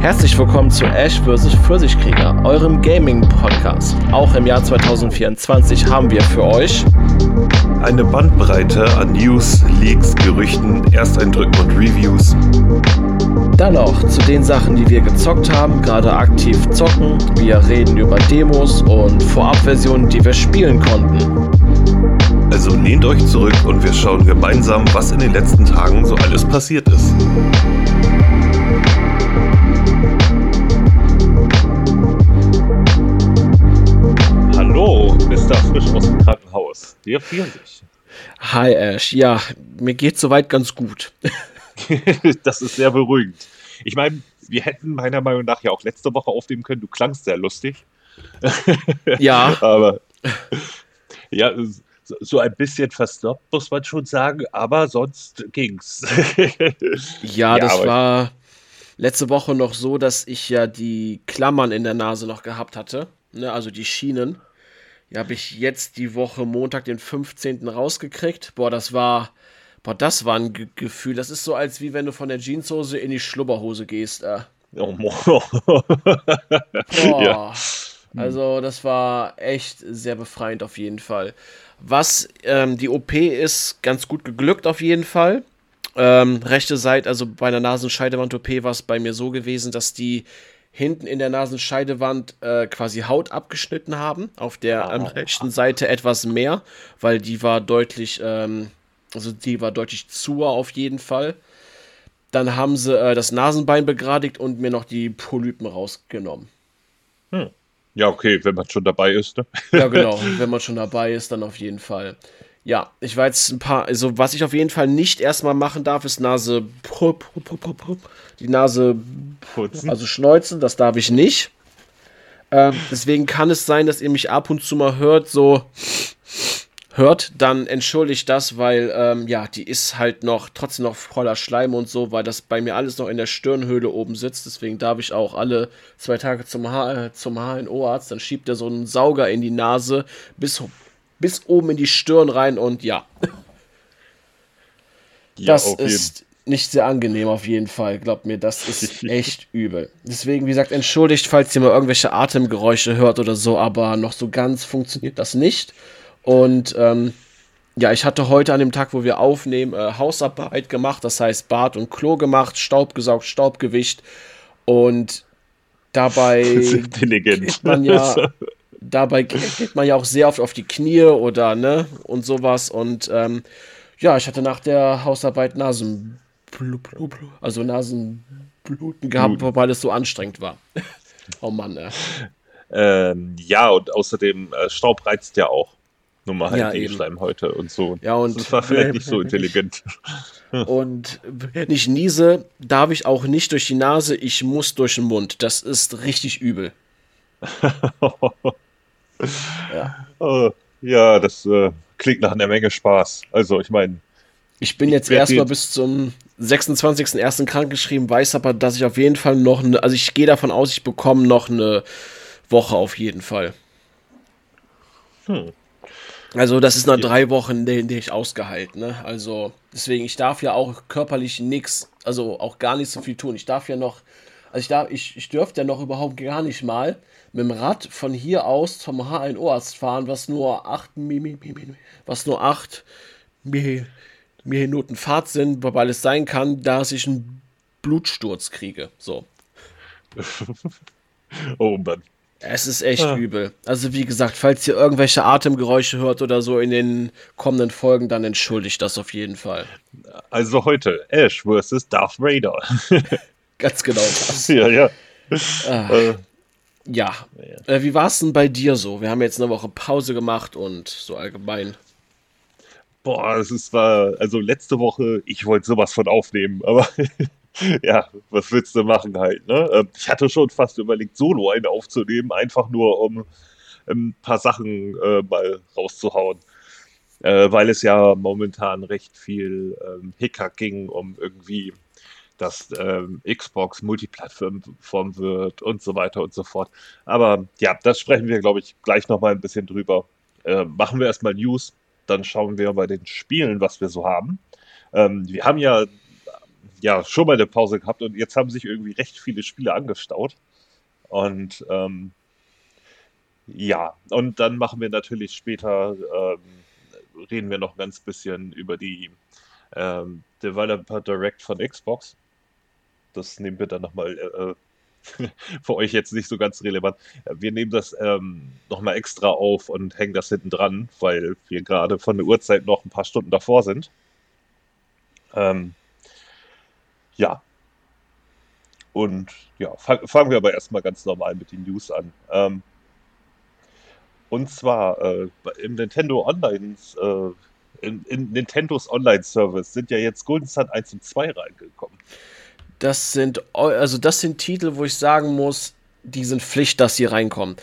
Herzlich willkommen zu Ash vs. Pfirsichkrieger, eurem Gaming-Podcast. Auch im Jahr 2024 haben wir für euch eine Bandbreite an News, Leaks, Gerüchten, Ersteindrücken und Reviews. Dann noch zu den Sachen, die wir gezockt haben, gerade aktiv zocken. Wir reden über Demos und Vorabversionen, die wir spielen konnten. Also lehnt euch zurück und wir schauen gemeinsam, was in den letzten Tagen so alles passiert ist. Frisch aus dem Krankenhaus. Der 40. Hi Ash, ja, mir geht soweit ganz gut. das ist sehr beruhigend. Ich meine, wir hätten meiner Meinung nach ja auch letzte Woche aufnehmen können. Du klangst sehr lustig. Ja. aber ja, so ein bisschen verstoppt, muss man schon sagen, aber sonst ging's. ja, das war letzte Woche noch so, dass ich ja die Klammern in der Nase noch gehabt hatte, ne, also die Schienen. Die habe ich jetzt die Woche Montag, den 15. rausgekriegt. Boah, das war, boah, das war ein Ge Gefühl. Das ist so, als wie wenn du von der Jeanshose in die Schlubberhose gehst. Äh. Oh. Ja. Also, das war echt sehr befreiend auf jeden Fall. Was ähm, die OP ist, ganz gut geglückt auf jeden Fall. Ähm, rechte Seite, also bei einer Nasenscheidewand-OP war es bei mir so gewesen, dass die hinten in der Nasenscheidewand äh, quasi Haut abgeschnitten haben. Auf der oh. ähm, rechten Seite etwas mehr, weil die war deutlich, ähm, also die war deutlich zu auf jeden Fall. Dann haben sie äh, das Nasenbein begradigt und mir noch die Polypen rausgenommen. Hm. Ja, okay, wenn man schon dabei ist. Ne? Ja, genau, wenn man schon dabei ist, dann auf jeden Fall. Ja, ich war jetzt ein paar, also was ich auf jeden Fall nicht erstmal machen darf, ist Nase, die Nase putzen, also schneuzen, das darf ich nicht. Ähm, deswegen kann es sein, dass ihr mich ab und zu mal hört, so hört, dann entschuldigt das, weil ähm, ja, die ist halt noch trotzdem noch voller Schleim und so, weil das bei mir alles noch in der Stirnhöhle oben sitzt. Deswegen darf ich auch alle zwei Tage zum, H zum HNO-Arzt. Dann schiebt er so einen Sauger in die Nase bis bis oben in die Stirn rein und ja. ja das ist nicht sehr angenehm auf jeden Fall. Glaubt mir, das ist echt übel. Deswegen, wie gesagt, entschuldigt, falls ihr mal irgendwelche Atemgeräusche hört oder so, aber noch so ganz funktioniert das nicht. Und ähm, ja, ich hatte heute an dem Tag, wo wir aufnehmen, äh, Hausarbeit gemacht, das heißt Bad und Klo gemacht, Staub gesaugt, Staubgewicht und dabei intelligent. man ja dabei geht man ja auch sehr oft auf die Knie oder ne und sowas. Und ähm, ja, ich hatte nach der Hausarbeit Nasenblut, also Nasenbluten gehabt, weil es so anstrengend war. oh Mann, ey. Ähm, ja, und außerdem äh, Staub reizt ja auch. Nur mal halt ja, die heute und so. Ja, und das war vielleicht nicht so intelligent. und wenn ich niese, darf ich auch nicht durch die Nase, ich muss durch den Mund. Das ist richtig übel. Ja, uh, ja das äh, klingt nach einer Menge Spaß. Also, ich meine. Ich bin jetzt erstmal bis zum 26.01. krankgeschrieben, weiß aber, dass ich auf jeden Fall noch eine, also ich gehe davon aus, ich bekomme noch eine Woche auf jeden Fall. Hm. Also das ist nach drei Wochen, in denen ich ausgeheilt, ne? Also deswegen, ich darf ja auch körperlich nichts, also auch gar nicht so viel tun. Ich darf ja noch, also ich darf, ich, ich dürfte ja noch überhaupt gar nicht mal mit dem Rad von hier aus zum HNO-Arzt fahren, was nur 8 was nur 8 Minuten Fahrt sind, weil es sein kann, dass ich einen Blutsturz kriege. So. oh Mann. Es ist echt ah. übel. Also wie gesagt, falls ihr irgendwelche Atemgeräusche hört oder so in den kommenden Folgen, dann entschuldigt das auf jeden Fall. Also heute Ash vs. Darth Vader. Ganz genau das. Ja, ja. Ah. Äh, ja. ja. Äh, wie war es denn bei dir so? Wir haben jetzt eine Woche Pause gemacht und so allgemein. Boah, es ist war, also letzte Woche, ich wollte sowas von aufnehmen, aber ja, was willst du machen halt, ne? Ähm, ich hatte schon fast überlegt, Solo einen aufzunehmen, einfach nur um ein paar Sachen äh, mal rauszuhauen. Äh, weil es ja momentan recht viel ähm, Hickhack ging, um irgendwie dass ähm, Xbox Multiplattform wird und so weiter und so fort. Aber ja, das sprechen wir, glaube ich, gleich nochmal ein bisschen drüber. Äh, machen wir erstmal News, dann schauen wir bei den Spielen, was wir so haben. Ähm, wir haben ja ja schon mal eine Pause gehabt und jetzt haben sich irgendwie recht viele Spiele angestaut. Und ähm, ja, und dann machen wir natürlich später, ähm, reden wir noch ein ganz bisschen über die ähm, Developer Direct von Xbox. Das nehmen wir dann nochmal äh, für euch jetzt nicht so ganz relevant. Wir nehmen das ähm, nochmal extra auf und hängen das hinten dran, weil wir gerade von der Uhrzeit noch ein paar Stunden davor sind. Ähm, ja. Und ja, fang, fangen wir aber erstmal ganz normal mit den News an. Ähm, und zwar äh, im Nintendo Online, äh, in, in, Nintendos Online-Service sind ja jetzt Golden Sun 1 und 2 reingekommen. Das sind, also das sind Titel, wo ich sagen muss, die sind Pflicht, dass sie reinkommen.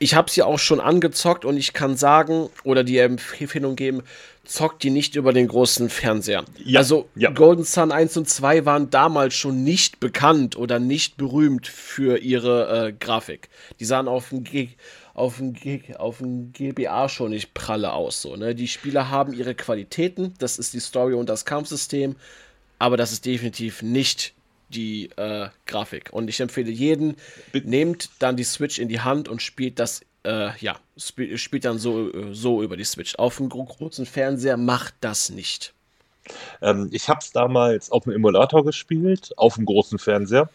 Ich habe sie auch schon angezockt und ich kann sagen oder die Empfehlung geben, zockt die nicht über den großen Fernseher. Ja, also ja. Golden Sun 1 und 2 waren damals schon nicht bekannt oder nicht berühmt für ihre äh, Grafik. Die sahen auf dem, G auf dem, auf dem GBA schon nicht pralle aus. So, ne? Die Spieler haben ihre Qualitäten, das ist die Story und das Kampfsystem, aber das ist definitiv nicht die äh, Grafik. Und ich empfehle jeden, nehmt dann die Switch in die Hand und spielt das, äh, ja, spielt, spielt dann so, so über die Switch. Auf dem großen Fernseher macht das nicht. Ähm, ich habe es damals auf dem Emulator gespielt, auf dem großen Fernseher.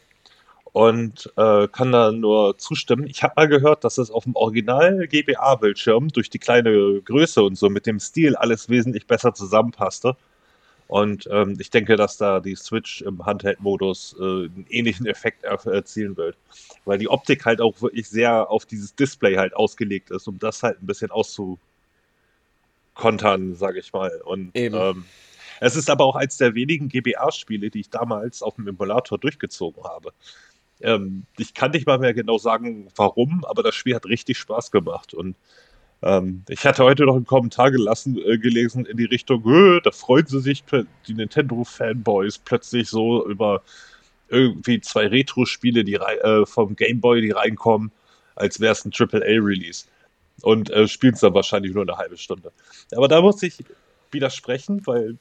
Und äh, kann da nur zustimmen. Ich habe mal gehört, dass es auf dem Original GBA-Bildschirm durch die kleine Größe und so mit dem Stil alles wesentlich besser zusammenpasste. Und ähm, ich denke, dass da die Switch im Handheld-Modus äh, einen ähnlichen Effekt er erzielen wird. Weil die Optik halt auch wirklich sehr auf dieses Display halt ausgelegt ist, um das halt ein bisschen auszukontern, sage ich mal. Und ähm, es ist aber auch eins der wenigen GBA-Spiele, die ich damals auf dem Emulator durchgezogen habe. Ähm, ich kann nicht mal mehr genau sagen, warum, aber das Spiel hat richtig Spaß gemacht. Und ähm, ich hatte heute noch einen Kommentar gelassen, äh, gelesen in die Richtung, da freuen sie sich, die Nintendo-Fanboys, plötzlich so über irgendwie zwei Retro-Spiele die, äh, vom Game Boy, die reinkommen, als wäre es ein AAA-Release. Und äh, spielen es dann wahrscheinlich nur eine halbe Stunde. Aber da muss ich widersprechen, weil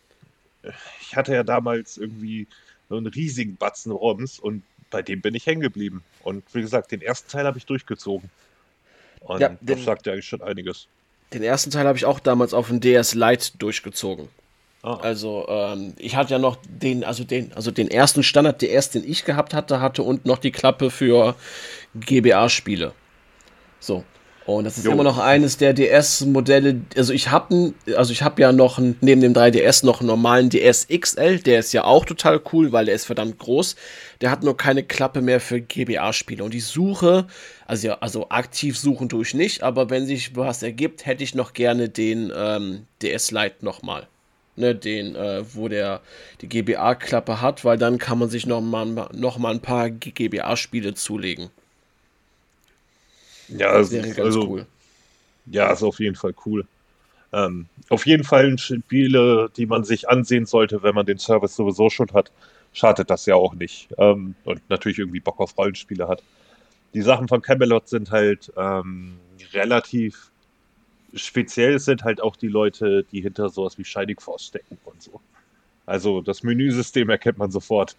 äh, ich hatte ja damals irgendwie so einen riesigen Batzen ROMs und bei dem bin ich hängen geblieben. Und wie gesagt, den ersten Teil habe ich durchgezogen. Und ja, den, das sagt ja eigentlich schon einiges. Den ersten Teil habe ich auch damals auf dem DS Lite durchgezogen. Ah. Also ähm, ich hatte ja noch den, also den, also den ersten Standard DS, den ich gehabt hatte, hatte und noch die Klappe für GBA-Spiele. So. Und das ist jo. immer noch eines der DS-Modelle. Also ich habe also ich habe ja noch einen, neben dem 3DS noch einen normalen DS XL, der ist ja auch total cool, weil der ist verdammt groß. Der hat nur keine Klappe mehr für GBA-Spiele. Und die Suche, also ja, also aktiv suchen tue ich nicht, aber wenn sich was ergibt, hätte ich noch gerne den ähm, DS Lite nochmal. Ne, den, äh, wo der die GBA-Klappe hat, weil dann kann man sich noch mal, noch mal ein paar GBA-Spiele zulegen. Ja, das wäre ganz also, cool. Ja, ist auf jeden Fall cool. Ähm, auf jeden Fall Spiele, die man sich ansehen sollte, wenn man den Service sowieso schon hat. Schadet das ja auch nicht. Ähm, und natürlich irgendwie Bock auf Rollenspiele hat. Die Sachen von Camelot sind halt ähm, relativ speziell. Sind halt auch die Leute, die hinter sowas wie Shining Force stecken und so. Also das Menüsystem erkennt man sofort.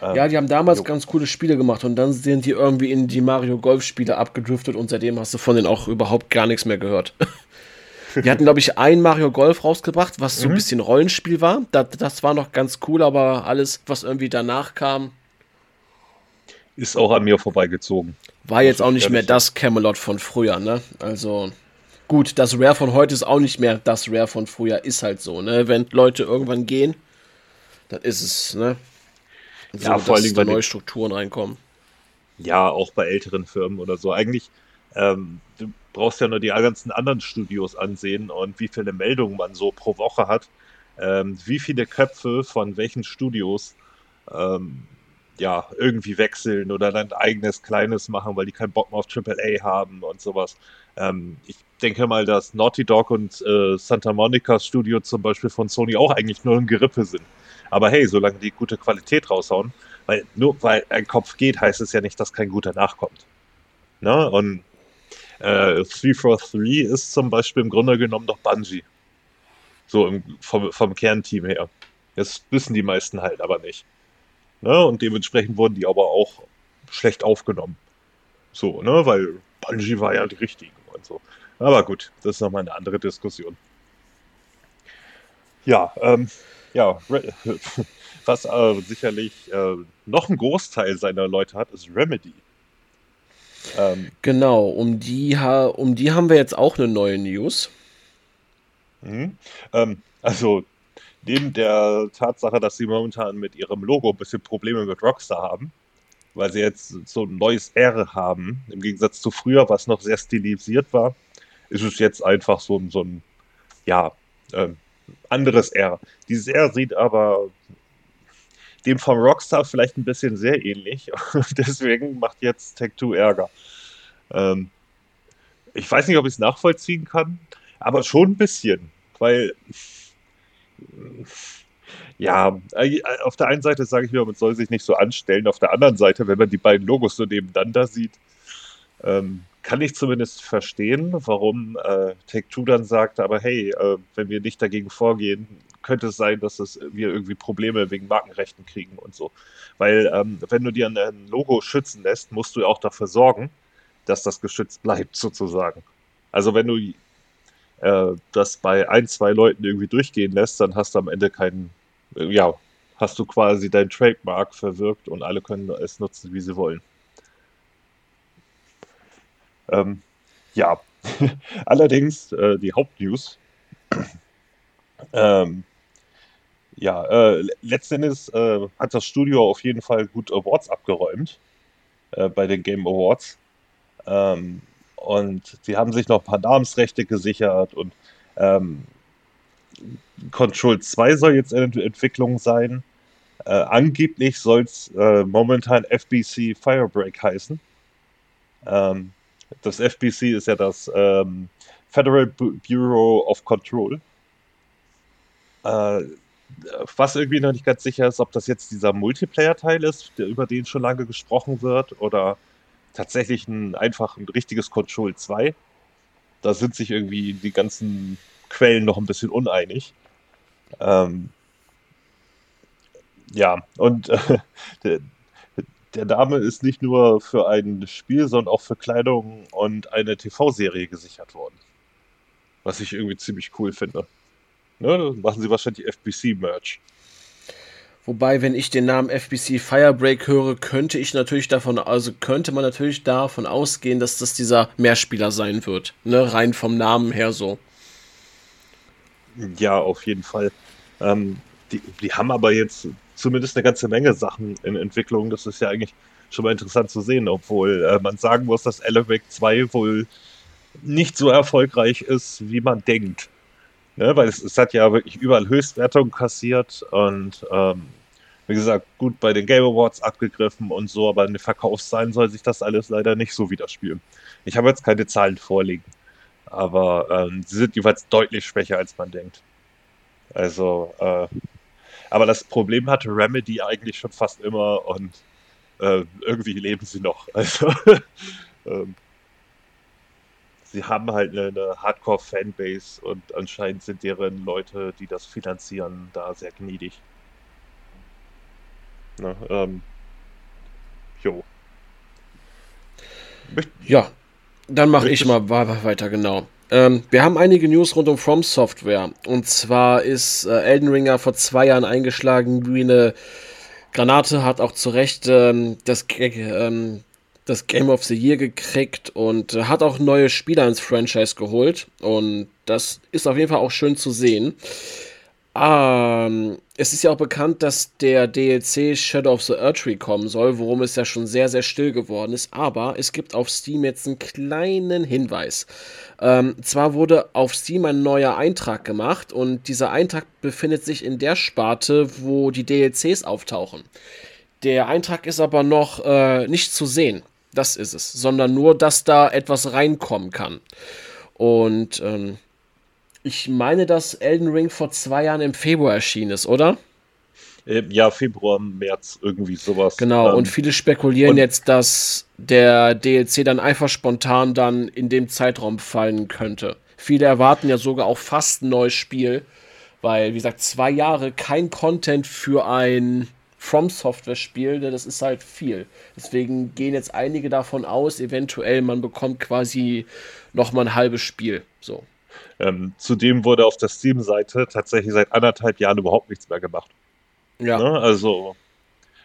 Ja, die haben damals jo. ganz coole Spiele gemacht und dann sind die irgendwie in die Mario Golf Spiele abgedriftet und seitdem hast du von denen auch überhaupt gar nichts mehr gehört. die hatten, glaube ich, ein Mario Golf rausgebracht, was so ein mhm. bisschen Rollenspiel war. Das, das war noch ganz cool, aber alles, was irgendwie danach kam, ist auch an mir vorbeigezogen. War jetzt auch nicht mehr das Camelot von früher, ne? Also gut, das Rare von heute ist auch nicht mehr das Rare von früher, ist halt so, ne? Wenn Leute irgendwann gehen, dann ist es, ne? So, ja, vor allem, da neue Strukturen reinkommen. Ja, auch bei älteren Firmen oder so. Eigentlich, ähm, du brauchst ja nur die ganzen anderen Studios ansehen und wie viele Meldungen man so pro Woche hat. Ähm, wie viele Köpfe von welchen Studios ähm, ja, irgendwie wechseln oder dann ein eigenes kleines machen, weil die keinen Bock mehr auf AAA haben und sowas. Ähm, ich denke mal, dass Naughty Dog und äh, Santa Monica Studio zum Beispiel von Sony auch eigentlich nur ein Gerippe sind. Aber hey, solange die gute Qualität raushauen, weil nur weil ein Kopf geht, heißt es ja nicht, dass kein guter nachkommt. Ne? Und äh, 343 ist zum Beispiel im Grunde genommen doch Bungie. So im, vom, vom Kernteam her. Das wissen die meisten halt aber nicht. Ne? Und dementsprechend wurden die aber auch schlecht aufgenommen. So, ne? Weil Bungie war ja die richtigen und so. Aber gut, das ist nochmal eine andere Diskussion. Ja, ähm, ja, was äh, sicherlich äh, noch ein Großteil seiner Leute hat, ist Remedy. Ähm, genau, um die, um die haben wir jetzt auch eine neue News. Mhm. Ähm, also, neben der Tatsache, dass sie momentan mit ihrem Logo ein bisschen Probleme mit Rockstar haben, weil sie jetzt so ein neues R haben, im Gegensatz zu früher, was noch sehr stilisiert war, ist es jetzt einfach so, so ein, ja, ähm, anderes R. Dieses R sieht aber dem von Rockstar vielleicht ein bisschen sehr ähnlich. Deswegen macht jetzt Tech 2 Ärger. Ähm, ich weiß nicht, ob ich es nachvollziehen kann, aber schon ein bisschen. Weil, ja, äh, auf der einen Seite sage ich mir, man soll sich nicht so anstellen. Auf der anderen Seite, wenn man die beiden Logos so nebeneinander sieht, ähm, kann ich zumindest verstehen, warum äh, Take-Two dann sagt, aber hey, äh, wenn wir nicht dagegen vorgehen, könnte es sein, dass es, wir irgendwie Probleme wegen Markenrechten kriegen und so. Weil ähm, wenn du dir ein Logo schützen lässt, musst du auch dafür sorgen, dass das geschützt bleibt, sozusagen. Also wenn du äh, das bei ein, zwei Leuten irgendwie durchgehen lässt, dann hast du am Ende keinen, äh, ja, hast du quasi dein Trademark verwirkt und alle können es nutzen, wie sie wollen. Ähm, ja, allerdings äh, die Hauptnews. ähm, ja, äh, letztendlich äh, hat das Studio auf jeden Fall gut Awards abgeräumt äh, bei den Game Awards. Ähm, und sie haben sich noch ein paar Namensrechte gesichert und ähm, Control 2 soll jetzt in Entwicklung sein. Äh, angeblich soll es äh, momentan FBC Firebreak heißen. Ähm, das FBC ist ja das ähm, Federal Bureau of Control. Äh, was irgendwie noch nicht ganz sicher ist, ob das jetzt dieser Multiplayer-Teil ist, der, über den schon lange gesprochen wird, oder tatsächlich ein einfach ein richtiges Control 2. Da sind sich irgendwie die ganzen Quellen noch ein bisschen uneinig. Ähm, ja, und äh, der, Name ist nicht nur für ein Spiel, sondern auch für Kleidung und eine TV-Serie gesichert worden. Was ich irgendwie ziemlich cool finde. Ne, machen sie wahrscheinlich FBC-Merch. Wobei, wenn ich den Namen FBC Firebreak höre, könnte ich natürlich davon, also könnte man natürlich davon ausgehen, dass das dieser Mehrspieler sein wird. Ne, rein vom Namen her so. Ja, auf jeden Fall. Ähm, die, die haben aber jetzt zumindest eine ganze Menge Sachen in Entwicklung. Das ist ja eigentlich schon mal interessant zu sehen, obwohl äh, man sagen muss, dass Elevate 2 wohl nicht so erfolgreich ist, wie man denkt. Ne, weil es, es, hat ja wirklich überall Höchstwertungen kassiert und ähm, wie gesagt, gut bei den Game Awards abgegriffen und so, aber in den Verkaufszahlen soll sich das alles leider nicht so widerspiegeln. Ich habe jetzt keine Zahlen vorliegen, aber ähm, sie sind jeweils deutlich schwächer, als man denkt. Also, äh, aber das Problem hatte Remedy eigentlich schon fast immer und äh, irgendwie leben sie noch. Also, ähm, sie haben halt eine, eine Hardcore-Fanbase und anscheinend sind deren Leute, die das finanzieren, da sehr gnädig. Na, ähm, jo. Ja, dann mache ich mal weiter, genau. Ähm, wir haben einige News rund um From Software. Und zwar ist äh, Elden Ringer vor zwei Jahren eingeschlagen wie eine Granate, hat auch zu Recht ähm, das, ähm, das Game of the Year gekriegt und äh, hat auch neue Spieler ins Franchise geholt. Und das ist auf jeden Fall auch schön zu sehen. Ähm, es ist ja auch bekannt, dass der DLC Shadow of the Erdtree kommen soll, worum es ja schon sehr, sehr still geworden ist. Aber es gibt auf Steam jetzt einen kleinen Hinweis. Ähm, zwar wurde auf Steam ein neuer Eintrag gemacht und dieser Eintrag befindet sich in der Sparte, wo die DLCs auftauchen. Der Eintrag ist aber noch äh, nicht zu sehen. Das ist es. Sondern nur, dass da etwas reinkommen kann. Und ähm, ich meine, dass Elden Ring vor zwei Jahren im Februar erschienen ist, oder? Ähm, ja, Februar, März, irgendwie sowas. Genau, ähm, und viele spekulieren und jetzt, dass der DLC dann einfach spontan dann in dem Zeitraum fallen könnte. Viele erwarten ja sogar auch fast ein neues Spiel, Weil, wie gesagt, zwei Jahre kein Content für ein From Software Spiel, ne, das ist halt viel. Deswegen gehen jetzt einige davon aus, eventuell man bekommt quasi noch mal ein halbes Spiel. So. Ähm, zudem wurde auf der Steam-Seite tatsächlich seit anderthalb Jahren überhaupt nichts mehr gemacht. Ja. Ne? Also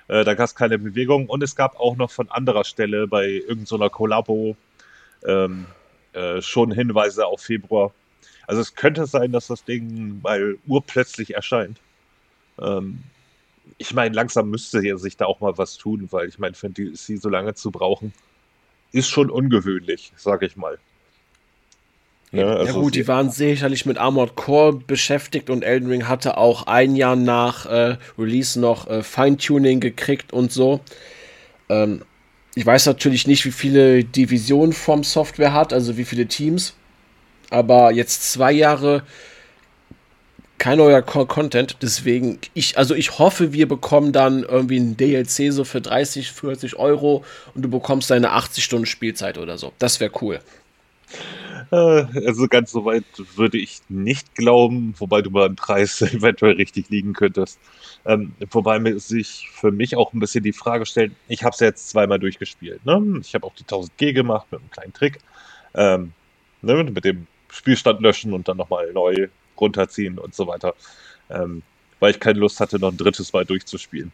äh, da gab es keine Bewegung und es gab auch noch von anderer Stelle bei irgendeiner so Kollabo ähm, äh, schon Hinweise auf Februar. Also es könnte sein, dass das Ding mal urplötzlich erscheint. Ähm, ich meine, langsam müsste ja sich da auch mal was tun, weil ich meine, DLC so lange zu brauchen, ist schon ungewöhnlich, sag ich mal. Ne? Also ja gut, die waren sicherlich mit Armored Core beschäftigt und Elden Ring hatte auch ein Jahr nach äh, Release noch äh, Feintuning gekriegt und so. Ähm, ich weiß natürlich nicht, wie viele Divisionen vom Software hat, also wie viele Teams. Aber jetzt zwei Jahre kein neuer Content. Deswegen, ich, also ich hoffe, wir bekommen dann irgendwie ein DLC so für 30, 40 Euro und du bekommst deine 80 Stunden Spielzeit oder so. Das wäre cool. Äh, also ganz so weit würde ich nicht glauben, wobei du beim Preis eventuell richtig liegen könntest. Ähm, wobei sich für mich auch ein bisschen die Frage stellt, ich habe es jetzt zweimal durchgespielt. Ne? Ich habe auch die 1000G gemacht mit einem kleinen Trick. Ähm, ne? Mit dem Spielstand löschen und dann nochmal neu runterziehen und so weiter, ähm, weil ich keine Lust hatte, noch ein drittes Mal durchzuspielen.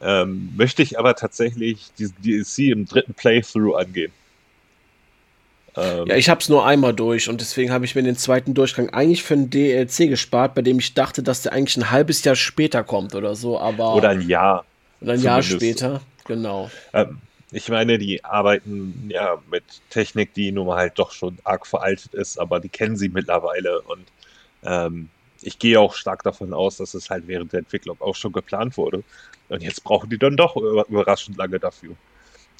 Ähm, möchte ich aber tatsächlich diesen DLC im dritten Playthrough angehen. Ähm, ja, ich habe es nur einmal durch und deswegen habe ich mir den zweiten Durchgang eigentlich für einen DLC gespart, bei dem ich dachte, dass der eigentlich ein halbes Jahr später kommt oder so, aber. Oder ein Jahr. Oder ein Jahr später, genau. Ähm, ich meine, die arbeiten ja mit Technik, die nun mal halt doch schon arg veraltet ist, aber die kennen sie mittlerweile und ähm, ich gehe auch stark davon aus, dass es halt während der Entwicklung auch schon geplant wurde. Und jetzt brauchen die dann doch überraschend lange dafür.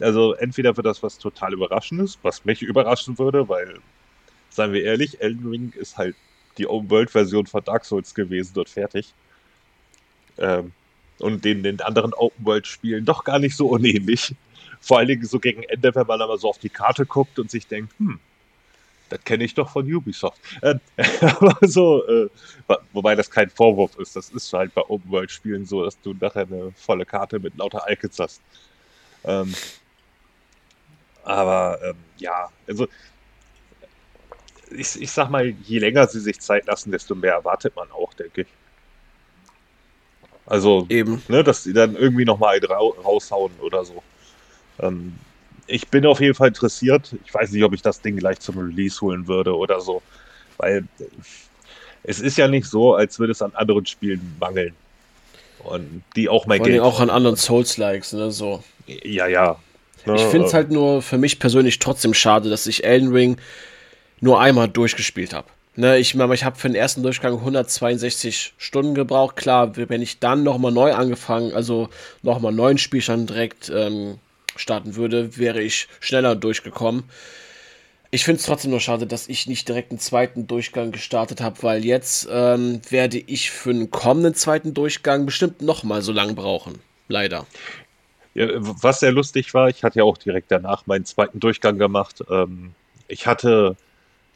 Also entweder wird das was total Überraschendes, was mich überraschen würde, weil, seien wir ehrlich, Elden Ring ist halt die Open-World-Version von Dark Souls gewesen dort fertig. Ähm, und den, den anderen Open-World-Spielen doch gar nicht so unähnlich. Vor allen Dingen so gegen Ende, wenn man aber so auf die Karte guckt und sich denkt, hm, das kenne ich doch von Ubisoft. Äh, aber so, äh, wobei das kein Vorwurf ist, das ist halt bei Open-World-Spielen so, dass du nachher eine volle Karte mit lauter Icons hast. Ähm, aber ähm, ja, also ich, ich sag mal, je länger sie sich Zeit lassen, desto mehr erwartet man auch, denke ich. Also, Eben. Ne, dass sie dann irgendwie nochmal raushauen oder so. Ähm, ich bin auf jeden Fall interessiert. Ich weiß nicht, ob ich das Ding gleich zum Release holen würde oder so. Weil es ist ja nicht so, als würde es an anderen Spielen mangeln. Und die auch mein Vor Geld. auch an anderen Souls-Likes, ne? So. Ja, ja. Ne, ich finde es halt nur für mich persönlich trotzdem schade, dass ich Elden Ring nur einmal durchgespielt habe. Ne, ich ich habe für den ersten Durchgang 162 Stunden gebraucht. Klar, wenn ich dann nochmal neu angefangen, also nochmal neuen Spielstand direkt ähm, starten würde, wäre ich schneller durchgekommen. Ich finde es trotzdem nur schade, dass ich nicht direkt einen zweiten Durchgang gestartet habe, weil jetzt ähm, werde ich für einen kommenden zweiten Durchgang bestimmt nochmal so lange brauchen. Leider. Was sehr lustig war, ich hatte ja auch direkt danach meinen zweiten Durchgang gemacht. Ähm, ich hatte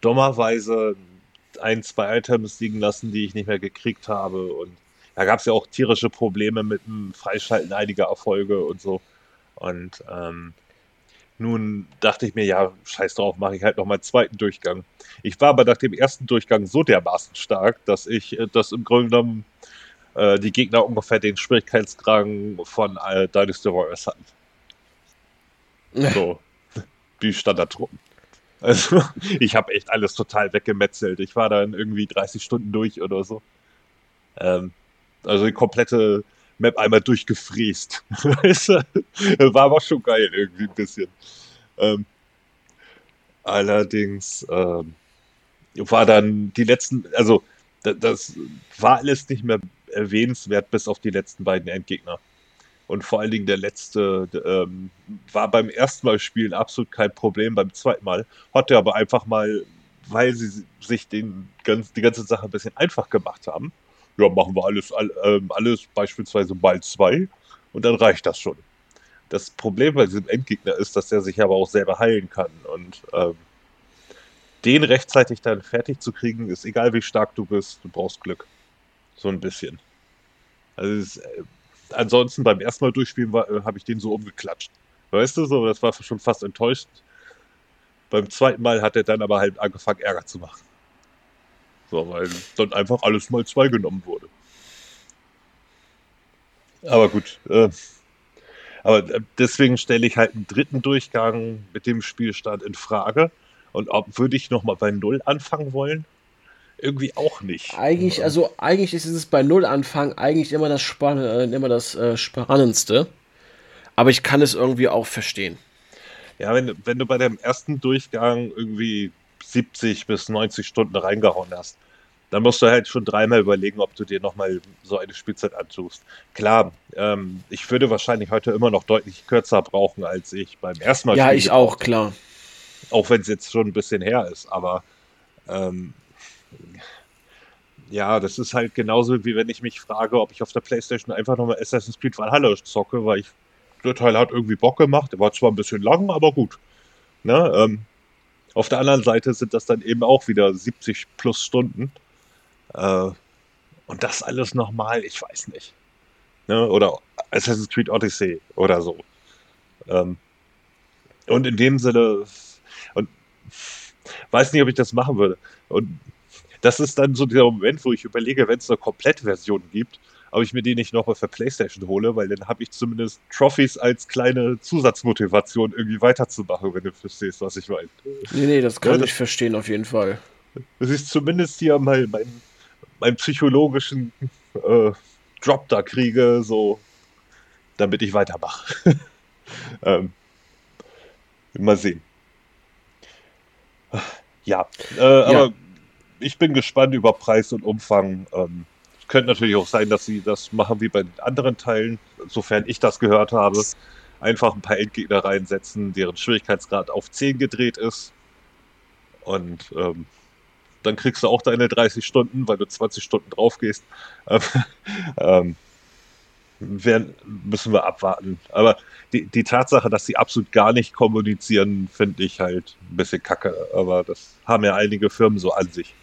dummerweise ein, zwei Items liegen lassen, die ich nicht mehr gekriegt habe. Und da gab es ja auch tierische Probleme mit dem Freischalten einiger Erfolge und so. Und ähm, nun dachte ich mir, ja, scheiß drauf, mache ich halt noch mal einen zweiten Durchgang. Ich war aber nach dem ersten Durchgang so dermaßen stark, dass ich äh, das im Grunde genommen äh, die Gegner ungefähr den Schwierigkeitsgrad von äh, Dynasty Warriors hatten. So, wie Standardtruppen. Also, ich habe echt alles total weggemetzelt. Ich war dann irgendwie 30 Stunden durch oder so. Ähm, also die komplette Map einmal durchgefriest. War aber schon geil irgendwie ein bisschen. Ähm, allerdings ähm, war dann die letzten, also das war alles nicht mehr erwähnenswert bis auf die letzten beiden Endgegner. Und vor allen Dingen der letzte ähm, war beim ersten Mal spielen absolut kein Problem, beim zweiten Mal hat er aber einfach mal, weil sie sich den, ganz, die ganze Sache ein bisschen einfach gemacht haben, ja, machen wir alles, äh, alles beispielsweise mal zwei und dann reicht das schon. Das Problem bei diesem Endgegner ist, dass er sich aber auch selber heilen kann und ähm, den rechtzeitig dann fertig zu kriegen, ist egal wie stark du bist, du brauchst Glück. So ein bisschen. Also es, äh, ansonsten beim ersten Mal durchspielen äh, habe ich den so umgeklatscht. Weißt du, so, das war schon fast enttäuschend. Beim zweiten Mal hat er dann aber halt angefangen, Ärger zu machen. So, weil dann einfach alles mal zwei genommen wurde. Aber gut. Äh, aber äh, deswegen stelle ich halt einen dritten Durchgang mit dem Spielstand in Frage. Und ob würde ich nochmal bei Null anfangen wollen? Irgendwie auch nicht. Eigentlich, also eigentlich ist es bei Null anfangen eigentlich immer das, Spann äh, immer das äh, Spannendste. Aber ich kann es irgendwie auch verstehen. Ja, wenn, wenn du bei dem ersten Durchgang irgendwie 70 bis 90 Stunden reingehauen hast, dann musst du halt schon dreimal überlegen, ob du dir nochmal so eine Spielzeit antust. Klar, ähm, ich würde wahrscheinlich heute immer noch deutlich kürzer brauchen, als ich beim ersten Mal. Ja, ich auch, klar. Auch wenn es jetzt schon ein bisschen her ist, aber ähm, ja, das ist halt genauso, wie wenn ich mich frage, ob ich auf der Playstation einfach nochmal Assassin's Creed Valhalla zocke, weil ich der Teil hat irgendwie Bock gemacht. Der war zwar ein bisschen lang, aber gut. Ne? Ähm, auf der anderen Seite sind das dann eben auch wieder 70 plus Stunden. Äh, und das alles nochmal, ich weiß nicht. Ne? Oder Assassin's Creed Odyssey oder so. Ähm, und in dem Sinne, und weiß nicht, ob ich das machen würde. Und das ist dann so der Moment, wo ich überlege, wenn es eine Komplettversion gibt, ob ich mir die nicht noch mal für PlayStation hole, weil dann habe ich zumindest Trophies als kleine Zusatzmotivation irgendwie weiterzumachen, wenn du verstehst, was ich meine. Nee, nee, das kann ja, ich verstehen auf jeden Fall. Das ist zumindest hier mein, mein, mein psychologischen äh, Drop da kriege, so damit ich weitermache. ähm, mal sehen. Ja, äh, ja, aber ich bin gespannt über Preis und Umfang. Ähm, könnte natürlich auch sein, dass sie das machen wie bei den anderen Teilen, sofern ich das gehört habe. Einfach ein paar Endgegner reinsetzen, deren Schwierigkeitsgrad auf 10 gedreht ist. Und ähm, dann kriegst du auch deine 30 Stunden, weil du 20 Stunden drauf gehst. ähm, werden, müssen wir abwarten. Aber die, die Tatsache, dass sie absolut gar nicht kommunizieren, finde ich halt ein bisschen kacke. Aber das haben ja einige Firmen so an sich.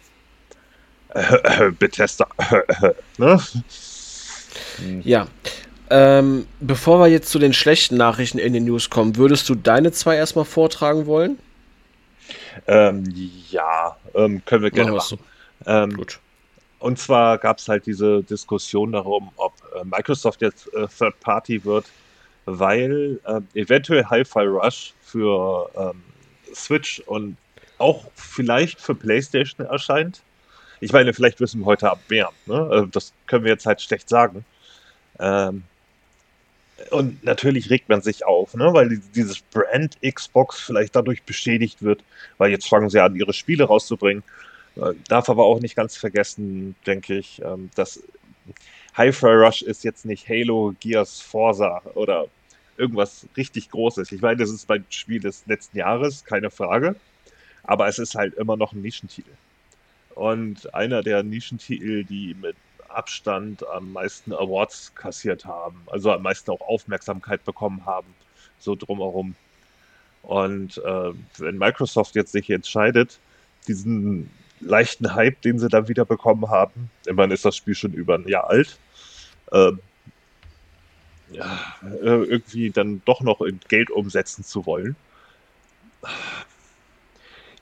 Bethesda. ne? Ja. Ähm, bevor wir jetzt zu den schlechten Nachrichten in den News kommen, würdest du deine zwei erstmal vortragen wollen? Ähm, ja, ähm, können wir gerne machen. So. Ähm, Gut. Und zwar gab es halt diese Diskussion darum, ob äh, Microsoft jetzt äh, Third Party wird, weil äh, eventuell Hi-Fi Rush für ähm, Switch und auch vielleicht für PlayStation erscheint. Ich meine, vielleicht wissen wir heute ab mehr. Ne? Also das können wir jetzt halt schlecht sagen. Ähm, und natürlich regt man sich auf, ne? weil dieses Brand Xbox vielleicht dadurch beschädigt wird, weil jetzt fangen sie an, ihre Spiele rauszubringen. Äh, darf aber auch nicht ganz vergessen, denke ich, ähm, dass Hi-Fi Rush ist jetzt nicht Halo, Gears, Forza oder irgendwas richtig Großes. Ich meine, das ist mein Spiel des letzten Jahres, keine Frage. Aber es ist halt immer noch ein Nischentitel und einer der Nischentitel, die mit Abstand am meisten Awards kassiert haben, also am meisten auch Aufmerksamkeit bekommen haben, so drumherum. Und äh, wenn Microsoft jetzt sich entscheidet, diesen leichten Hype, den sie dann wieder bekommen haben, immerhin ist das Spiel schon über ein Jahr alt, äh, ja, irgendwie dann doch noch in Geld umsetzen zu wollen,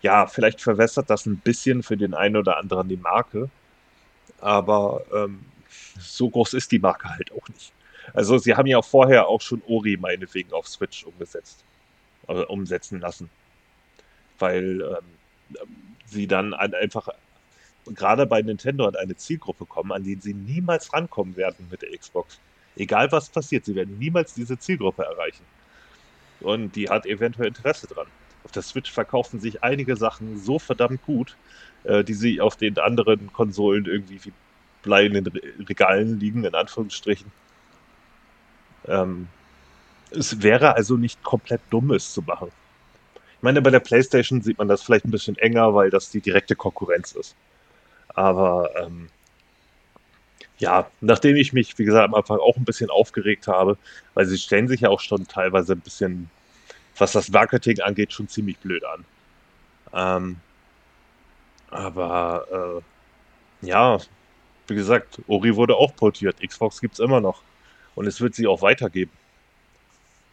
ja, vielleicht verwässert das ein bisschen für den einen oder anderen die Marke, aber ähm, so groß ist die Marke halt auch nicht. Also sie haben ja vorher auch schon Ori meinetwegen auf Switch umgesetzt, äh, umsetzen lassen, weil ähm, sie dann einfach gerade bei Nintendo an eine Zielgruppe kommen, an die sie niemals rankommen werden mit der Xbox. Egal was passiert, sie werden niemals diese Zielgruppe erreichen. Und die hat eventuell Interesse dran auf der Switch verkaufen sich einige Sachen so verdammt gut, äh, die sie auf den anderen Konsolen irgendwie wie Blei in den Regalen liegen, in Anführungsstrichen. Ähm, es wäre also nicht komplett dumm, es zu machen. Ich meine, bei der PlayStation sieht man das vielleicht ein bisschen enger, weil das die direkte Konkurrenz ist. Aber ähm, ja, nachdem ich mich, wie gesagt, am Anfang auch ein bisschen aufgeregt habe, weil sie stellen sich ja auch schon teilweise ein bisschen was das Marketing angeht, schon ziemlich blöd an. Ähm, aber äh, ja, wie gesagt, Ori wurde auch portiert, Xbox gibt es immer noch. Und es wird sie auch weitergeben.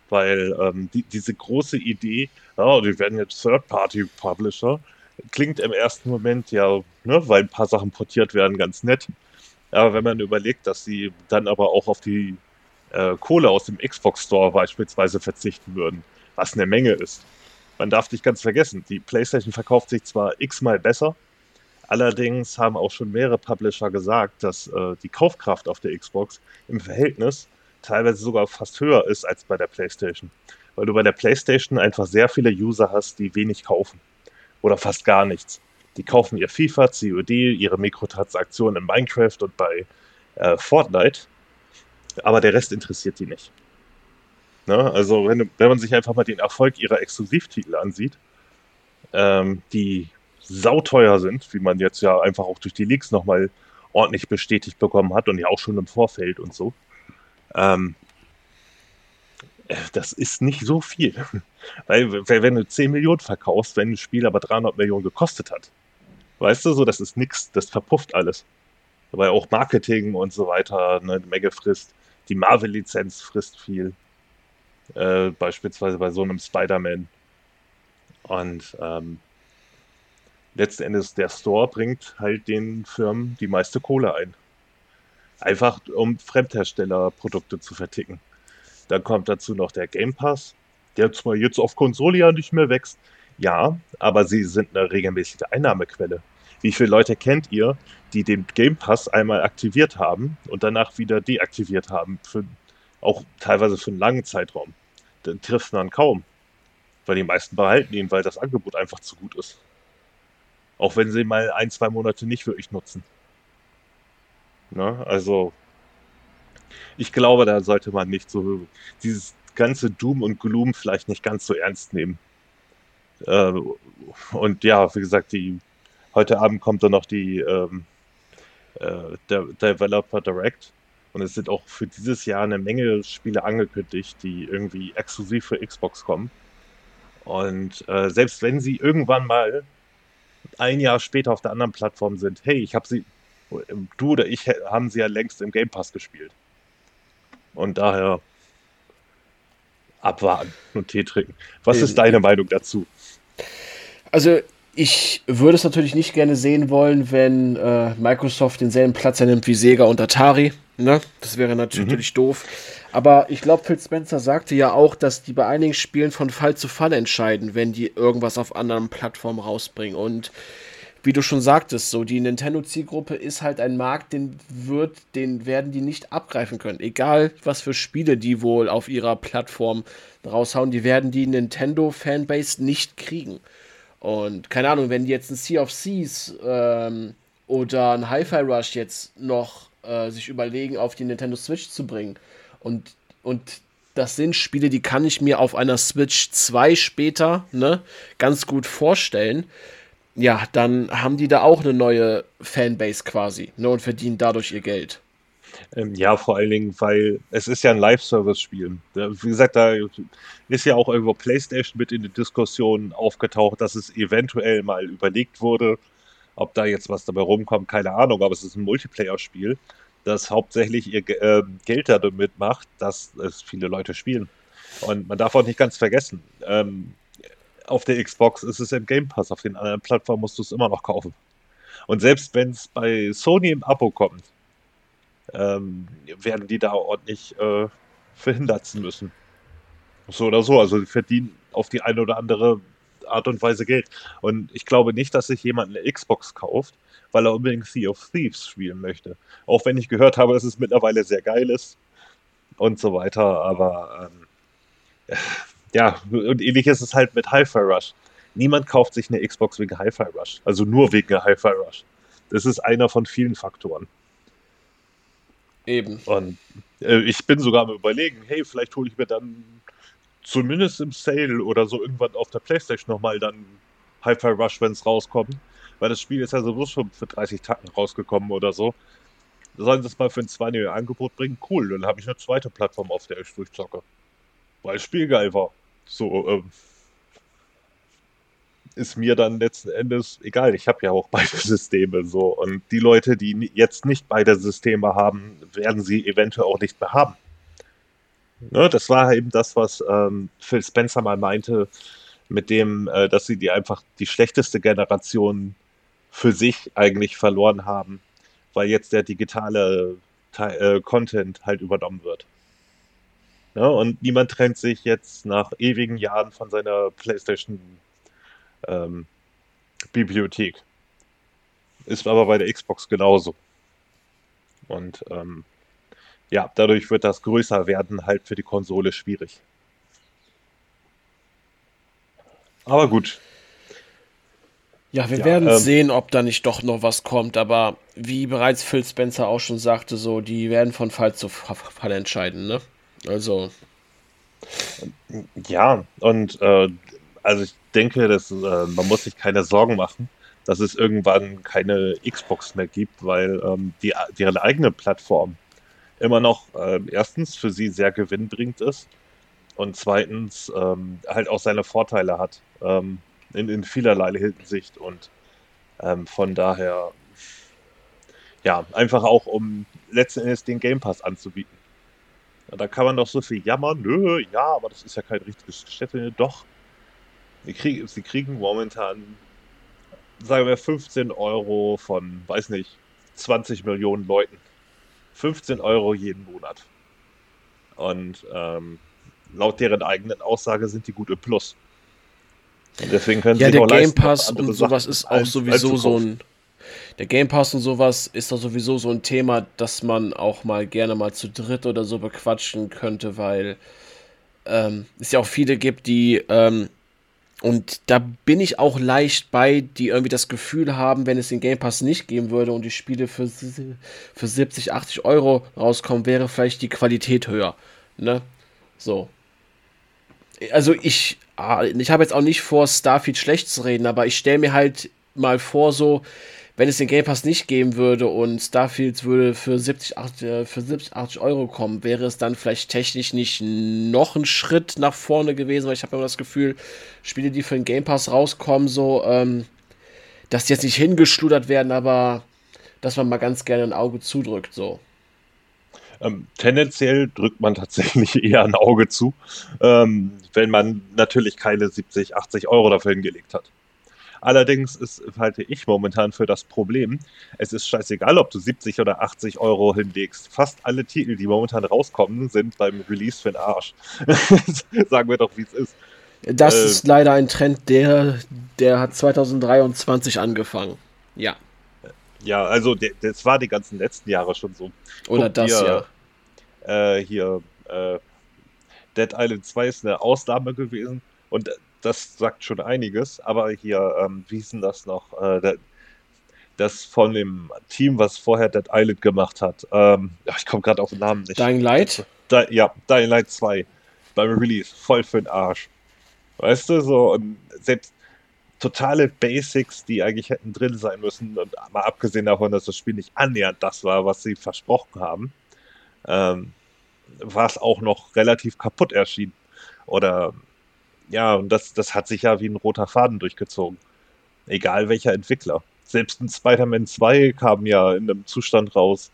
Weil ähm, die, diese große Idee, ja, die werden jetzt Third-Party-Publisher, klingt im ersten Moment ja, ne, weil ein paar Sachen portiert werden, ganz nett. Aber wenn man überlegt, dass sie dann aber auch auf die äh, Kohle aus dem Xbox Store beispielsweise verzichten würden, was eine Menge ist. Man darf nicht ganz vergessen, die PlayStation verkauft sich zwar x-mal besser, allerdings haben auch schon mehrere Publisher gesagt, dass äh, die Kaufkraft auf der Xbox im Verhältnis teilweise sogar fast höher ist als bei der PlayStation. Weil du bei der PlayStation einfach sehr viele User hast, die wenig kaufen. Oder fast gar nichts. Die kaufen ihr FIFA, COD, ihre Mikrotransaktionen in Minecraft und bei äh, Fortnite. Aber der Rest interessiert die nicht. Ne? Also, wenn, wenn man sich einfach mal den Erfolg ihrer Exklusivtitel ansieht, ähm, die sauteuer sind, wie man jetzt ja einfach auch durch die Leaks nochmal ordentlich bestätigt bekommen hat und ja auch schon im Vorfeld und so. Ähm, äh, das ist nicht so viel. Weil, wenn du 10 Millionen verkaufst, wenn ein Spiel aber 300 Millionen gekostet hat, weißt du, so, das ist nichts, das verpufft alles. Weil auch Marketing und so weiter eine Menge frisst. Die Marvel-Lizenz frisst viel. Äh, beispielsweise bei so einem Spider-Man. Und ähm, letzten Endes der Store bringt halt den Firmen die meiste Kohle ein. Einfach um Fremdherstellerprodukte zu verticken. Dann kommt dazu noch der Game Pass, der zwar jetzt auf Konsole ja nicht mehr wächst, ja, aber sie sind eine regelmäßige Einnahmequelle. Wie viele Leute kennt ihr, die den Game Pass einmal aktiviert haben und danach wieder deaktiviert haben, für, auch teilweise für einen langen Zeitraum? Dann trifft man kaum. Weil die meisten behalten ihn, weil das Angebot einfach zu gut ist. Auch wenn sie mal ein, zwei Monate nicht wirklich nutzen. Ne? Also, ich glaube, da sollte man nicht so dieses ganze Doom und Gloom vielleicht nicht ganz so ernst nehmen. Äh, und ja, wie gesagt, die heute Abend kommt dann noch die ähm, äh, der Developer Direct. Und es sind auch für dieses Jahr eine Menge Spiele angekündigt, die irgendwie exklusiv für Xbox kommen. Und äh, selbst wenn sie irgendwann mal ein Jahr später auf der anderen Plattform sind, hey, ich habe sie du oder ich haben sie ja längst im Game Pass gespielt. Und daher abwarten und Tee trinken. Was ist deine Meinung dazu? Also ich würde es natürlich nicht gerne sehen wollen, wenn äh, Microsoft denselben Platz einnimmt wie Sega und Atari. Ne? Das wäre natürlich mhm. doof. Aber ich glaube, Phil Spencer sagte ja auch, dass die bei einigen Spielen von Fall zu Fall entscheiden, wenn die irgendwas auf anderen Plattformen rausbringen. Und wie du schon sagtest, so die Nintendo-Zielgruppe ist halt ein Markt, den wird, den werden die nicht abgreifen können. Egal, was für Spiele die wohl auf ihrer Plattform raushauen, die werden die Nintendo-Fanbase nicht kriegen. Und keine Ahnung, wenn jetzt ein Sea of Thieves ähm, oder ein Hi-Fi Rush jetzt noch äh, sich überlegen, auf die Nintendo Switch zu bringen und, und das sind Spiele, die kann ich mir auf einer Switch 2 später ne, ganz gut vorstellen ja, dann haben die da auch eine neue Fanbase quasi ne, und verdienen dadurch ihr Geld. Ähm, ja, vor allen Dingen, weil es ist ja ein Live-Service-Spiel. Wie gesagt, da ist ja auch irgendwo PlayStation mit in die Diskussion aufgetaucht, dass es eventuell mal überlegt wurde, ob da jetzt was dabei rumkommt, keine Ahnung, aber es ist ein Multiplayer-Spiel, das hauptsächlich ihr äh, Geld damit macht, dass es viele Leute spielen. Und man darf auch nicht ganz vergessen, ähm, auf der Xbox ist es im Game Pass, auf den anderen Plattformen musst du es immer noch kaufen. Und selbst wenn es bei Sony im Abo kommt, ähm, werden die da ordentlich äh, verhindert müssen. So oder so. Also die verdienen auf die eine oder andere Art und Weise Geld. Und ich glaube nicht, dass sich jemand eine Xbox kauft, weil er unbedingt Sea of Thieves spielen möchte. Auch wenn ich gehört habe, dass es mittlerweile sehr geil ist und so weiter. Aber ähm, ja, und ähnlich ist es halt mit Hi-Fi Rush. Niemand kauft sich eine Xbox wegen Hi-Fi Rush. Also nur wegen Hi-Fi Rush. Das ist einer von vielen Faktoren. Eben. Und äh, ich bin sogar am überlegen, hey, vielleicht hole ich mir dann zumindest im Sale oder so irgendwann auf der Playstation nochmal dann Hi-Fi Rush, wenn es rauskommt. Weil das Spiel ist ja sowieso schon für 30 Tacken rausgekommen oder so. Sollen sie es mal für ein 2 Angebot bringen? Cool, dann habe ich eine zweite Plattform, auf der ich durchzocke. Weil das Spiel geil war. So, ähm, ist mir dann letzten Endes egal. Ich habe ja auch beide Systeme so. Und die Leute, die jetzt nicht beide Systeme haben, werden sie eventuell auch nicht mehr haben. Ne, das war eben das, was ähm, Phil Spencer mal meinte, mit dem, äh, dass sie die einfach die schlechteste Generation für sich eigentlich verloren haben, weil jetzt der digitale äh, Content halt übernommen wird. Ja, und niemand trennt sich jetzt nach ewigen Jahren von seiner PlayStation ähm, Bibliothek. Ist aber bei der Xbox genauso. Und ähm, ja, dadurch wird das größer werden halt für die Konsole schwierig. Aber gut. Ja, wir ja, werden ähm, sehen, ob da nicht doch noch was kommt. Aber wie bereits Phil Spencer auch schon sagte, so die werden von Fall zu Fall entscheiden. Ne? Also. Ja, und äh, also ich denke, dass äh, man muss sich keine Sorgen machen, dass es irgendwann keine Xbox mehr gibt, weil ähm, die, deren eigene Plattform immer noch äh, erstens für sie sehr gewinnbringend ist und zweitens ähm, halt auch seine Vorteile hat ähm, in, in vielerlei Hinsicht und ähm, von daher ja, einfach auch um letzten Endes den Game Pass anzubieten. Da kann man doch so viel jammern, nö, ja, aber das ist ja kein richtiges Städte. Doch, sie kriegen, sie kriegen momentan, sagen wir, 15 Euro von, weiß nicht, 20 Millionen Leuten. 15 Euro jeden Monat. Und ähm, laut deren eigenen Aussage sind die gut im Plus. Und deswegen können ja, sie der Game Pass und sowas ist auch sowieso so ein der Game Pass und sowas ist doch sowieso so ein Thema, das man auch mal gerne mal zu dritt oder so bequatschen könnte, weil ähm, es ja auch viele gibt, die ähm, und da bin ich auch leicht bei, die irgendwie das Gefühl haben, wenn es den Game Pass nicht geben würde und die Spiele für, für 70, 80 Euro rauskommen, wäre vielleicht die Qualität höher. Ne? So. Also ich, ah, ich habe jetzt auch nicht vor, Starfield schlecht zu reden, aber ich stelle mir halt mal vor, so, wenn es den Game Pass nicht geben würde und Starfield würde für 70, 80, äh, für 70, 80 Euro kommen, wäre es dann vielleicht technisch nicht noch ein Schritt nach vorne gewesen, weil ich habe immer das Gefühl, Spiele, die für den Game Pass rauskommen, so, ähm, dass die jetzt nicht hingeschludert werden, aber dass man mal ganz gerne ein Auge zudrückt, so. Ähm, tendenziell drückt man tatsächlich eher ein Auge zu, ähm, wenn man natürlich keine 70, 80 Euro dafür hingelegt hat. Allerdings ist, halte ich momentan für das Problem, es ist scheißegal, ob du 70 oder 80 Euro hinlegst. Fast alle Titel, die momentan rauskommen, sind beim Release für den Arsch. Sagen wir doch, wie es ist. Das äh, ist leider ein Trend, der, der hat 2023 angefangen. Ja. Ja, also das war die ganzen letzten Jahre schon so. Oder Guck das hier, ja. Äh, hier, äh, Dead Island 2 ist eine Ausnahme gewesen. Und das sagt schon einiges. Aber hier, ähm, wie denn das noch? Äh, das von dem Team, was vorher Dead Island gemacht hat. Ähm, ich komme gerade auf den Namen nicht. Dying Light? Da, ja, Dying Light 2 beim Release. Voll für den Arsch. Weißt du, so, und selbst totale Basics, die eigentlich hätten drin sein müssen, und mal abgesehen davon, dass das Spiel nicht annähernd das war, was sie versprochen haben, ähm, war es auch noch relativ kaputt erschienen. Oder ja, und das, das hat sich ja wie ein roter Faden durchgezogen. Egal welcher Entwickler. Selbst ein Spider-Man 2 kam ja in einem Zustand raus,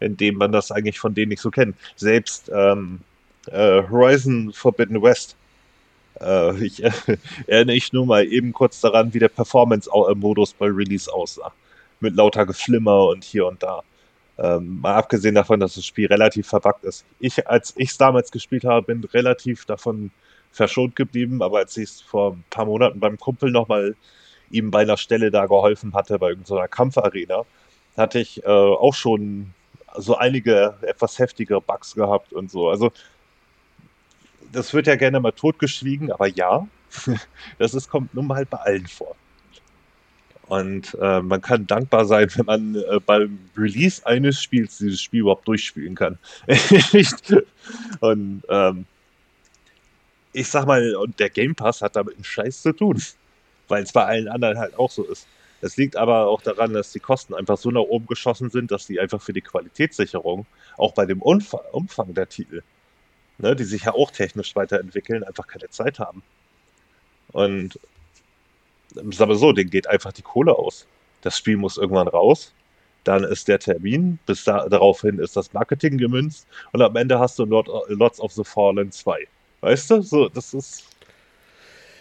in dem man das eigentlich von denen nicht so kennt. Selbst ähm, äh, Horizon Forbidden West. Äh, ich äh, erinnere ich nur mal eben kurz daran, wie der Performance-Modus bei Release aussah. Mit lauter Geflimmer und hier und da. Ähm, mal abgesehen davon, dass das Spiel relativ verbuggt ist. Ich, als ich es damals gespielt habe, bin relativ davon verschont geblieben, aber als ich es vor ein paar Monaten beim Kumpel nochmal ihm bei einer Stelle da geholfen hatte, bei irgendeiner Kampfarena, hatte ich äh, auch schon so einige etwas heftige Bugs gehabt und so. Also das wird ja gerne mal totgeschwiegen, aber ja, das ist, kommt nun mal bei allen vor. Und äh, man kann dankbar sein, wenn man äh, beim Release eines Spiels dieses Spiel überhaupt durchspielen kann. und ähm, ich sag mal, und der Game Pass hat damit einen Scheiß zu tun, weil es bei allen anderen halt auch so ist. Es liegt aber auch daran, dass die Kosten einfach so nach oben geschossen sind, dass die einfach für die Qualitätssicherung, auch bei dem Umfang der Titel, ne, die sich ja auch technisch weiterentwickeln, einfach keine Zeit haben. Und sag mal so, denen geht einfach die Kohle aus. Das Spiel muss irgendwann raus. Dann ist der Termin, bis da, daraufhin ist das Marketing gemünzt und am Ende hast du Lots of the Fallen 2. Weißt du? So, das ist.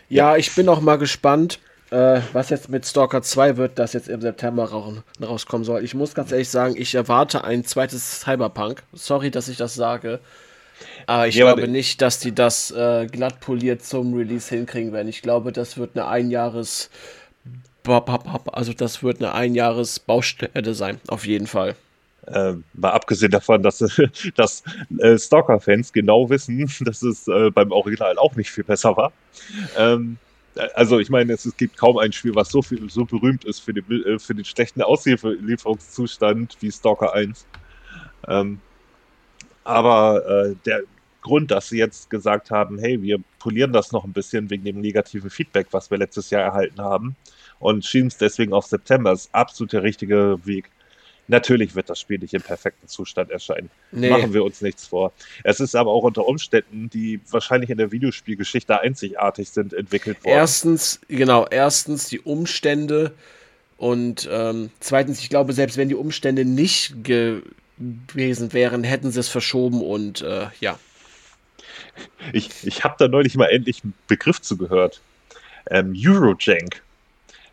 Ja, ja. ich bin auch mal gespannt, äh, was jetzt mit Stalker 2 wird, das jetzt im September rauskommen soll. Ich muss ganz ehrlich sagen, ich erwarte ein zweites Cyberpunk. Sorry, dass ich das sage. Aber ich ja, glaube aber nicht, dass die das äh, glatt poliert zum Release hinkriegen werden. Ich glaube, das wird eine Einjahres- also das wird eine Einjahres-Baustelle sein, auf jeden Fall. Äh, mal abgesehen davon, dass, dass äh, Stalker-Fans genau wissen, dass es äh, beim Original auch nicht viel besser war. Ähm, also ich meine, es, es, gibt kaum ein Spiel, was so viel so berühmt ist für den, äh, für den schlechten Auslieferungszustand wie Stalker 1. Ähm, aber äh, der Grund, dass sie jetzt gesagt haben, hey, wir polieren das noch ein bisschen wegen dem negativen Feedback, was wir letztes Jahr erhalten haben und schieben es deswegen auf September, ist absolut der richtige Weg. Natürlich wird das Spiel nicht im perfekten Zustand erscheinen. Nee. Machen wir uns nichts vor. Es ist aber auch unter Umständen, die wahrscheinlich in der Videospielgeschichte einzigartig sind, entwickelt worden. Erstens, genau, erstens die Umstände und ähm, zweitens, ich glaube, selbst wenn die Umstände nicht gewesen wären, hätten sie es verschoben und äh, ja. Ich, ich habe da neulich mal endlich einen Begriff zugehört. Ähm, Eurojank.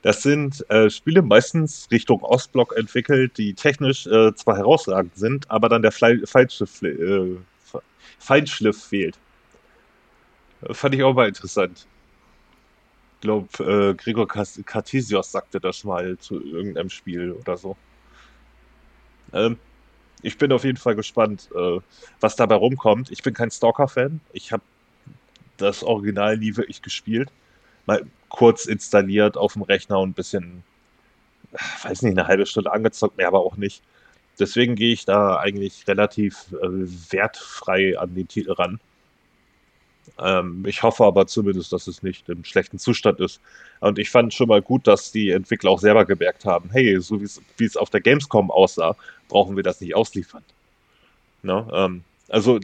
Das sind äh, Spiele meistens Richtung Ostblock entwickelt, die technisch äh, zwar herausragend sind, aber dann der Feinschliff, äh, Feinschliff fehlt. Fand ich auch mal interessant. Ich glaube, äh, Gregor Cartesios sagte das mal zu irgendeinem Spiel oder so. Ähm, ich bin auf jeden Fall gespannt, äh, was dabei rumkommt. Ich bin kein Stalker-Fan. Ich habe das Original nie wirklich gespielt mal kurz installiert auf dem Rechner und ein bisschen, weiß nicht, eine halbe Stunde angezockt, mehr aber auch nicht. Deswegen gehe ich da eigentlich relativ äh, wertfrei an den Titel ran. Ähm, ich hoffe aber zumindest, dass es nicht im schlechten Zustand ist. Und ich fand schon mal gut, dass die Entwickler auch selber gemerkt haben, hey, so wie es auf der Gamescom aussah, brauchen wir das nicht ausliefern. Ne? Ähm, also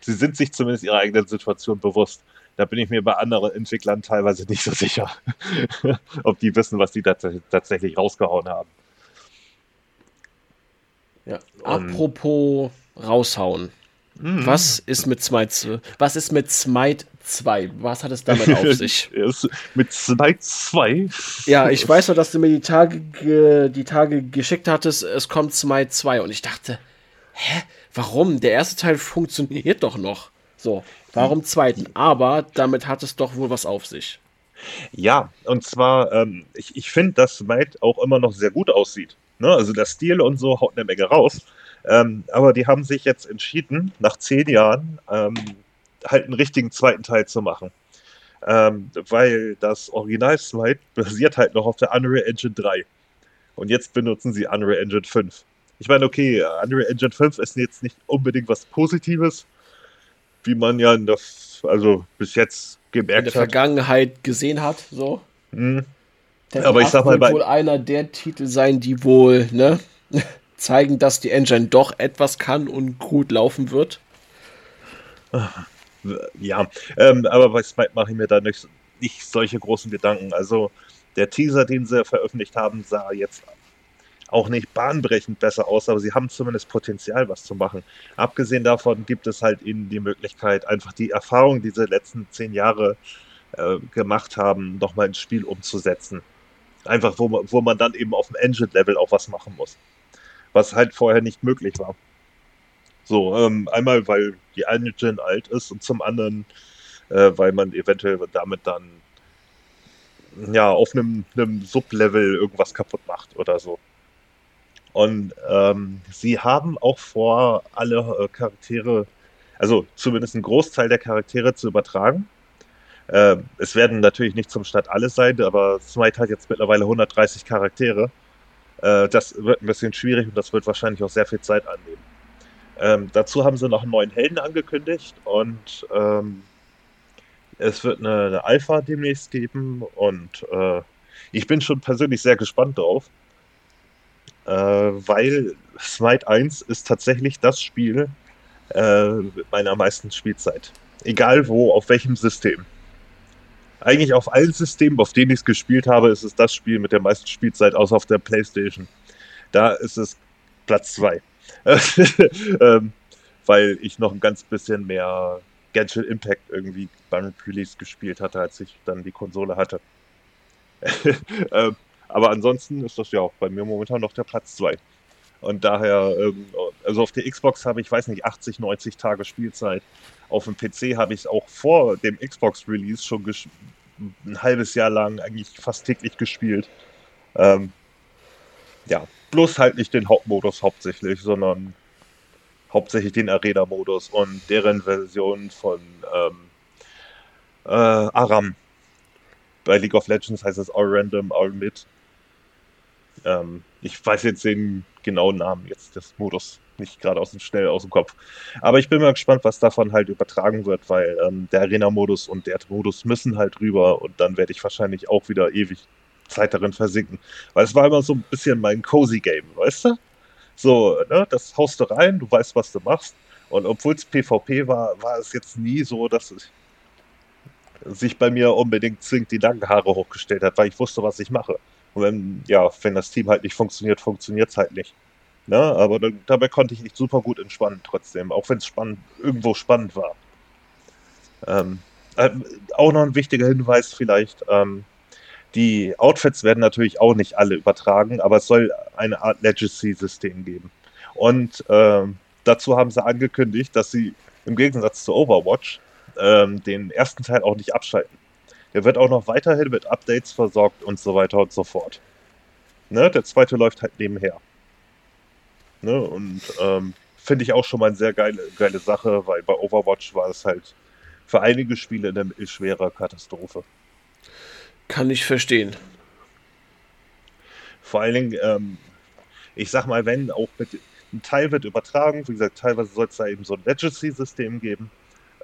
sie sind sich zumindest ihrer eigenen Situation bewusst. Da bin ich mir bei anderen Entwicklern teilweise nicht so sicher, ob die wissen, was die tatsächlich rausgehauen haben. Ja. Apropos raushauen. Mhm. Was ist mit Smite, was ist mit Smite 2? Was hat es damit auf sich? mit Smite 2? Ja, ich weiß noch, dass du mir die Tage, die Tage geschickt hattest, es kommt Smite 2 und ich dachte, hä, warum? Der erste Teil funktioniert doch noch. So, warum zweiten? Aber damit hat es doch wohl was auf sich. Ja, und zwar, ähm, ich, ich finde, dass Smite auch immer noch sehr gut aussieht. Ne? Also der Stil und so haut eine Menge raus. Ähm, aber die haben sich jetzt entschieden, nach zehn Jahren ähm, halt einen richtigen zweiten Teil zu machen. Ähm, weil das Original Smite basiert halt noch auf der Unreal Engine 3. Und jetzt benutzen sie Unreal Engine 5. Ich meine, okay, Unreal Engine 5 ist jetzt nicht unbedingt was Positives, wie man ja in der, also bis jetzt gemerkt in der hat. Vergangenheit gesehen hat, so. Mhm. Aber ich sag mal, wird wohl einer der Titel sein, die wohl, ne, zeigen, dass die Engine doch etwas kann und gut laufen wird. Ja, ähm, aber bei Smite mache ich mir da nicht, nicht solche großen Gedanken. Also der Teaser, den sie veröffentlicht haben, sah jetzt auch nicht bahnbrechend besser aus, aber sie haben zumindest Potenzial, was zu machen. Abgesehen davon gibt es halt ihnen die Möglichkeit, einfach die Erfahrung, die sie letzten zehn Jahre äh, gemacht haben, nochmal ins Spiel umzusetzen. Einfach, wo man, wo man dann eben auf dem Engine-Level auch was machen muss. Was halt vorher nicht möglich war. So, ähm, einmal, weil die Engine alt ist und zum anderen, äh, weil man eventuell damit dann ja auf einem, einem Sublevel irgendwas kaputt macht oder so. Und ähm, sie haben auch vor, alle äh, Charaktere, also zumindest einen Großteil der Charaktere zu übertragen. Äh, es werden natürlich nicht zum Start alle sein, aber Smite hat jetzt mittlerweile 130 Charaktere. Äh, das wird ein bisschen schwierig und das wird wahrscheinlich auch sehr viel Zeit annehmen. Ähm, dazu haben sie noch einen neuen Helden angekündigt und ähm, es wird eine, eine, Alpha demnächst geben und äh, ich bin schon persönlich sehr gespannt drauf äh, weil Smite 1 ist tatsächlich das Spiel äh, mit meiner meisten Spielzeit. Egal wo, auf welchem System. eigentlich auf allen Systemen, auf denen ich es gespielt habe, ist es das Spiel mit der meisten Spielzeit, außer auf der Playstation. Da ist es Platz 2. ähm, weil ich noch ein ganz bisschen mehr Genshin Impact irgendwie beim Release gespielt hatte, als ich dann die Konsole hatte. ähm, aber ansonsten ist das ja auch bei mir momentan noch der Platz 2. Und daher, ähm, also auf der Xbox habe ich, weiß nicht, 80, 90 Tage Spielzeit. Auf dem PC habe ich es auch vor dem Xbox-Release schon ein halbes Jahr lang eigentlich fast täglich gespielt. Ähm, ja, bloß halt nicht den Hauptmodus hauptsächlich, sondern hauptsächlich den Arena-Modus und deren Version von ähm, äh, Aram. Bei League of Legends heißt es All Random, All Mid. Ähm, ich weiß jetzt den genauen Namen jetzt des Modus nicht gerade aus dem schnell aus dem Kopf. Aber ich bin mal gespannt, was davon halt übertragen wird, weil ähm, der Arena-Modus und der Modus müssen halt rüber und dann werde ich wahrscheinlich auch wieder ewig Zeit darin versinken. Weil es war immer so ein bisschen mein cozy Game, weißt du? So, ne, das haust du rein, du weißt, was du machst. Und obwohl es PvP war, war es jetzt nie so, dass es sich bei mir unbedingt zwingend die Nackenhaare hochgestellt hat, weil ich wusste, was ich mache. Und wenn, ja, wenn das Team halt nicht funktioniert, funktioniert es halt nicht. Ne? Aber dann, dabei konnte ich echt super gut entspannen trotzdem, auch wenn es spannend, irgendwo spannend war. Ähm, äh, auch noch ein wichtiger Hinweis vielleicht, ähm, die Outfits werden natürlich auch nicht alle übertragen, aber es soll eine Art Legacy-System geben. Und ähm, dazu haben sie angekündigt, dass sie im Gegensatz zu Overwatch ähm, den ersten Teil auch nicht abschalten. Der wird auch noch weiterhin mit Updates versorgt und so weiter und so fort. Ne? Der zweite läuft halt nebenher. Ne? Und ähm, finde ich auch schon mal eine sehr geile, geile Sache, weil bei Overwatch war es halt für einige Spiele eine schwere Katastrophe. Kann ich verstehen. Vor allen Dingen, ähm, ich sag mal, wenn auch mit, ein Teil wird übertragen, wie gesagt, teilweise soll es da eben so ein Legacy-System geben.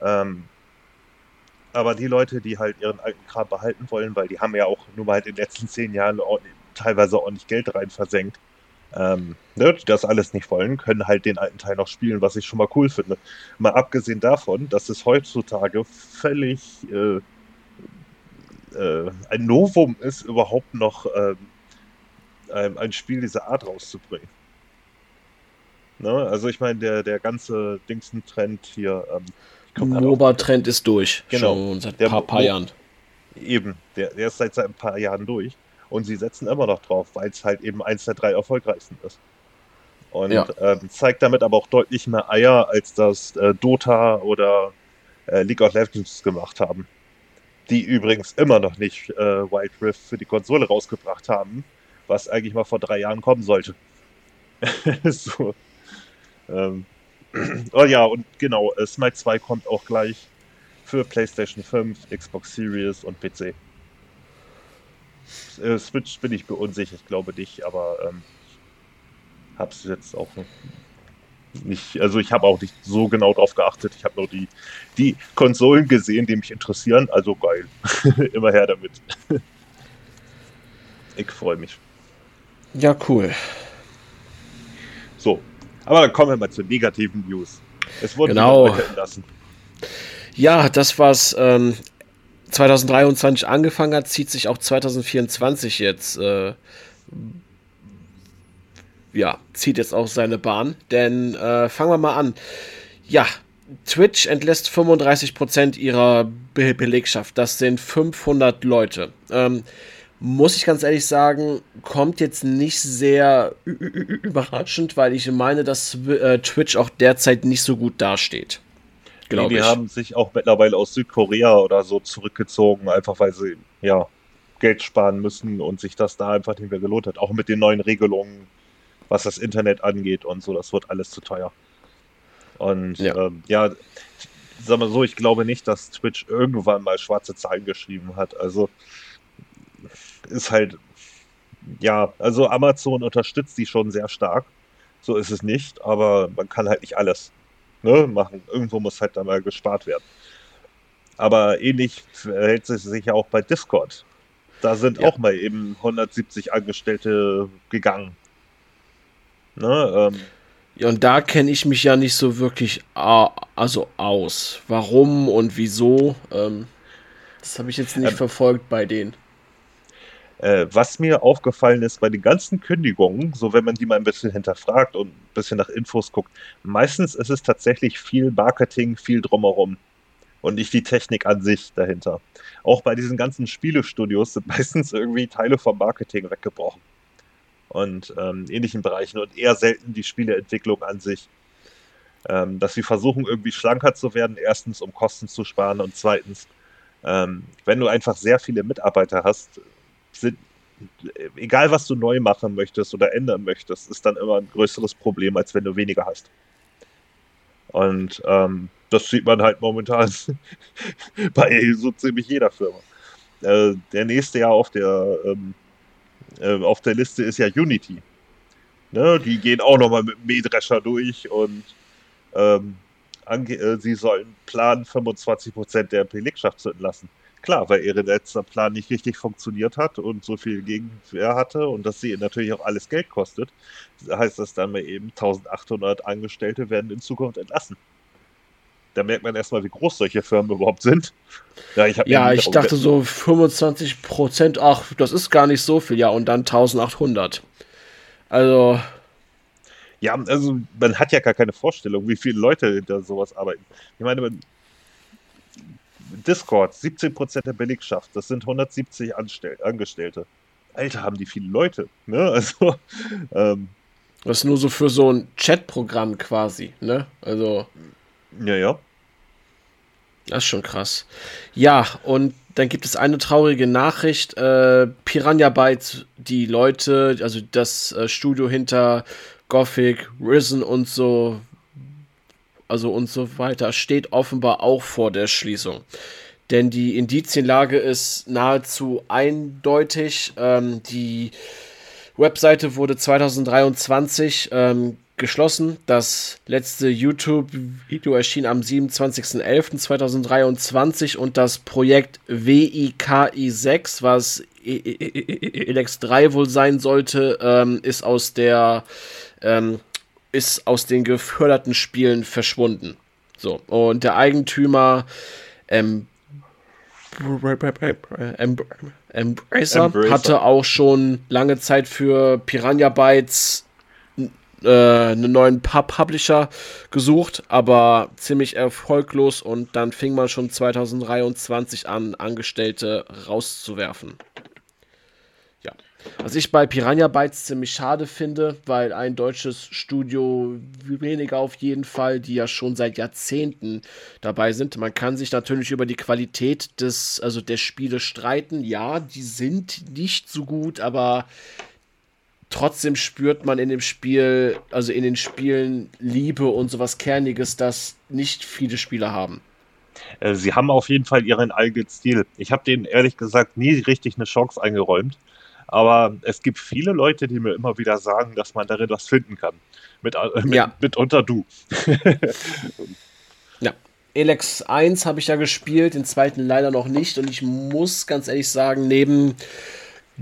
Ähm, aber die Leute, die halt ihren alten Kram behalten wollen, weil die haben ja auch nur mal halt in den letzten zehn Jahren teilweise ordentlich Geld rein versenkt, ähm, ne, die das alles nicht wollen, können halt den alten Teil noch spielen, was ich schon mal cool finde. Mal abgesehen davon, dass es heutzutage völlig äh, äh, ein Novum ist, überhaupt noch ähm, ein Spiel dieser Art rauszubringen. Ne? Also ich meine, der, der ganze Dingsen-Trend hier. Ähm, MOBA-Trend ist durch. Genau. Schon seit ein paar, paar Jahren. Eben, der, der ist seit, seit ein paar Jahren durch. Und sie setzen immer noch drauf, weil es halt eben eins der drei erfolgreichsten ist. Und ja. ähm, zeigt damit aber auch deutlich mehr Eier, als das äh, Dota oder äh, League of Legends gemacht haben die übrigens immer noch nicht äh, Wild Rift für die Konsole rausgebracht haben, was eigentlich mal vor drei Jahren kommen sollte. so. Ähm. Oh ja, und genau, äh, Smite 2 kommt auch gleich für PlayStation 5, Xbox Series und PC. Äh, Switch bin ich unsicher, ich glaube nicht, aber ähm, hab's jetzt auch nicht, also ich habe auch nicht so genau drauf geachtet. Ich habe nur die, die Konsolen gesehen, die mich interessieren. Also geil. Immer her damit. ich freue mich. Ja, cool. So, aber dann kommen wir mal zu negativen News. Es wurde genau. entlassen. Ja, das, was ähm, 2023 angefangen hat, zieht sich auch 2024 jetzt äh, ja, zieht jetzt auch seine Bahn. Denn äh, fangen wir mal an. Ja, Twitch entlässt 35% ihrer Be Belegschaft. Das sind 500 Leute. Ähm, muss ich ganz ehrlich sagen, kommt jetzt nicht sehr überraschend, weil ich meine, dass äh, Twitch auch derzeit nicht so gut dasteht. Nee, die ich. haben sich auch mittlerweile aus Südkorea oder so zurückgezogen, einfach weil sie ja Geld sparen müssen und sich das da einfach nicht mehr gelohnt hat. Auch mit den neuen Regelungen was das Internet angeht und so. Das wird alles zu teuer. Und ja, ähm, ja sag mal so, ich glaube nicht, dass Twitch irgendwann mal schwarze Zahlen geschrieben hat. Also ist halt, ja, also Amazon unterstützt die schon sehr stark. So ist es nicht, aber man kann halt nicht alles ne, machen. Irgendwo muss halt dann mal gespart werden. Aber ähnlich verhält es sich ja auch bei Discord. Da sind ja. auch mal eben 170 Angestellte gegangen. Ne, ähm, ja, und da kenne ich mich ja nicht so wirklich also aus. Warum und wieso? Ähm. Das habe ich jetzt nicht ähm, verfolgt bei denen. Äh, was mir aufgefallen ist bei den ganzen Kündigungen, so wenn man die mal ein bisschen hinterfragt und ein bisschen nach Infos guckt, meistens ist es tatsächlich viel Marketing, viel drumherum und nicht die Technik an sich dahinter. Auch bei diesen ganzen Spielestudios sind meistens irgendwie Teile vom Marketing weggebrochen und ähm, ähnlichen Bereichen und eher selten die Spieleentwicklung an sich. Ähm, dass sie versuchen, irgendwie schlanker zu werden, erstens, um Kosten zu sparen und zweitens, ähm, wenn du einfach sehr viele Mitarbeiter hast, sind, egal was du neu machen möchtest oder ändern möchtest, ist dann immer ein größeres Problem, als wenn du weniger hast. Und ähm, das sieht man halt momentan bei so ziemlich jeder Firma. Äh, der nächste Jahr auf der, ähm, äh, auf der Liste ist ja Unity. Ne? Die gehen auch nochmal mit Mähdrescher durch und ähm, äh, sie sollen planen, 25% der Belegschaft zu entlassen. Klar, weil ihr letzter Plan nicht richtig funktioniert hat und so viel Gegenwehr hatte und dass sie natürlich auch alles Geld kostet, heißt das dann mal eben 1800 Angestellte werden in Zukunft entlassen. Da merkt man erstmal, wie groß solche Firmen überhaupt sind. Ja, ich, ja, ich dachte so 25 Prozent, ach, das ist gar nicht so viel, ja, und dann 1800. Also. Ja, also man hat ja gar keine Vorstellung, wie viele Leute hinter sowas arbeiten. Ich meine, man, Discord, 17% der Belegschaft, das sind 170 Anstell Angestellte. Alter, haben die viele Leute. Ne? Also, ähm, das ist nur so für so ein Chatprogramm quasi, ne? Also. Ja, ja. Das ist schon krass. Ja, und dann gibt es eine traurige Nachricht. Äh, Piranha Bytes, die Leute, also das äh, Studio hinter Gothic, Risen und so also und so weiter, steht offenbar auch vor der Schließung. Denn die Indizienlage ist nahezu eindeutig. Ähm, die Webseite wurde 2023 ähm, geschlossen. Das letzte YouTube-Video erschien am 27.11.2023 und das Projekt WIKI6, was Elex 3 wohl sein sollte, ähm, ist aus der ähm, ist aus den geförderten Spielen verschwunden. So, und der Eigentümer ähm, Embracer, hatte auch schon lange Zeit für Piranha Bytes äh, einen neuen Pub Publisher gesucht, aber ziemlich erfolglos und dann fing man schon 2023 an, Angestellte rauszuwerfen. Was ich bei Piranha Bytes ziemlich schade finde, weil ein deutsches Studio weniger auf jeden Fall, die ja schon seit Jahrzehnten dabei sind. Man kann sich natürlich über die Qualität des, also der Spiele streiten. Ja, die sind nicht so gut, aber trotzdem spürt man in dem Spiel, also in den Spielen Liebe und sowas Kerniges, das nicht viele Spieler haben. Äh, sie haben auf jeden Fall ihren eigenen Stil. Ich habe denen ehrlich gesagt nie richtig eine Chance eingeräumt. Aber es gibt viele Leute, die mir immer wieder sagen, dass man darin was finden kann. Mit, äh, mit, ja. Mitunter du. ja. Elex 1 habe ich ja gespielt, den zweiten leider noch nicht. Und ich muss ganz ehrlich sagen, neben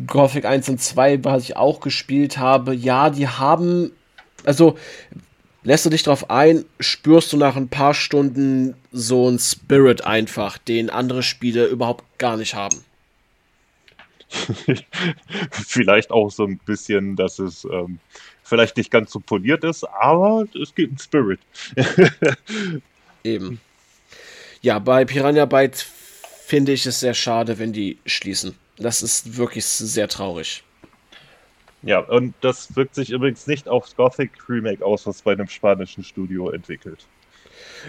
Gothic 1 und 2, was ich auch gespielt habe, ja, die haben, also lässt du dich darauf ein, spürst du nach ein paar Stunden so einen Spirit einfach, den andere Spiele überhaupt gar nicht haben. vielleicht auch so ein bisschen, dass es ähm, vielleicht nicht ganz so poliert ist, aber es gibt einen Spirit. Eben. Ja, bei Piranha Bytes finde ich es sehr schade, wenn die schließen. Das ist wirklich sehr traurig. Ja, und das wirkt sich übrigens nicht aufs Gothic Remake aus, was bei einem spanischen Studio entwickelt.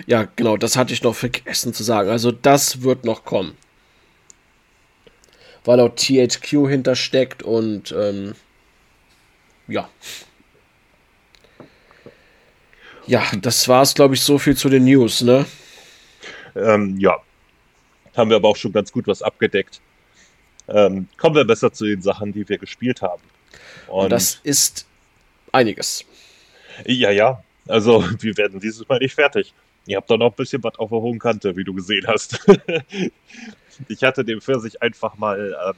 Ja, genau, das hatte ich noch vergessen zu sagen. Also das wird noch kommen weil auch THQ hintersteckt und ähm, ja. Ja, das war es, glaube ich, so viel zu den News, ne? Ähm, ja. Haben wir aber auch schon ganz gut was abgedeckt. Ähm, kommen wir besser zu den Sachen, die wir gespielt haben. Und, und das ist einiges. Ja, ja. Also, wir werden dieses Mal nicht fertig. Ihr habt doch noch ein bisschen was auf der hohen Kante, wie du gesehen hast. Ich hatte dem Pfirsich einfach mal ähm,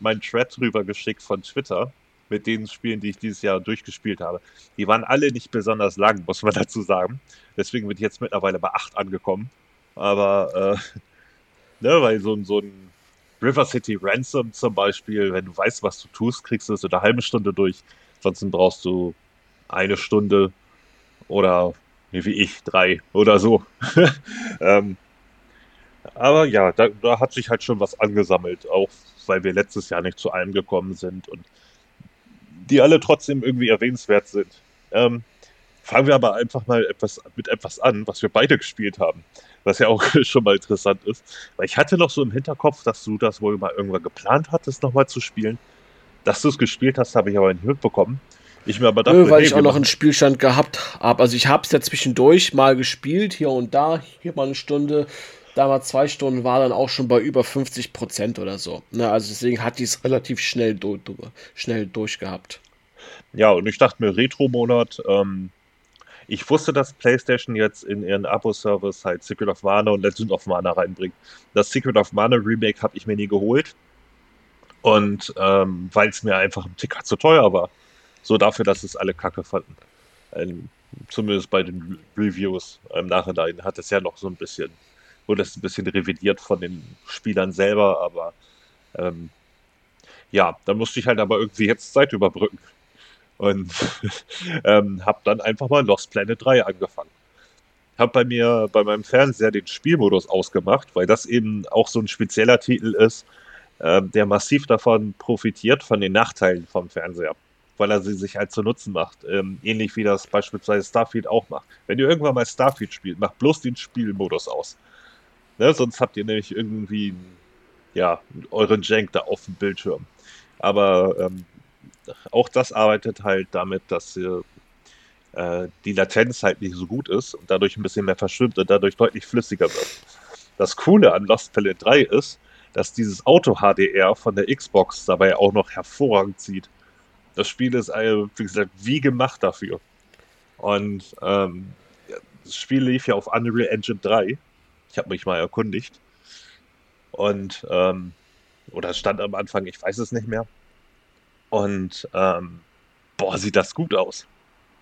meinen Thread drüber geschickt von Twitter mit den Spielen, die ich dieses Jahr durchgespielt habe. Die waren alle nicht besonders lang, muss man dazu sagen. Deswegen bin ich jetzt mittlerweile bei 8 angekommen. Aber Ne, weil so, so ein River City Ransom zum Beispiel, wenn du weißt, was du tust, kriegst du es in einer halben Stunde durch. Ansonsten brauchst du eine Stunde oder wie ich, drei oder so. ähm, aber ja, da, da, hat sich halt schon was angesammelt, auch weil wir letztes Jahr nicht zu allem gekommen sind und die alle trotzdem irgendwie erwähnenswert sind. Ähm, fangen wir aber einfach mal etwas, mit etwas an, was wir beide gespielt haben, was ja auch schon mal interessant ist. Weil ich hatte noch so im Hinterkopf, dass du das wohl mal irgendwann geplant hattest, nochmal zu spielen. Dass du es gespielt hast, habe ich aber nicht mitbekommen. Ich mir aber dachte, Nö, weil hey, ich auch noch einen Spielstand gehabt habe. Also ich habe es ja zwischendurch mal gespielt, hier und da, hier mal eine Stunde, da zwei Stunden, war dann auch schon bei über 50 Prozent oder so. Ne, also deswegen hat die es relativ schnell, du, du, schnell durchgehabt. Ja, und ich dachte mir, Retro-Monat, ähm, ich wusste, dass PlayStation jetzt in ihren Abo-Service halt Secret of Mana und Legend of Mana reinbringt. Das Secret of Mana Remake habe ich mir nie geholt. Und ähm, weil es mir einfach ein Ticker zu teuer war. So dafür, dass es alle Kacke fanden. Ähm, zumindest bei den Reviews. Im Nachhinein hat es ja noch so ein bisschen, wurde es ein bisschen revidiert von den Spielern selber, aber ähm, ja, da musste ich halt aber irgendwie jetzt Zeit überbrücken. Und ähm, habe dann einfach mal Lost Planet 3 angefangen. Habe bei mir, bei meinem Fernseher den Spielmodus ausgemacht, weil das eben auch so ein spezieller Titel ist, äh, der massiv davon profitiert, von den Nachteilen vom Fernseher weil er sie sich halt zu Nutzen macht. Ähm, ähnlich wie das beispielsweise Starfield auch macht. Wenn ihr irgendwann mal Starfield spielt, macht bloß den Spielmodus aus. Ne? Sonst habt ihr nämlich irgendwie ja, euren Jank da auf dem Bildschirm. Aber ähm, auch das arbeitet halt damit, dass äh, die Latenz halt nicht so gut ist und dadurch ein bisschen mehr verschwimmt und dadurch deutlich flüssiger wird. Das Coole an Lost Planet 3 ist, dass dieses Auto-HDR von der Xbox dabei auch noch hervorragend sieht. Das Spiel ist, wie gesagt, wie gemacht dafür. Und ähm, das Spiel lief ja auf Unreal Engine 3. Ich habe mich mal erkundigt. Und, ähm, oder stand am Anfang, ich weiß es nicht mehr. Und, ähm, boah, sieht das gut aus.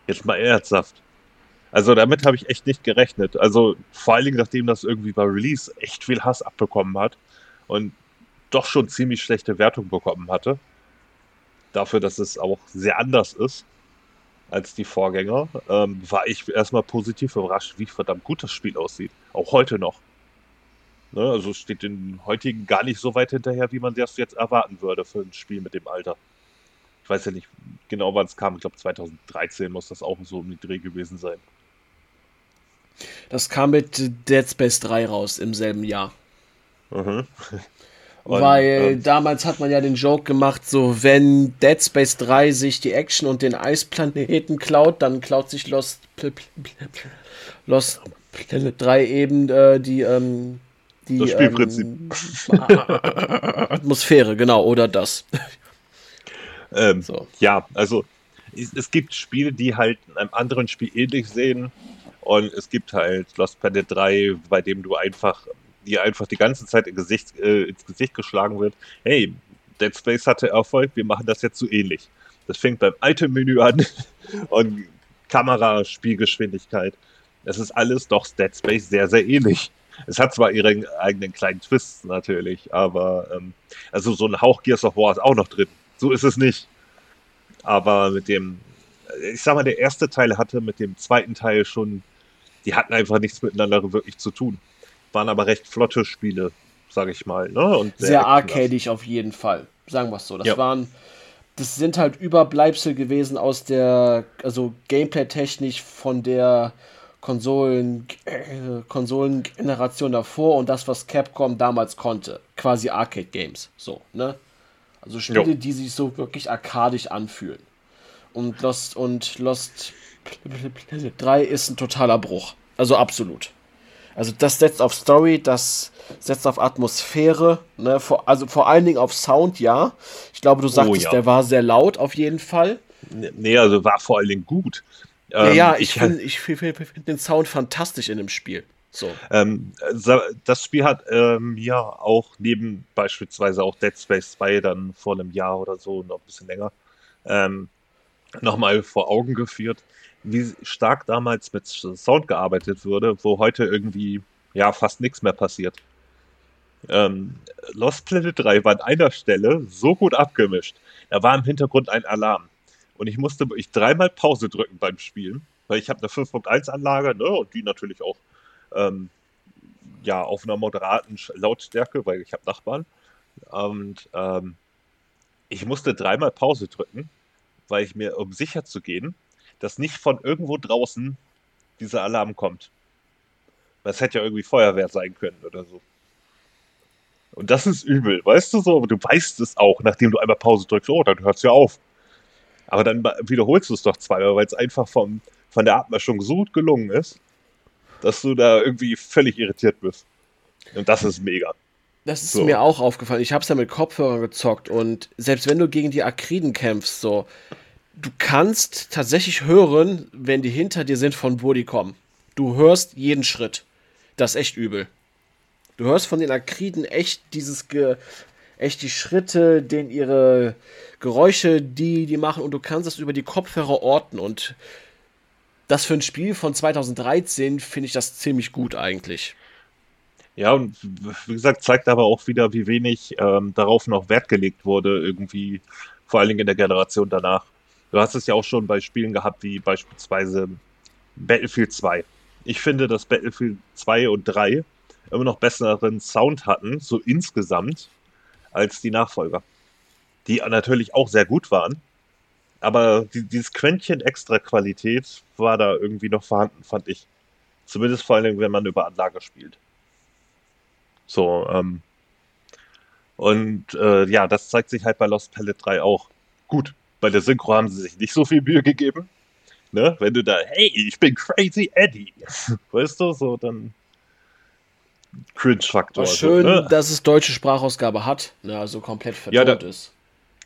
Jetzt mal ernsthaft. Also damit habe ich echt nicht gerechnet. Also vor allen Dingen, nachdem das irgendwie bei Release echt viel Hass abbekommen hat und doch schon ziemlich schlechte Wertung bekommen hatte dafür, dass es auch sehr anders ist als die Vorgänger, ähm, war ich erstmal positiv überrascht, wie verdammt gut das Spiel aussieht. Auch heute noch. Ne, also steht den heutigen gar nicht so weit hinterher, wie man das jetzt erwarten würde für ein Spiel mit dem Alter. Ich weiß ja nicht genau, wann es kam. Ich glaube 2013 muss das auch so um die Dreh gewesen sein. Das kam mit Dead Space 3 raus im selben Jahr. Mhm. Und, Weil ähm, damals hat man ja den Joke gemacht, so wenn Dead Space 3 sich die Action und den Eisplaneten klaut, dann klaut sich Lost, Lost Planet 3 eben äh, die, ähm, die das Spielprinzip. Ähm, Atmosphäre, genau, oder das. Ähm, so. Ja, also es, es, gibt Spiele, die halt einem anderen Spiel ähnlich sehen. Und es gibt halt Lost Planet 3, bei dem du einfach die einfach die ganze Zeit ins Gesicht, äh, ins Gesicht geschlagen wird, hey, Dead Space hatte Erfolg, wir machen das jetzt so ähnlich. Das fängt beim Item-Menü an und Kamera, Spielgeschwindigkeit. Es ist alles doch Dead Space sehr, sehr ähnlich. Es hat zwar ihren eigenen kleinen Twists natürlich, aber ähm, also so ein Hauch Gears of War ist auch noch drin. So ist es nicht. Aber mit dem, ich sag mal, der erste Teil hatte mit dem zweiten Teil schon, die hatten einfach nichts miteinander wirklich zu tun waren aber recht flotte Spiele, sage ich mal. Ne? Und sehr, sehr arcadig auf jeden Fall. Sagen wir es so. Das ja. waren, das sind halt Überbleibsel gewesen aus der, also Gameplay-technisch von der Konsolen, äh, Konsolengeneration davor und das, was Capcom damals konnte. Quasi Arcade-Games. So, ne? Also Spiele, jo. die sich so wirklich arkadisch anfühlen. Und Lost und Lost 3 ist ein totaler Bruch. Also absolut. Also das setzt auf Story, das setzt auf Atmosphäre, ne? vor, also vor allen Dingen auf Sound, ja. Ich glaube, du sagtest, oh, ja. der war sehr laut auf jeden Fall. Nee, also war vor allen Dingen gut. Ja, ähm, ja ich finde ich find, find den Sound fantastisch in dem Spiel. So. Ähm, das Spiel hat ähm, ja auch neben beispielsweise auch Dead Space 2 dann vor einem Jahr oder so, noch ein bisschen länger, ähm, nochmal vor Augen geführt, wie stark damals mit Sound gearbeitet wurde, wo heute irgendwie ja fast nichts mehr passiert. Ähm, Lost Planet 3 war an einer Stelle so gut abgemischt. Da war im Hintergrund ein Alarm. Und ich musste wirklich dreimal Pause drücken beim Spielen, weil ich habe eine 5.1 Anlage, ne, und die natürlich auch ähm, ja, auf einer moderaten Lautstärke, weil ich habe Nachbarn. Und ähm, ich musste dreimal Pause drücken, weil ich mir, um sicher zu gehen, dass nicht von irgendwo draußen dieser Alarm kommt. Das hätte ja irgendwie Feuerwehr sein können oder so. Und das ist übel, weißt du so? Aber du weißt es auch, nachdem du einmal Pause drückst, oh, dann hört es ja auf. Aber dann wiederholst du es doch zweimal, weil es einfach vom, von der Abmischung so gut gelungen ist, dass du da irgendwie völlig irritiert bist. Und das ist mega. Das ist so. mir auch aufgefallen. Ich habe es ja mit Kopfhörern gezockt und selbst wenn du gegen die Akriden kämpfst, so, du kannst tatsächlich hören, wenn die hinter dir sind, von wo die kommen. Du hörst jeden Schritt. Das ist echt übel. Du hörst von den Akriden echt dieses Ge echt die Schritte, den ihre Geräusche, die die machen und du kannst das über die Kopfhörer orten und das für ein Spiel von 2013 finde ich das ziemlich gut eigentlich. Ja, und wie gesagt, zeigt aber auch wieder, wie wenig ähm, darauf noch Wert gelegt wurde, irgendwie, vor allen Dingen in der Generation danach. Du hast es ja auch schon bei Spielen gehabt, wie beispielsweise Battlefield 2. Ich finde, dass Battlefield 2 und 3 immer noch besseren Sound hatten, so insgesamt, als die Nachfolger. Die natürlich auch sehr gut waren, aber die, dieses Quäntchen extra Qualität war da irgendwie noch vorhanden, fand ich. Zumindest vor allem, wenn man über Anlage spielt. So, ähm, und äh, ja, das zeigt sich halt bei Lost Palette 3 auch. Gut, bei der Synchro haben sie sich nicht so viel Mühe gegeben. Ne? Wenn du da, hey, ich bin Crazy Eddie, weißt du, so dann Cringe-Faktor. Schön, so, ne? dass es deutsche Sprachausgabe hat, ne? also komplett vertont ja, da, ist.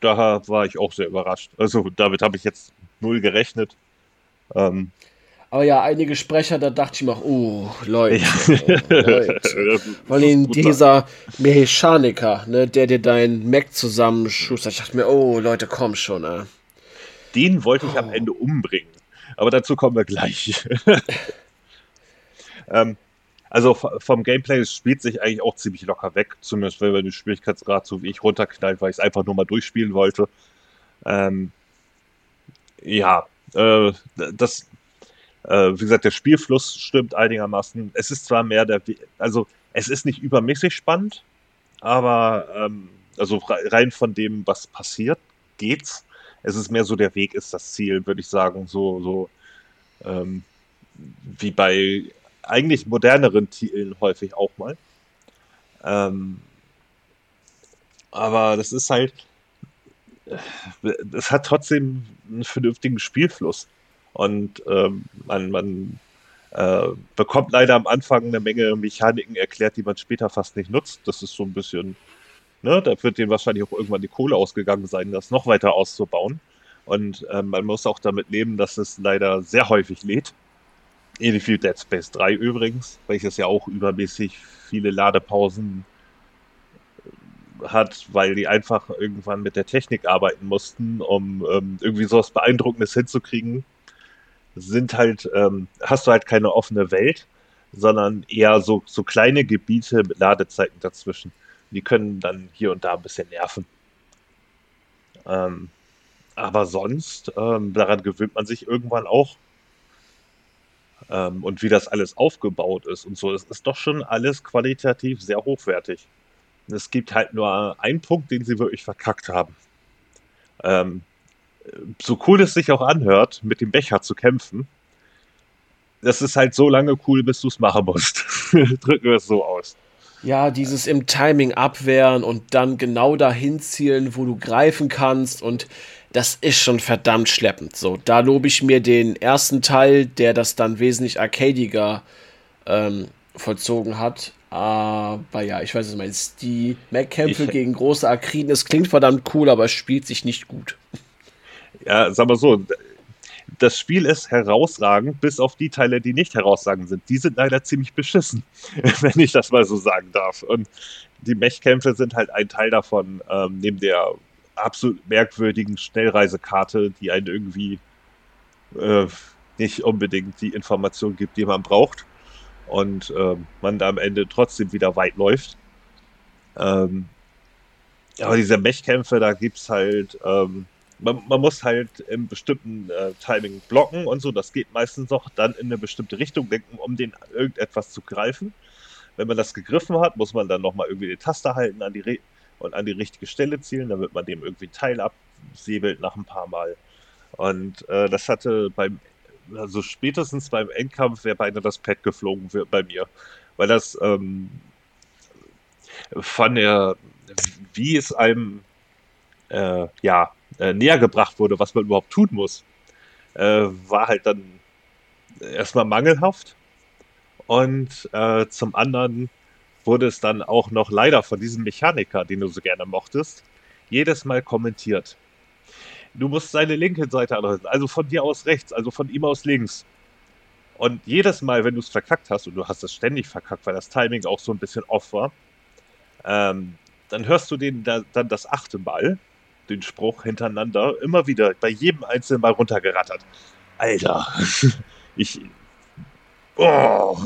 Da war ich auch sehr überrascht. Also damit habe ich jetzt null gerechnet. Ähm, aber ja, einige Sprecher, da dachte ich mir auch, oh, Leute. Leute. Vor allem dieser Mechaniker, ne, der dir dein Mac zusammenschustert. Ich dachte mir, oh, Leute, komm schon, ey. Den wollte ich oh. am Ende umbringen. Aber dazu kommen wir gleich. ähm, also vom Gameplay, es spielt sich eigentlich auch ziemlich locker weg. Zumindest wenn man den Schwierigkeitsgrad so wie ich runterknallt, weil ich es einfach nur mal durchspielen wollte. Ähm, ja, äh, das, äh, wie gesagt, der Spielfluss stimmt einigermaßen. Es ist zwar mehr der, also es ist nicht übermäßig spannend, aber ähm, also rein von dem, was passiert, geht's. Es ist mehr so, der Weg ist das Ziel, würde ich sagen. So, so ähm, wie bei eigentlich moderneren Titeln häufig auch mal. Ähm, aber das ist halt, es hat trotzdem einen vernünftigen Spielfluss. Und ähm, man, man äh, bekommt leider am Anfang eine Menge Mechaniken erklärt, die man später fast nicht nutzt. Das ist so ein bisschen, ne, da wird denen wahrscheinlich auch irgendwann die Kohle ausgegangen sein, das noch weiter auszubauen. Und äh, man muss auch damit leben, dass es leider sehr häufig lädt. Ähnlich wie Dead Space 3 übrigens, welches ja auch übermäßig viele Ladepausen hat, weil die einfach irgendwann mit der Technik arbeiten mussten, um ähm, irgendwie sowas Beeindruckendes hinzukriegen, sind halt, ähm, hast du halt keine offene Welt, sondern eher so, so kleine Gebiete mit Ladezeiten dazwischen. Die können dann hier und da ein bisschen nerven. Ähm, aber sonst, ähm, daran gewöhnt man sich irgendwann auch. Ähm, und wie das alles aufgebaut ist und so, es ist doch schon alles qualitativ sehr hochwertig. Es gibt halt nur einen Punkt, den sie wirklich verkackt haben. Ähm, so cool es sich auch anhört, mit dem Becher zu kämpfen, das ist halt so lange cool, bis du es machen musst. Drücken wir es so aus. Ja, dieses im Timing abwehren und dann genau dahin zielen, wo du greifen kannst und das ist schon verdammt schleppend. So, da lobe ich mir den ersten Teil, der das dann wesentlich arcadiger ähm, vollzogen hat. Aber ja, ich weiß es nicht. Die Mac-Kämpfe gegen große Akriden, es klingt verdammt cool, aber es spielt sich nicht gut ja, sag mal so, das Spiel ist herausragend, bis auf die Teile, die nicht herausragend sind. Die sind leider ziemlich beschissen, wenn ich das mal so sagen darf. Und die Mechkämpfe sind halt ein Teil davon, ähm, neben der absolut merkwürdigen Schnellreisekarte, die einen irgendwie äh, nicht unbedingt die Information gibt, die man braucht. Und äh, man da am Ende trotzdem wieder weit läuft. Ähm, aber diese Mechkämpfe, da gibt es halt, ähm, man, man, muss halt im bestimmten äh, Timing blocken und so, das geht meistens noch, dann in eine bestimmte Richtung denken, um den irgendetwas zu greifen. Wenn man das gegriffen hat, muss man dann nochmal irgendwie die Taste halten an die Re und an die richtige Stelle zielen, damit man dem irgendwie Teil absäbelt nach ein paar Mal. Und äh, das hatte beim, also spätestens beim Endkampf wäre beinahe das Pad geflogen bei mir. Weil das ähm, von der wie es einem äh, ja, äh, näher gebracht wurde, was man überhaupt tun muss, äh, war halt dann erstmal mangelhaft. Und äh, zum anderen wurde es dann auch noch leider von diesem Mechaniker, den du so gerne mochtest, jedes Mal kommentiert. Du musst seine linke Seite anhalten, also von dir aus rechts, also von ihm aus links. Und jedes Mal, wenn du es verkackt hast, und du hast es ständig verkackt, weil das Timing auch so ein bisschen off war, ähm, dann hörst du den da, dann das achte Mal, den Spruch hintereinander, immer wieder bei jedem einzelnen Mal runtergerattert. Alter, ich. Oh,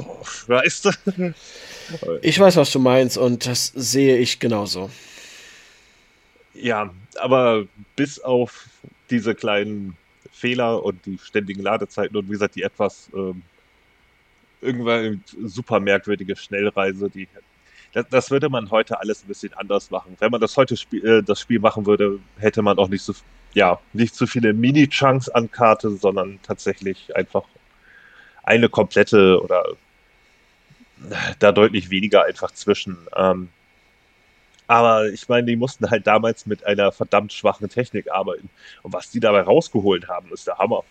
weißt du? Ich weiß, was du meinst und das sehe ich genauso. Ja, aber bis auf diese kleinen Fehler und die ständigen Ladezeiten und wie gesagt, die etwas ähm, irgendwann super merkwürdige Schnellreise, die das, das, würde man heute alles ein bisschen anders machen. Wenn man das heute Spiel, äh, das Spiel machen würde, hätte man auch nicht so, ja, nicht so viele Mini-Chunks an Karte, sondern tatsächlich einfach eine komplette oder da deutlich weniger einfach zwischen. Ähm, aber ich meine, die mussten halt damals mit einer verdammt schwachen Technik arbeiten. Und was die dabei rausgeholt haben, ist der Hammer.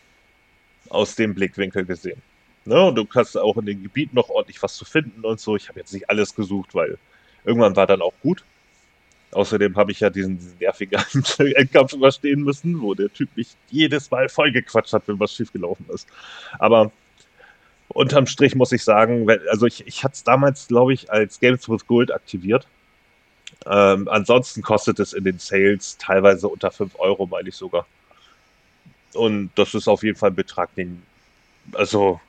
Aus dem Blickwinkel gesehen. Ne? Und du kannst auch in den Gebieten noch ordentlich was zu finden und so. Ich habe jetzt nicht alles gesucht, weil irgendwann war dann auch gut. Außerdem habe ich ja diesen, diesen nervigen Endkampf überstehen müssen, wo der Typ mich jedes Mal vollgequatscht hat, wenn was schiefgelaufen ist. Aber unterm Strich muss ich sagen, also ich, ich hatte es damals, glaube ich, als Games with Gold aktiviert. Ähm, ansonsten kostet es in den Sales teilweise unter 5 Euro, meine ich sogar. Und das ist auf jeden Fall ein Betrag, den, also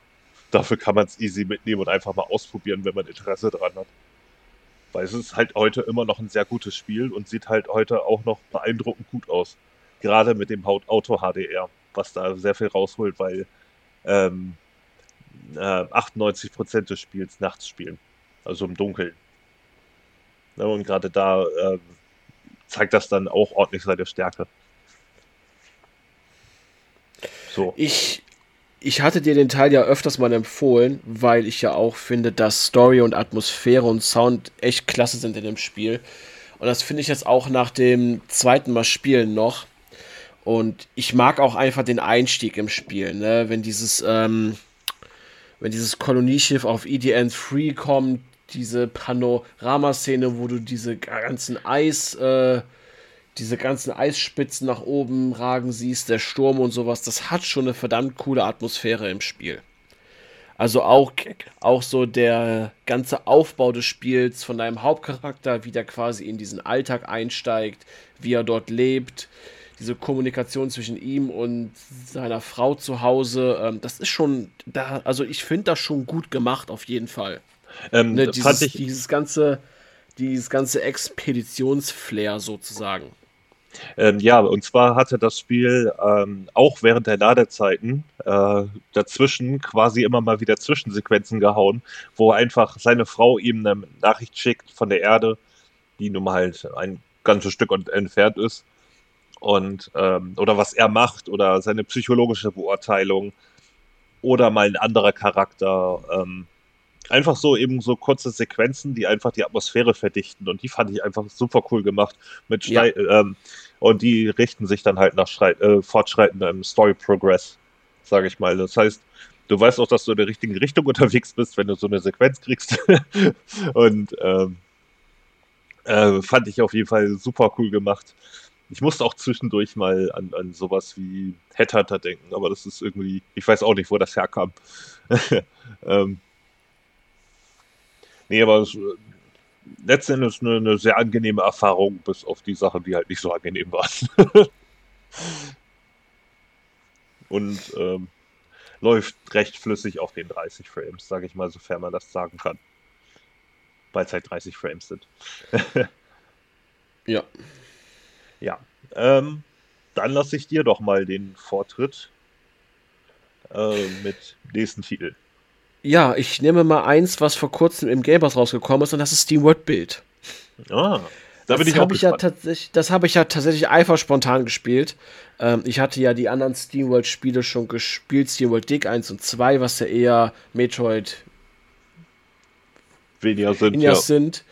dafür kann man es easy mitnehmen und einfach mal ausprobieren, wenn man Interesse dran hat. Weil es ist halt heute immer noch ein sehr gutes Spiel und sieht halt heute auch noch beeindruckend gut aus. Gerade mit dem Auto HDR, was da sehr viel rausholt, weil ähm, äh, 98% des Spiels nachts spielen. Also im Dunkeln. Ja, und gerade da äh, zeigt das dann auch ordentlich seine Stärke. So. Ich ich hatte dir den Teil ja öfters mal empfohlen, weil ich ja auch finde, dass Story und Atmosphäre und Sound echt klasse sind in dem Spiel. Und das finde ich jetzt auch nach dem zweiten Mal spielen noch. Und ich mag auch einfach den Einstieg im Spiel, ne? Wenn dieses, ähm, wenn dieses Kolonieschiff auf EDN 3 kommt, diese Panorama-Szene, wo du diese ganzen Eis, äh, diese ganzen Eisspitzen nach oben ragen siehst, der Sturm und sowas, das hat schon eine verdammt coole Atmosphäre im Spiel. Also auch, auch so der ganze Aufbau des Spiels von deinem Hauptcharakter, wie der quasi in diesen Alltag einsteigt, wie er dort lebt, diese Kommunikation zwischen ihm und seiner Frau zu Hause, ähm, das ist schon, da, also ich finde das schon gut gemacht, auf jeden Fall. Ähm, ne, dieses, dieses ganze, dieses ganze Expeditionsflair sozusagen. Ähm, ja, und zwar hatte das Spiel ähm, auch während der Ladezeiten äh, dazwischen quasi immer mal wieder Zwischensequenzen gehauen, wo einfach seine Frau ihm eine Nachricht schickt von der Erde, die nun mal halt ein ganzes Stück entfernt ist. Und ähm, oder was er macht oder seine psychologische Beurteilung oder mal ein anderer Charakter. Ähm, einfach so eben so kurze Sequenzen, die einfach die Atmosphäre verdichten und die fand ich einfach super cool gemacht mit ja. ähm, und die richten sich dann halt nach äh, fortschreitendem Story Progress, sage ich mal. Das heißt, du weißt auch, dass du in der richtigen Richtung unterwegs bist, wenn du so eine Sequenz kriegst und ähm, äh, fand ich auf jeden Fall super cool gemacht. Ich musste auch zwischendurch mal an, an sowas wie Headhunter denken, aber das ist irgendwie, ich weiß auch nicht, wo das herkam. ähm, Nee, aber letztendlich eine, eine sehr angenehme Erfahrung, bis auf die Sachen, die halt nicht so angenehm waren. Und ähm, läuft recht flüssig auf den 30 Frames, sage ich mal, sofern man das sagen kann. weil es halt 30 Frames sind. ja. Ja. Ähm, dann lasse ich dir doch mal den Vortritt äh, mit nächsten Titel. Ja, ich nehme mal eins, was vor kurzem im Gamers rausgekommen ist, und das ist Steam World Build. Ah, da bin das ich auch ich ja Das habe ich ja tatsächlich einfach spontan gespielt. Ähm, ich hatte ja die anderen Steam World Spiele schon gespielt, Steam World Dig 1 und 2, was ja eher Metroid weniger sind. Ja. sind.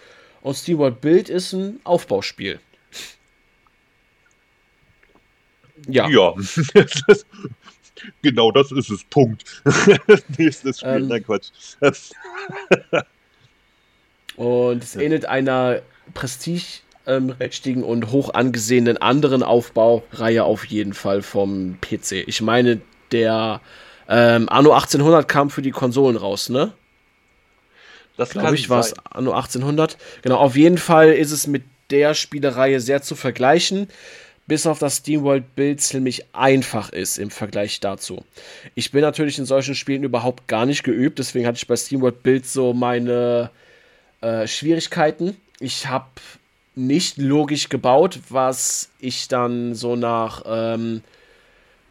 Und Steam World Build ist ein Aufbauspiel. Ja. Ja. genau das ist es. Punkt. Nächstes Spiel. Ähm, Nein, Quatsch. und es ähnelt einer prestigeträchtigen ähm, und hoch angesehenen anderen Aufbaureihe auf jeden Fall vom PC. Ich meine, der ähm, Anno 1800 kam für die Konsolen raus, ne? Das glaube ich, war es Anno 1800. Genau, auf jeden Fall ist es mit der Spielereihe sehr zu vergleichen bis auf das SteamWorld-Bild ziemlich einfach ist im Vergleich dazu. Ich bin natürlich in solchen Spielen überhaupt gar nicht geübt, deswegen hatte ich bei SteamWorld-Bild so meine äh, Schwierigkeiten. Ich habe nicht logisch gebaut, was ich dann so nach, ähm,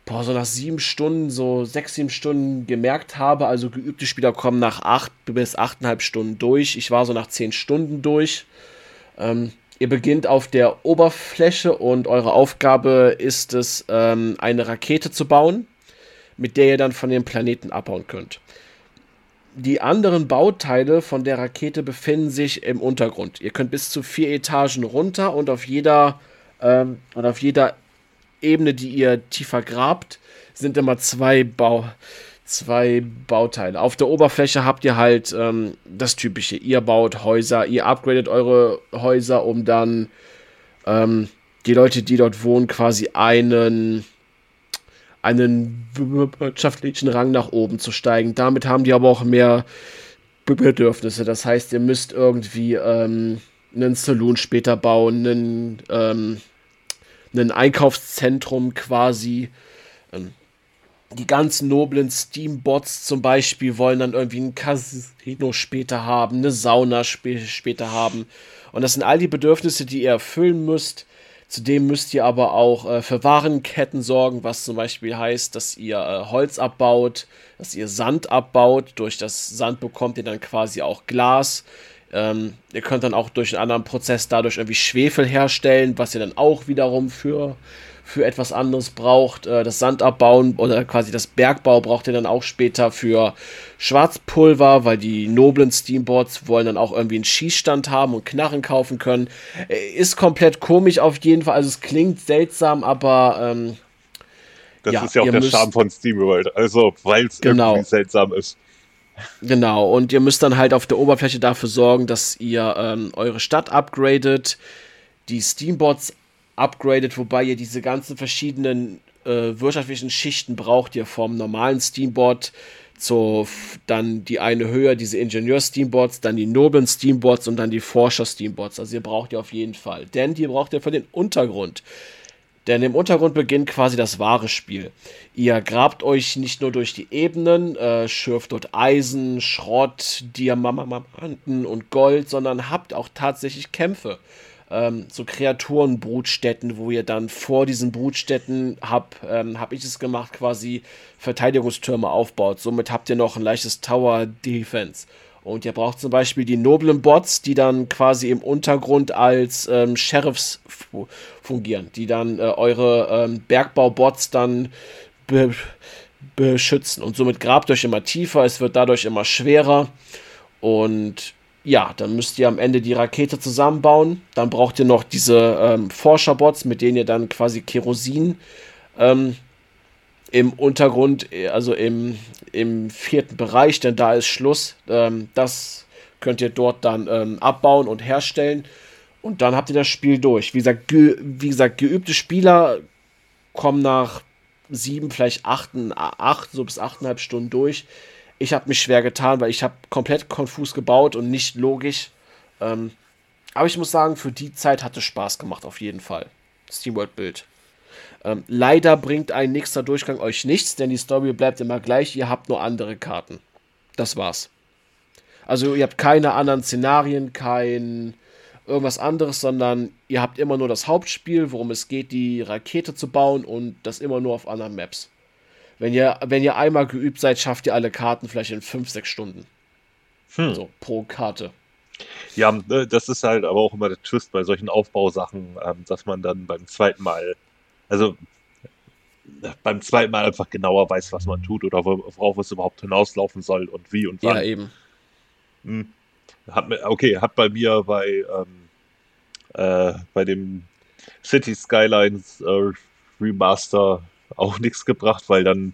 boah, so nach sieben Stunden, so sechs, sieben Stunden gemerkt habe. Also geübte Spieler kommen nach acht bis achteinhalb Stunden durch. Ich war so nach zehn Stunden durch. Ähm, Ihr beginnt auf der Oberfläche und eure Aufgabe ist es, ähm, eine Rakete zu bauen, mit der ihr dann von dem Planeten abhauen könnt. Die anderen Bauteile von der Rakete befinden sich im Untergrund. Ihr könnt bis zu vier Etagen runter und auf jeder, ähm, und auf jeder Ebene, die ihr tiefer grabt, sind immer zwei Bau zwei Bauteile. Auf der Oberfläche habt ihr halt ähm, das Typische. Ihr baut Häuser, ihr upgradet eure Häuser, um dann ähm, die Leute, die dort wohnen, quasi einen, einen wirtschaftlichen Rang nach oben zu steigen. Damit haben die aber auch mehr Bedürfnisse. Das heißt, ihr müsst irgendwie ähm, einen Saloon später bauen, einen, ähm, einen Einkaufszentrum quasi. Ähm, die ganz noblen Steam-Bots zum Beispiel wollen dann irgendwie ein Casino später haben, eine Sauna sp später haben. Und das sind all die Bedürfnisse, die ihr erfüllen müsst. Zudem müsst ihr aber auch äh, für Warenketten sorgen, was zum Beispiel heißt, dass ihr äh, Holz abbaut, dass ihr Sand abbaut. Durch das Sand bekommt ihr dann quasi auch Glas. Ähm, ihr könnt dann auch durch einen anderen Prozess dadurch irgendwie Schwefel herstellen, was ihr dann auch wiederum für für etwas anderes braucht. Äh, das Sandabbauen oder quasi das Bergbau braucht ihr dann auch später für Schwarzpulver, weil die noblen Steamboards wollen dann auch irgendwie einen Schießstand haben und Knarren kaufen können. Äh, ist komplett komisch auf jeden Fall. Also es klingt seltsam, aber ähm, das ja, ist ja auch der Charme von SteamWorld. Also, weil es genau. irgendwie seltsam ist. Genau, und ihr müsst dann halt auf der Oberfläche dafür sorgen, dass ihr ähm, eure Stadt upgradet, die Steamboards upgradet, wobei ihr diese ganzen verschiedenen äh, wirtschaftlichen Schichten braucht ihr vom normalen Steamboard zu dann die eine höher, diese Ingenieur-Steamboards, dann die noblen Steamboards und dann die Forscher-Steamboards. Also ihr braucht ihr auf jeden Fall. Denn die braucht ihr für den Untergrund. Denn im Untergrund beginnt quasi das wahre Spiel. Ihr grabt euch nicht nur durch die Ebenen, äh, schürft dort Eisen, Schrott, Diamanten und Gold, sondern habt auch tatsächlich Kämpfe ähm, so Kreaturenbrutstätten, wo ihr dann vor diesen Brutstätten, hab, ähm, hab ich es gemacht, quasi Verteidigungstürme aufbaut. Somit habt ihr noch ein leichtes Tower Defense. Und ihr braucht zum Beispiel die noblen Bots, die dann quasi im Untergrund als ähm, Sheriffs fungieren, die dann äh, eure ähm, Bergbaubots dann be beschützen. Und somit grabt euch immer tiefer, es wird dadurch immer schwerer. Und ja, dann müsst ihr am Ende die Rakete zusammenbauen. Dann braucht ihr noch diese ähm, Forscherbots, mit denen ihr dann quasi Kerosin ähm, im Untergrund, also im, im vierten Bereich, denn da ist Schluss. Ähm, das könnt ihr dort dann ähm, abbauen und herstellen. Und dann habt ihr das Spiel durch. Wie gesagt, ge wie gesagt geübte Spieler kommen nach sieben, vielleicht acht, acht so bis achteinhalb Stunden durch. Ich habe mich schwer getan, weil ich habe komplett konfus gebaut und nicht logisch. Ähm, aber ich muss sagen, für die Zeit hat es Spaß gemacht, auf jeden Fall. SteamWorld Bild. Ähm, leider bringt ein nächster Durchgang euch nichts, denn die Story bleibt immer gleich. Ihr habt nur andere Karten. Das war's. Also ihr habt keine anderen Szenarien, kein irgendwas anderes, sondern ihr habt immer nur das Hauptspiel, worum es geht, die Rakete zu bauen und das immer nur auf anderen Maps. Wenn ihr, wenn ihr einmal geübt seid, schafft ihr alle Karten vielleicht in 5, 6 Stunden. Hm. So, pro Karte. Ja, ne, das ist halt aber auch immer der Twist bei solchen Aufbausachen, ähm, dass man dann beim zweiten Mal, also beim zweiten Mal einfach genauer weiß, was man tut oder worauf es überhaupt hinauslaufen soll und wie und wann. Ja, eben. Hm. Hat, okay, hat bei mir bei, ähm, äh, bei dem City Skylines äh, Remaster auch nichts gebracht, weil dann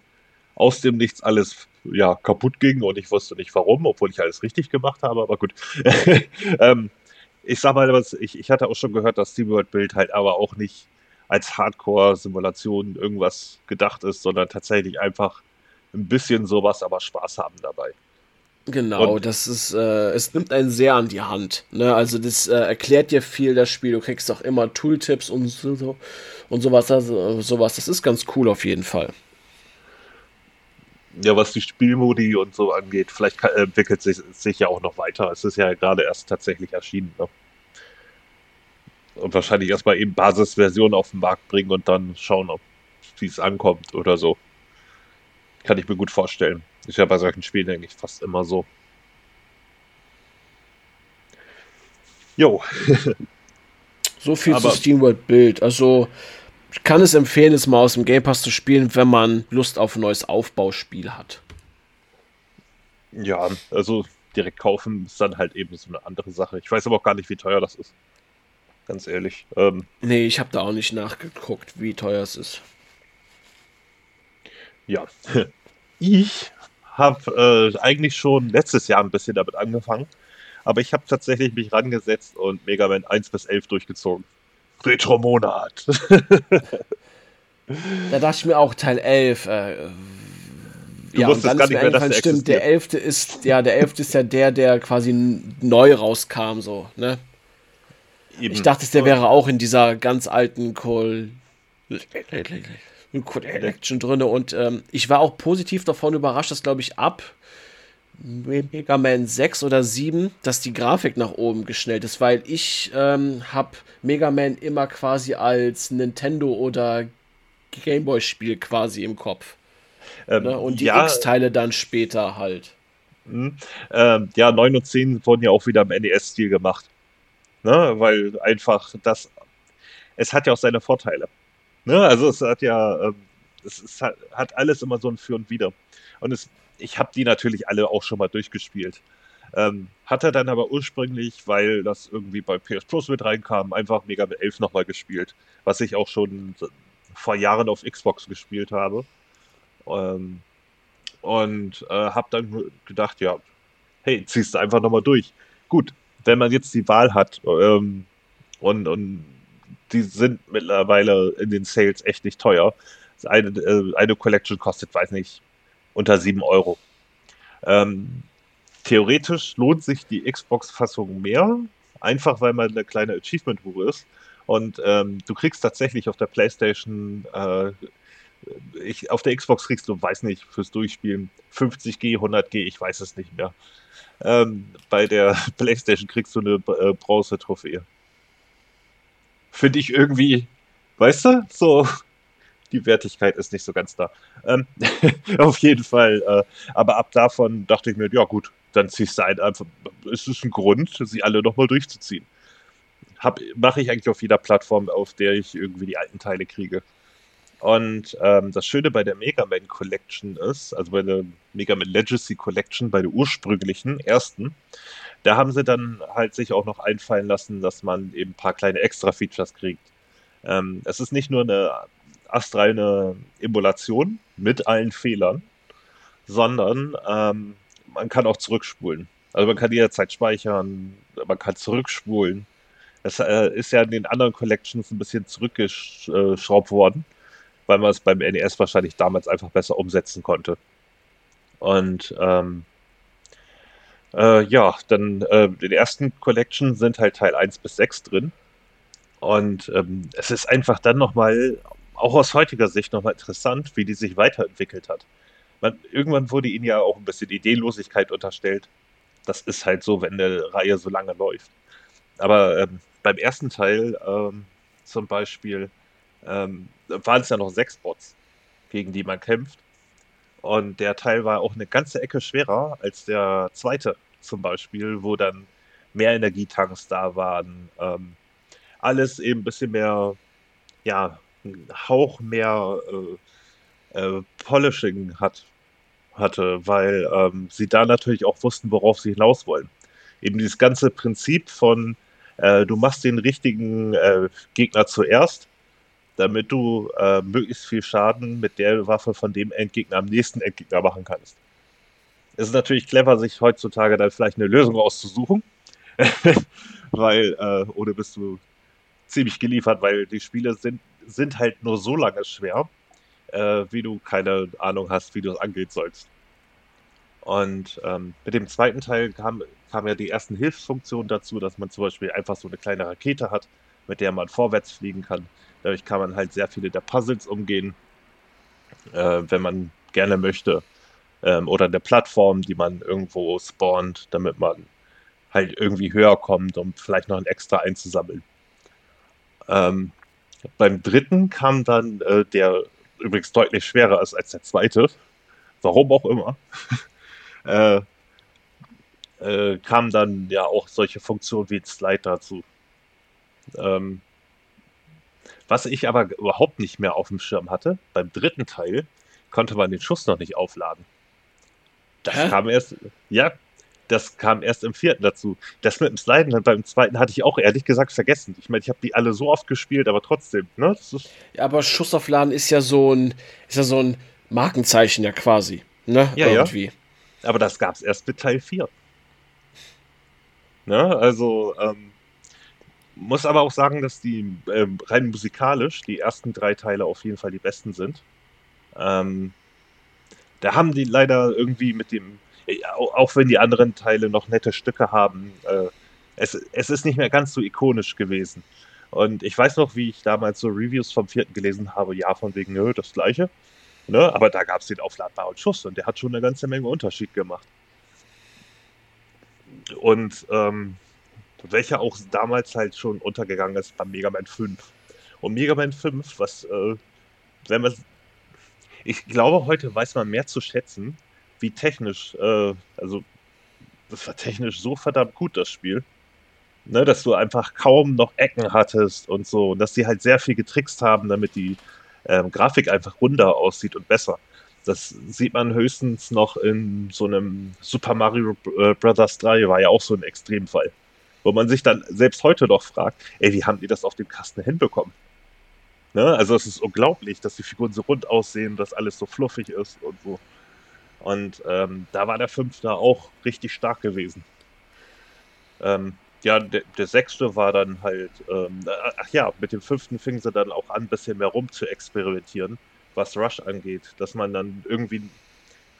aus dem Nichts alles ja, kaputt ging und ich wusste nicht warum, obwohl ich alles richtig gemacht habe, aber gut. ähm, ich sag mal, ich, ich hatte auch schon gehört, dass SteamWorld Build halt aber auch nicht als Hardcore-Simulation irgendwas gedacht ist, sondern tatsächlich einfach ein bisschen sowas, aber Spaß haben dabei. Genau, und das ist, äh, es nimmt einen sehr an die Hand. Ne? Also das äh, erklärt dir viel, das Spiel. Du kriegst auch immer Tooltips und so und sowas, also, sowas. Das ist ganz cool auf jeden Fall. Ja, was die Spielmodi und so angeht, vielleicht kann, entwickelt sich, sich ja auch noch weiter. Es ist ja gerade erst tatsächlich erschienen. Ne? Und wahrscheinlich erstmal eben Basisversion auf den Markt bringen und dann schauen, ob es ankommt oder so. Kann ich mir gut vorstellen. Ist ja bei solchen Spielen eigentlich fast immer so. Jo. so viel Aber zu SteamWorld Bild. Also, ich kann es empfehlen, es mal aus dem Game Pass zu spielen, wenn man Lust auf ein neues Aufbauspiel hat. Ja, also direkt kaufen ist dann halt eben so eine andere Sache. Ich weiß aber auch gar nicht, wie teuer das ist. Ganz ehrlich. Ähm, nee, ich habe da auch nicht nachgeguckt, wie teuer es ist. Ja. Ich habe äh, eigentlich schon letztes Jahr ein bisschen damit angefangen, aber ich habe tatsächlich mich rangesetzt und Mega Man 1 bis 11 durchgezogen. Retro-Monat. da dachte ich mir auch Teil 11. Äh, du ja, wusstest gar nicht mehr, dass der stimmt, der 11. ist ja der 11. ist ja der, der quasi neu rauskam so, ne? Eben. Ich dachte, der wäre auch in dieser ganz alten Call Collection drin. Und ähm, ich war auch positiv davon überrascht, dass, glaube ich, ab Mega Man 6 oder 7, dass die Grafik nach oben geschnellt ist, weil ich ähm, habe Mega Man immer quasi als Nintendo oder Gameboy-Spiel quasi im Kopf. Ähm, ne? Und die ja, X-Teile dann später halt. Mh, ähm, ja, 9 und 10 wurden ja auch wieder im NES-Stil gemacht. Ne? Weil einfach das, es hat ja auch seine Vorteile. Ne? Also es hat ja, ähm, es ist, hat alles immer so ein Für und Wider. Und es, ich habe die natürlich alle auch schon mal durchgespielt. Ähm, hat er dann aber ursprünglich, weil das irgendwie bei PS Plus mit reinkam, einfach Mega Man 11 nochmal gespielt, was ich auch schon vor Jahren auf Xbox gespielt habe. Ähm, und äh, habe dann gedacht, ja, hey, ziehst du einfach nochmal durch. Gut, wenn man jetzt die Wahl hat ähm, und, und die sind mittlerweile in den Sales echt nicht teuer. Eine, äh, eine Collection kostet, weiß nicht, unter 7 Euro. Ähm, theoretisch lohnt sich die Xbox-Fassung mehr, einfach weil man eine kleine Achievement-Hure ist. Und ähm, du kriegst tatsächlich auf der PlayStation, äh, ich, auf der Xbox kriegst du, weiß nicht, fürs Durchspielen 50G, 100G, ich weiß es nicht mehr. Ähm, bei der PlayStation kriegst du eine äh, Bronze-Trophäe finde ich irgendwie, weißt du, so die Wertigkeit ist nicht so ganz da. Ähm, auf jeden Fall. Äh, aber ab davon dachte ich mir, ja gut, dann ziehst du ein, einfach, ist es ein Grund, sie alle nochmal durchzuziehen. Mache ich eigentlich auf jeder Plattform, auf der ich irgendwie die alten Teile kriege. Und ähm, das Schöne bei der Mega Man Collection ist, also bei der Mega Man Legacy Collection, bei der ursprünglichen ersten, da haben sie dann halt sich auch noch einfallen lassen, dass man eben ein paar kleine Extra-Features kriegt. Ähm, es ist nicht nur eine astreine Emulation mit allen Fehlern, sondern ähm, man kann auch zurückspulen. Also man kann jederzeit speichern, man kann zurückspulen. Das äh, ist ja in den anderen Collections ein bisschen zurückgeschraubt worden, weil man es beim NES wahrscheinlich damals einfach besser umsetzen konnte. Und ähm, äh, ja, dann äh, in der ersten Collection sind halt Teil 1 bis 6 drin. Und ähm, es ist einfach dann nochmal, auch aus heutiger Sicht nochmal interessant, wie die sich weiterentwickelt hat. Man, irgendwann wurde ihnen ja auch ein bisschen Ideenlosigkeit unterstellt. das ist halt so, wenn eine Reihe so lange läuft. Aber ähm, beim ersten Teil ähm, zum Beispiel ähm, waren es ja noch sechs Bots, gegen die man kämpft. Und der Teil war auch eine ganze Ecke schwerer als der zweite zum Beispiel, wo dann mehr Energietanks da waren. Ähm, alles eben ein bisschen mehr, ja, Hauch mehr äh, äh, Polishing hat, hatte, weil ähm, sie da natürlich auch wussten, worauf sie hinaus wollen. Eben dieses ganze Prinzip von, äh, du machst den richtigen äh, Gegner zuerst, damit du äh, möglichst viel Schaden mit der Waffe von dem Endgegner am nächsten Endgegner machen kannst. Es ist natürlich clever, sich heutzutage dann vielleicht eine Lösung auszusuchen, weil äh, ohne bist du ziemlich geliefert, weil die Spiele sind, sind halt nur so lange schwer, äh, wie du keine Ahnung hast, wie du es angehen sollst. Und ähm, mit dem zweiten Teil kam, kam ja die ersten Hilfsfunktionen dazu, dass man zum Beispiel einfach so eine kleine Rakete hat, mit der man vorwärts fliegen kann. Dadurch kann man halt sehr viele der Puzzles umgehen, äh, wenn man gerne möchte. Ähm, oder der Plattform, die man irgendwo spawnt, damit man halt irgendwie höher kommt, um vielleicht noch ein extra einzusammeln. Ähm, beim dritten kam dann äh, der übrigens deutlich schwerer ist als der zweite, warum auch immer, äh, äh, kamen dann ja auch solche Funktionen wie Slide dazu. Ähm, was ich aber überhaupt nicht mehr auf dem Schirm hatte, beim dritten Teil konnte man den Schuss noch nicht aufladen. Das Hä? kam erst, ja, das kam erst im vierten dazu. Das mit dem Sliden beim zweiten hatte ich auch ehrlich gesagt vergessen. Ich meine, ich habe die alle so oft gespielt, aber trotzdem, ne? ja, aber Schussaufladen ist ja so ein, ist ja so ein Markenzeichen ja quasi, ne? Ja, Irgendwie. Ja. Aber das gab es erst mit Teil 4. Ne? Also, ähm, muss aber auch sagen, dass die ähm, rein musikalisch die ersten drei Teile auf jeden Fall die besten sind. Ähm, da haben die leider irgendwie mit dem auch wenn die anderen Teile noch nette Stücke haben, äh, es, es ist nicht mehr ganz so ikonisch gewesen. Und ich weiß noch, wie ich damals so Reviews vom vierten gelesen habe, ja, von wegen, nö, das gleiche. Ne? Aber da gab es den aufladbaren Schuss und der hat schon eine ganze Menge Unterschied gemacht. Und ähm, welcher auch damals halt schon untergegangen ist beim Mega Man 5. Und Mega Man 5, was, äh, wenn man, ich glaube, heute weiß man mehr zu schätzen, wie technisch, äh, also das war technisch so verdammt gut, das Spiel. Ne, dass du einfach kaum noch Ecken hattest und so. Und dass sie halt sehr viel getrickst haben, damit die ähm, Grafik einfach runder aussieht und besser. Das sieht man höchstens noch in so einem Super Mario äh, Bros. 3, war ja auch so ein Extremfall. Wo man sich dann selbst heute noch fragt, ey, wie haben die das auf dem Kasten hinbekommen? Ne? Also es ist unglaublich, dass die Figuren so rund aussehen, dass alles so fluffig ist und so. Und ähm, da war der Fünfte auch richtig stark gewesen. Ähm, ja, der, der, Sechste war dann halt, ähm, ach ja, mit dem Fünften fingen sie dann auch an, ein bisschen mehr rum zu experimentieren, was Rush angeht. Dass man dann irgendwie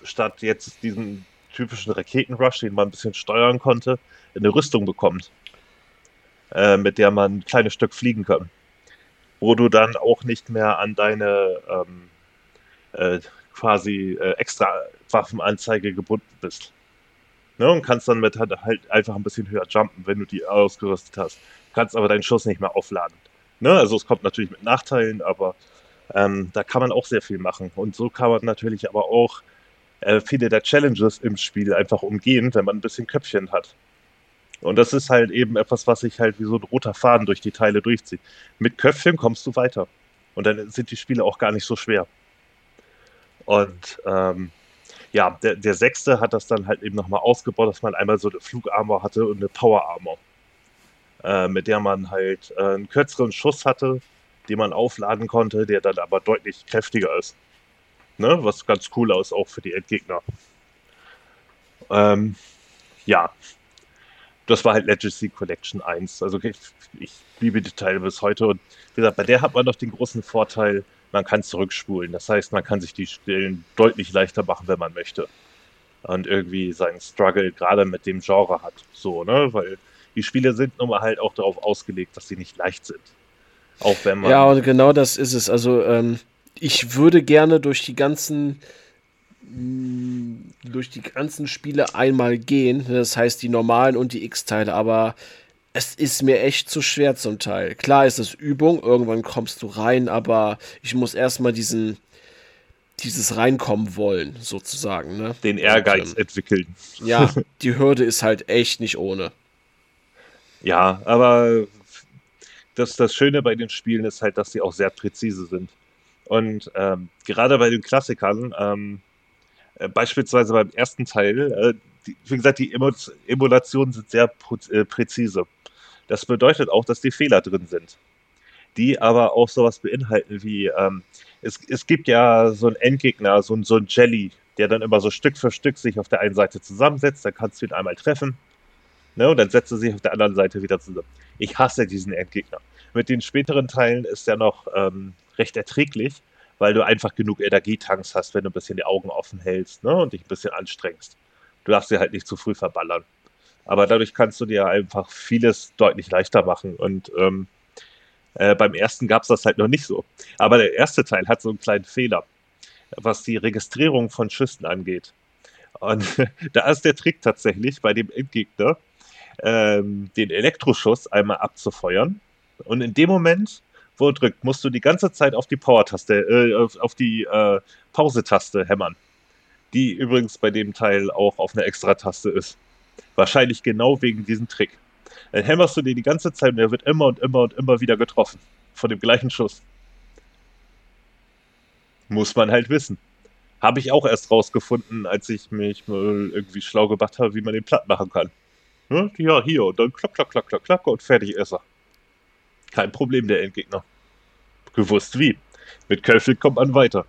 statt jetzt diesen typischen Raketenrush, den man ein bisschen steuern konnte, eine Rüstung bekommt, äh, mit der man ein kleines Stück fliegen kann. Wo du dann auch nicht mehr an deine ähm, äh, quasi äh, extra Waffenanzeige gebunden bist. Ne, und kannst dann mit halt, halt einfach ein bisschen höher jumpen, wenn du die ausgerüstet hast. Kannst aber deinen Schuss nicht mehr aufladen. Ne, also es kommt natürlich mit Nachteilen, aber ähm, da kann man auch sehr viel machen. Und so kann man natürlich aber auch äh, viele der Challenges im Spiel einfach umgehen, wenn man ein bisschen Köpfchen hat. Und das ist halt eben etwas, was sich halt wie so ein roter Faden durch die Teile durchzieht. Mit Köpfchen kommst du weiter. Und dann sind die Spiele auch gar nicht so schwer. Und ähm, ja, der, der sechste hat das dann halt eben nochmal ausgebaut, dass man einmal so eine Flugarmor hatte und eine Powerarmor, äh, mit der man halt äh, einen kürzeren Schuss hatte, den man aufladen konnte, der dann aber deutlich kräftiger ist. Ne? Was ganz cool ist, auch für die Endgegner. Ähm, ja, das war halt Legacy Collection 1. Also ich, ich liebe die Teile bis heute. Und wie gesagt, bei der hat man noch den großen Vorteil, man kann zurückspulen. Das heißt, man kann sich die Stellen deutlich leichter machen, wenn man möchte. Und irgendwie seinen Struggle gerade mit dem Genre hat. So, ne? Weil die Spiele sind nun mal halt auch darauf ausgelegt, dass sie nicht leicht sind. Auch wenn man. Ja, und genau das ist es. Also, ähm, ich würde gerne durch die ganzen mm, durch die ganzen Spiele einmal gehen. Das heißt die normalen und die X-Teile, aber es ist mir echt zu schwer zum Teil. Klar ist es Übung, irgendwann kommst du rein, aber ich muss erstmal diesen dieses reinkommen wollen, sozusagen. Ne? Den Ehrgeiz und, ähm, entwickeln. Ja, die Hürde ist halt echt nicht ohne. Ja, aber das, das Schöne bei den Spielen ist halt, dass sie auch sehr präzise sind. Und ähm, gerade bei den Klassikern, ähm, äh, beispielsweise beim ersten Teil, äh, die, wie gesagt, die Emulationen sind sehr äh, präzise. Das bedeutet auch, dass die Fehler drin sind. Die aber auch sowas beinhalten wie, ähm, es, es gibt ja so einen Endgegner, so, so ein Jelly, der dann immer so Stück für Stück sich auf der einen Seite zusammensetzt, dann kannst du ihn einmal treffen. Ne, und dann setzt er sich auf der anderen Seite wieder zusammen. Ich hasse diesen Endgegner. Mit den späteren Teilen ist er noch ähm, recht erträglich, weil du einfach genug Energietanks hast, wenn du ein bisschen die Augen offen hältst ne, und dich ein bisschen anstrengst. Du darfst sie halt nicht zu früh verballern. Aber dadurch kannst du dir einfach vieles deutlich leichter machen. Und ähm, äh, beim ersten gab es das halt noch nicht so. Aber der erste Teil hat so einen kleinen Fehler, was die Registrierung von Schüssen angeht. Und da ist der Trick tatsächlich bei dem Endgegner, ähm, den Elektroschuss einmal abzufeuern. Und in dem Moment, wo er drückt, musst du die ganze Zeit auf die Power-Taste, äh, auf, die äh, Pause-Taste hämmern. Die übrigens bei dem Teil auch auf einer Extra-Taste ist. Wahrscheinlich genau wegen diesem Trick. Dann hämmerst du den die ganze Zeit und er wird immer und immer und immer wieder getroffen. Von dem gleichen Schuss. Muss man halt wissen. Habe ich auch erst rausgefunden, als ich mich mal irgendwie schlau gemacht habe, wie man den platt machen kann. Ja, hier, und dann klack, klack, klack, klack, klack und fertig ist er. Kein Problem, der Endgegner. Gewusst wie. Mit Köffel kommt man weiter.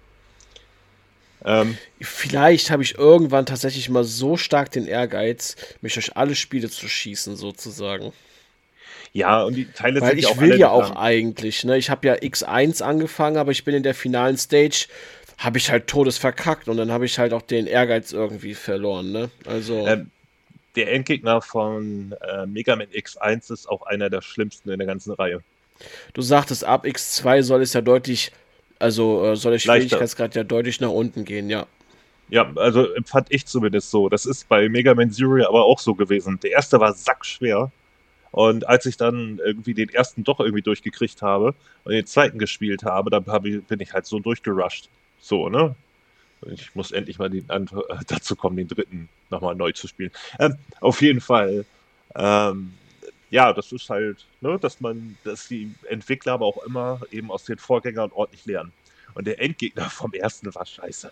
Ähm, Vielleicht habe ich irgendwann tatsächlich mal so stark den Ehrgeiz, mich durch alle Spiele zu schießen, sozusagen. Ja, und die Teile Weil sind ja auch. Ich will ja auch eigentlich, ne? Ich habe ja X1 angefangen, aber ich bin in der finalen Stage, habe ich halt Todes verkackt und dann habe ich halt auch den Ehrgeiz irgendwie verloren, ne? Also. Ähm, der Endgegner von äh, Mega Man X1 ist auch einer der schlimmsten in der ganzen Reihe. Du sagtest, ab X2 soll es ja deutlich also äh, soll der Schwierigkeitsgrad ja deutlich nach unten gehen, ja. Ja, also fand ich zumindest so. Das ist bei Mega Man Zero aber auch so gewesen. Der erste war sackschwer. Und als ich dann irgendwie den ersten doch irgendwie durchgekriegt habe und den zweiten gespielt habe, dann hab ich, bin ich halt so durchgerusht. So, ne? Ich muss endlich mal den, äh, dazu kommen, den dritten nochmal neu zu spielen. Ähm, auf jeden Fall. Ähm, ja, das ist halt, ne, dass man, dass die Entwickler aber auch immer eben aus den Vorgängern ordentlich lernen. Und der Endgegner vom ersten war scheiße.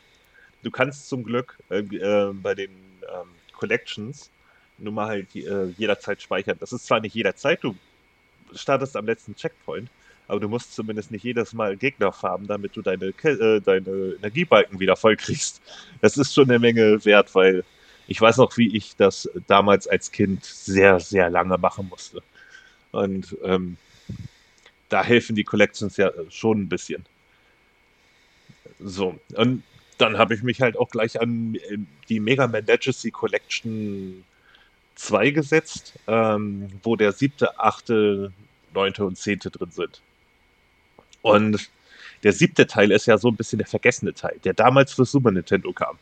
Du kannst zum Glück äh, äh, bei den ähm, Collections nur mal halt äh, jederzeit speichern. Das ist zwar nicht jederzeit, du startest am letzten Checkpoint, aber du musst zumindest nicht jedes Mal Gegner farben, damit du deine, äh, deine Energiebalken wieder voll kriegst. Das ist schon eine Menge wert, weil ich weiß noch, wie ich das damals als Kind sehr, sehr lange machen musste. Und ähm, da helfen die Collections ja schon ein bisschen. So, und dann habe ich mich halt auch gleich an äh, die Mega Man Legacy Collection 2 gesetzt, ähm, wo der siebte, achte, neunte und zehnte drin sind. Und der siebte Teil ist ja so ein bisschen der vergessene Teil, der damals für Super Nintendo kam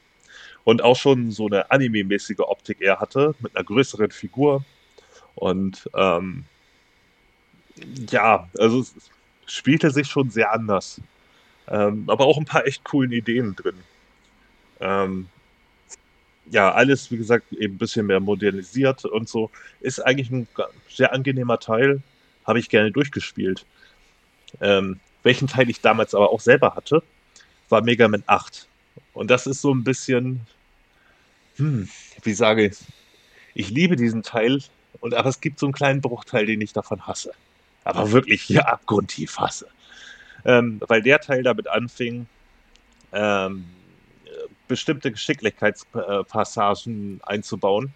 und auch schon so eine anime-mäßige Optik er hatte, mit einer größeren Figur. Und ähm, ja, also es spielte sich schon sehr anders. Ähm, aber auch ein paar echt coolen Ideen drin. Ähm, ja, alles, wie gesagt, eben ein bisschen mehr modernisiert und so. Ist eigentlich ein sehr angenehmer Teil. Habe ich gerne durchgespielt. Ähm, welchen Teil ich damals aber auch selber hatte, war Mega Man 8. Und das ist so ein bisschen, hm, wie sage ich, ich liebe diesen Teil, und, aber es gibt so einen kleinen Bruchteil, den ich davon hasse. Aber wirklich hier abgrundtief hasse. Ähm, weil der Teil damit anfing, ähm, bestimmte Geschicklichkeitspassagen einzubauen,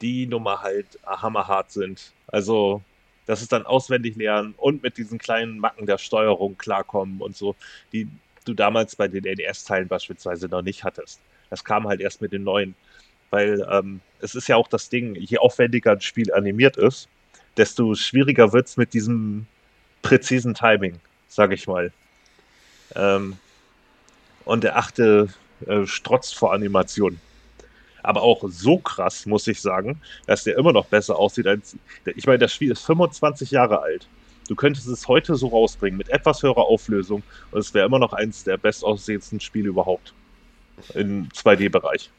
die nun mal halt hammerhart sind. Also, das ist dann auswendig lernen und mit diesen kleinen Macken der Steuerung klarkommen und so, die du damals bei den NES-Teilen beispielsweise noch nicht hattest. Das kam halt erst mit den neuen. Weil ähm, es ist ja auch das Ding, je aufwendiger ein Spiel animiert ist, desto schwieriger wird es mit diesem präzisen Timing, sage ich mal. Ähm, und der achte äh, strotzt vor Animationen. Aber auch so krass, muss ich sagen, dass der immer noch besser aussieht als. Ich meine, das Spiel ist 25 Jahre alt. Du könntest es heute so rausbringen mit etwas höherer Auflösung und es wäre immer noch eins der bestaussehendsten Spiele überhaupt. Im 2D-Bereich.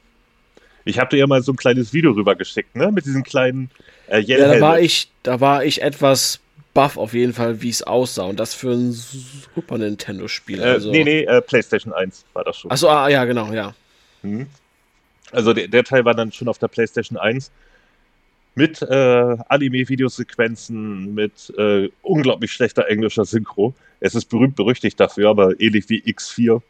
Ich habe dir ja mal so ein kleines Video rübergeschickt, ne? Mit diesen kleinen äh, Ja, da war ich, da war ich etwas baff auf jeden Fall, wie es aussah. Und das für ein Super Nintendo-Spiel. Äh, also. Nee, nee, äh, PlayStation 1 war das schon. Achso, ah, ja, genau, ja. Mhm. Also der, der, Teil war dann schon auf der PlayStation 1 mit äh, Anime-Videosequenzen, mit äh, unglaublich schlechter englischer Synchro. Es ist berühmt berüchtigt dafür, aber ähnlich wie X4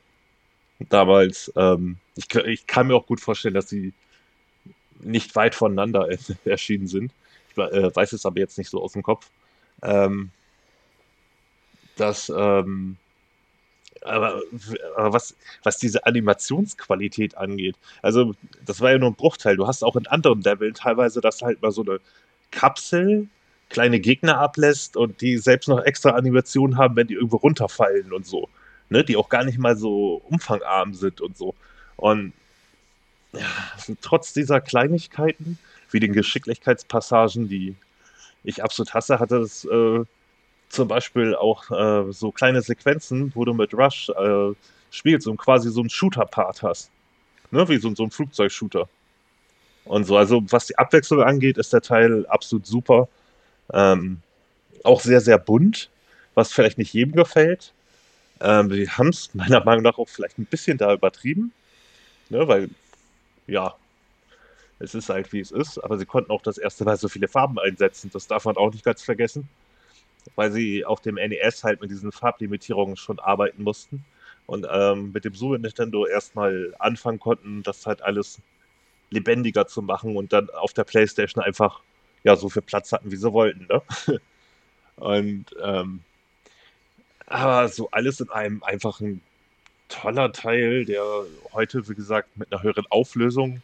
damals. Ähm, ich, ich, kann mir auch gut vorstellen, dass sie nicht weit voneinander erschienen sind. Ich äh, weiß es aber jetzt nicht so aus dem Kopf. Ähm, dass ähm, aber, aber, was, was diese Animationsqualität angeht, also das war ja nur ein Bruchteil. Du hast auch in anderen Leveln teilweise, dass halt mal so eine Kapsel kleine Gegner ablässt und die selbst noch extra Animationen haben, wenn die irgendwo runterfallen und so. Ne? Die auch gar nicht mal so umfangarm sind und so. Und ja, trotz dieser Kleinigkeiten, wie den Geschicklichkeitspassagen, die ich absolut hasse, hatte es äh, zum Beispiel auch äh, so kleine Sequenzen, wo du mit Rush äh, spielst und quasi so einen Shooter-Part hast. Ne? Wie so, so ein Flugzeugshooter. Und so, also was die Abwechslung angeht, ist der Teil absolut super. Ähm, auch sehr, sehr bunt, was vielleicht nicht jedem gefällt. Ähm, die haben es meiner Meinung nach auch vielleicht ein bisschen da übertrieben. Ne? Weil, ja, es ist halt wie es ist, aber sie konnten auch das erste Mal so viele Farben einsetzen. Das darf man auch nicht ganz vergessen weil sie auf dem NES halt mit diesen Farblimitierungen schon arbeiten mussten und ähm, mit dem Super Nintendo erstmal anfangen konnten, das halt alles lebendiger zu machen und dann auf der PlayStation einfach ja so viel Platz hatten, wie sie wollten. Ne? und ähm, aber so alles in einem einfach ein toller Teil, der heute, wie gesagt, mit einer höheren Auflösung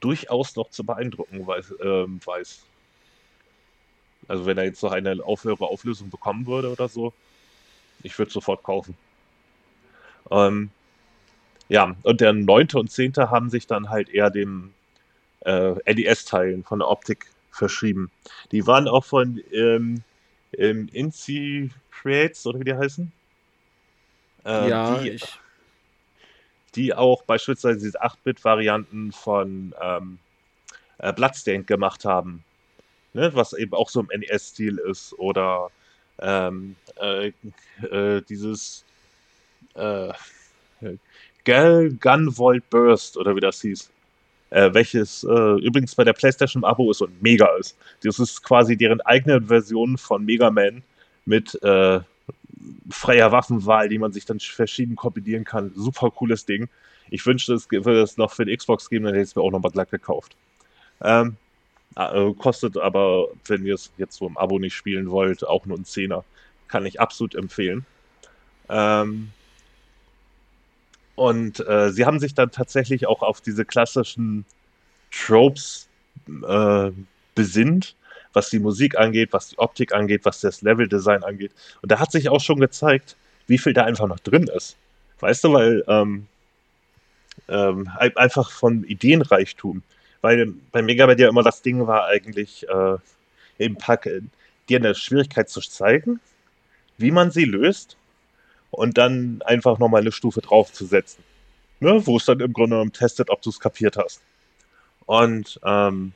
durchaus noch zu beeindrucken weiß. Ähm, weiß. Also wenn er jetzt noch eine aufhöhere Auflösung bekommen würde oder so, ich würde sofort kaufen. Ähm, ja, und der 9. und 10. haben sich dann halt eher dem äh, NES-Teilen von der Optik verschrieben. Die waren auch von ähm, ähm, Inci Creates, oder wie die heißen? Ähm, ja, die, ich. Die auch beispielsweise diese 8-Bit-Varianten von ähm, äh, Bloodstained gemacht haben ne, was eben auch so im NES-Stil ist. Oder ähm, äh, äh, dieses äh, Gal Gunvolt Burst oder wie das hieß. Äh, welches äh, übrigens bei der PlayStation im Abo ist und mega ist. Das ist quasi deren eigene Version von Mega Man mit äh, freier Waffenwahl, die man sich dann verschieden kombinieren kann. Super cooles Ding. Ich wünschte, es würde es noch für die Xbox geben, dann hätte ich es mir auch nochmal glatt gekauft. Ähm, äh, kostet aber, wenn ihr es jetzt so im Abo nicht spielen wollt, auch nur ein Zehner. Kann ich absolut empfehlen. Ähm, und äh, sie haben sich dann tatsächlich auch auf diese klassischen Tropes äh, besinnt, was die Musik angeht, was die Optik angeht, was das Leveldesign angeht. Und da hat sich auch schon gezeigt, wie viel da einfach noch drin ist. Weißt du, weil ähm, ähm, einfach von Ideenreichtum weil bei Megabyte ja immer das Ding war eigentlich äh, im Pack, äh, dir eine Schwierigkeit zu zeigen, wie man sie löst und dann einfach nochmal eine Stufe draufzusetzen. Ne, wo es dann im Grunde genommen testet, ob du es kapiert hast. Und ähm,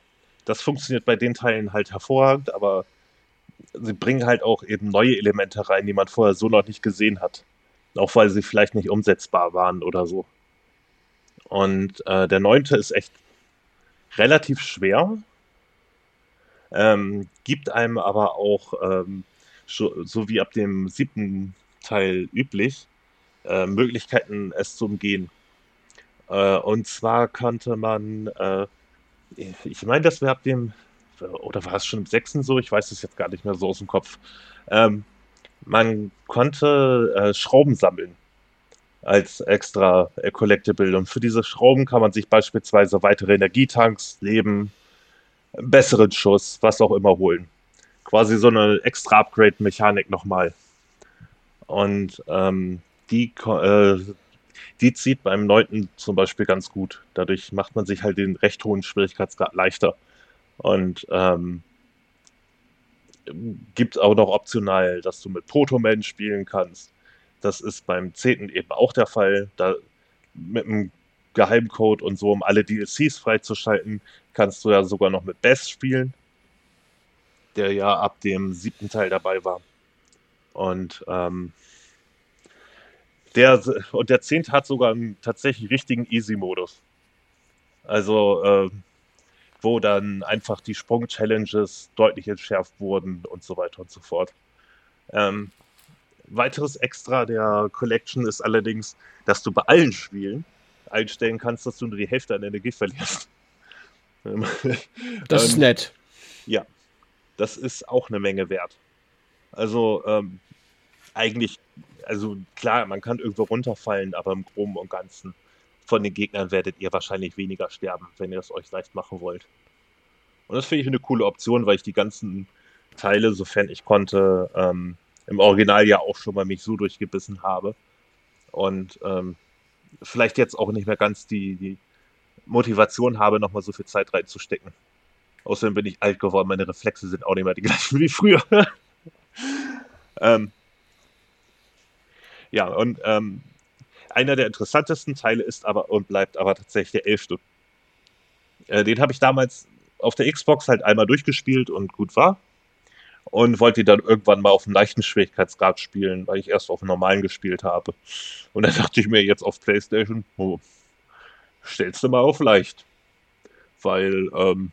das funktioniert bei den Teilen halt hervorragend, aber sie bringen halt auch eben neue Elemente rein, die man vorher so noch nicht gesehen hat. Auch weil sie vielleicht nicht umsetzbar waren oder so. Und äh, der neunte ist echt relativ schwer, ähm, gibt einem aber auch, ähm, so, so, wie ab dem siebten Teil üblich, äh, Möglichkeiten, es zu umgehen. Äh, und zwar konnte man, äh, ich meine, das wäre ab dem, oder war es schon im sechsten so? Ich weiß es jetzt gar nicht mehr so aus dem Kopf. Ähm, man konnte äh, Schrauben sammeln als extra äh, Collectible. Und für diese Schrauben kann man sich beispielsweise weitere Energietanks, Leben, besseren Schuss, was auch immer holen. Quasi so eine extra Upgrade-Mechanik nochmal. Und ähm, die, äh, die zieht beim 9. zum Beispiel ganz gut. Dadurch macht man sich halt den recht hohen Schwierigkeitsgrad leichter. Und ähm, gibt auch noch optional, dass du mit Proto-Man spielen kannst. Das ist beim 10. eben auch der Fall. Da mit einem Geheimcode und so, um alle DLCs freizuschalten, kannst du ja sogar noch mit Bess spielen, der ja ab dem siebten Teil dabei war. Und ähm, der und der zehnte hat sogar einen tatsächlich richtigen Easy-Modus. Also äh, wo dann einfach die Sprung-Challenges deutlich entschärft wurden und so weiter und so fort. Ähm, weiteres Extra der Collection ist allerdings, dass du bei allen Spielen einstellen kannst, dass du nur die Hälfte an Energie verlierst. das ist ähm, nett. Ja, das ist auch eine Menge wert. Also ähm, eigentlich, also klar, man kann irgendwo runterfallen, aber im Groben und Ganzen von den Gegnern werdet ihr wahrscheinlich weniger sterben, wenn ihr es euch leicht machen wollt. Und das finde ich eine coole Option, weil ich die ganzen Teile, sofern ich konnte, ähm, im Original ja auch schon mal mich so durchgebissen habe. Und ähm, vielleicht jetzt auch nicht mehr ganz die, die Motivation habe, nochmal so viel Zeit reinzustecken. Außerdem bin ich alt geworden, meine Reflexe sind auch nicht mehr die gleichen wie früher. ähm, ja, und ähm, einer der interessantesten Teile ist aber und bleibt aber tatsächlich der elfte. Äh, den habe ich damals auf der Xbox halt einmal durchgespielt und gut war. Und wollte dann irgendwann mal auf einem leichten Schwierigkeitsgrad spielen, weil ich erst auf dem normalen gespielt habe. Und dann dachte ich mir jetzt auf PlayStation, oh, stellst du mal auf leicht. Weil, ähm,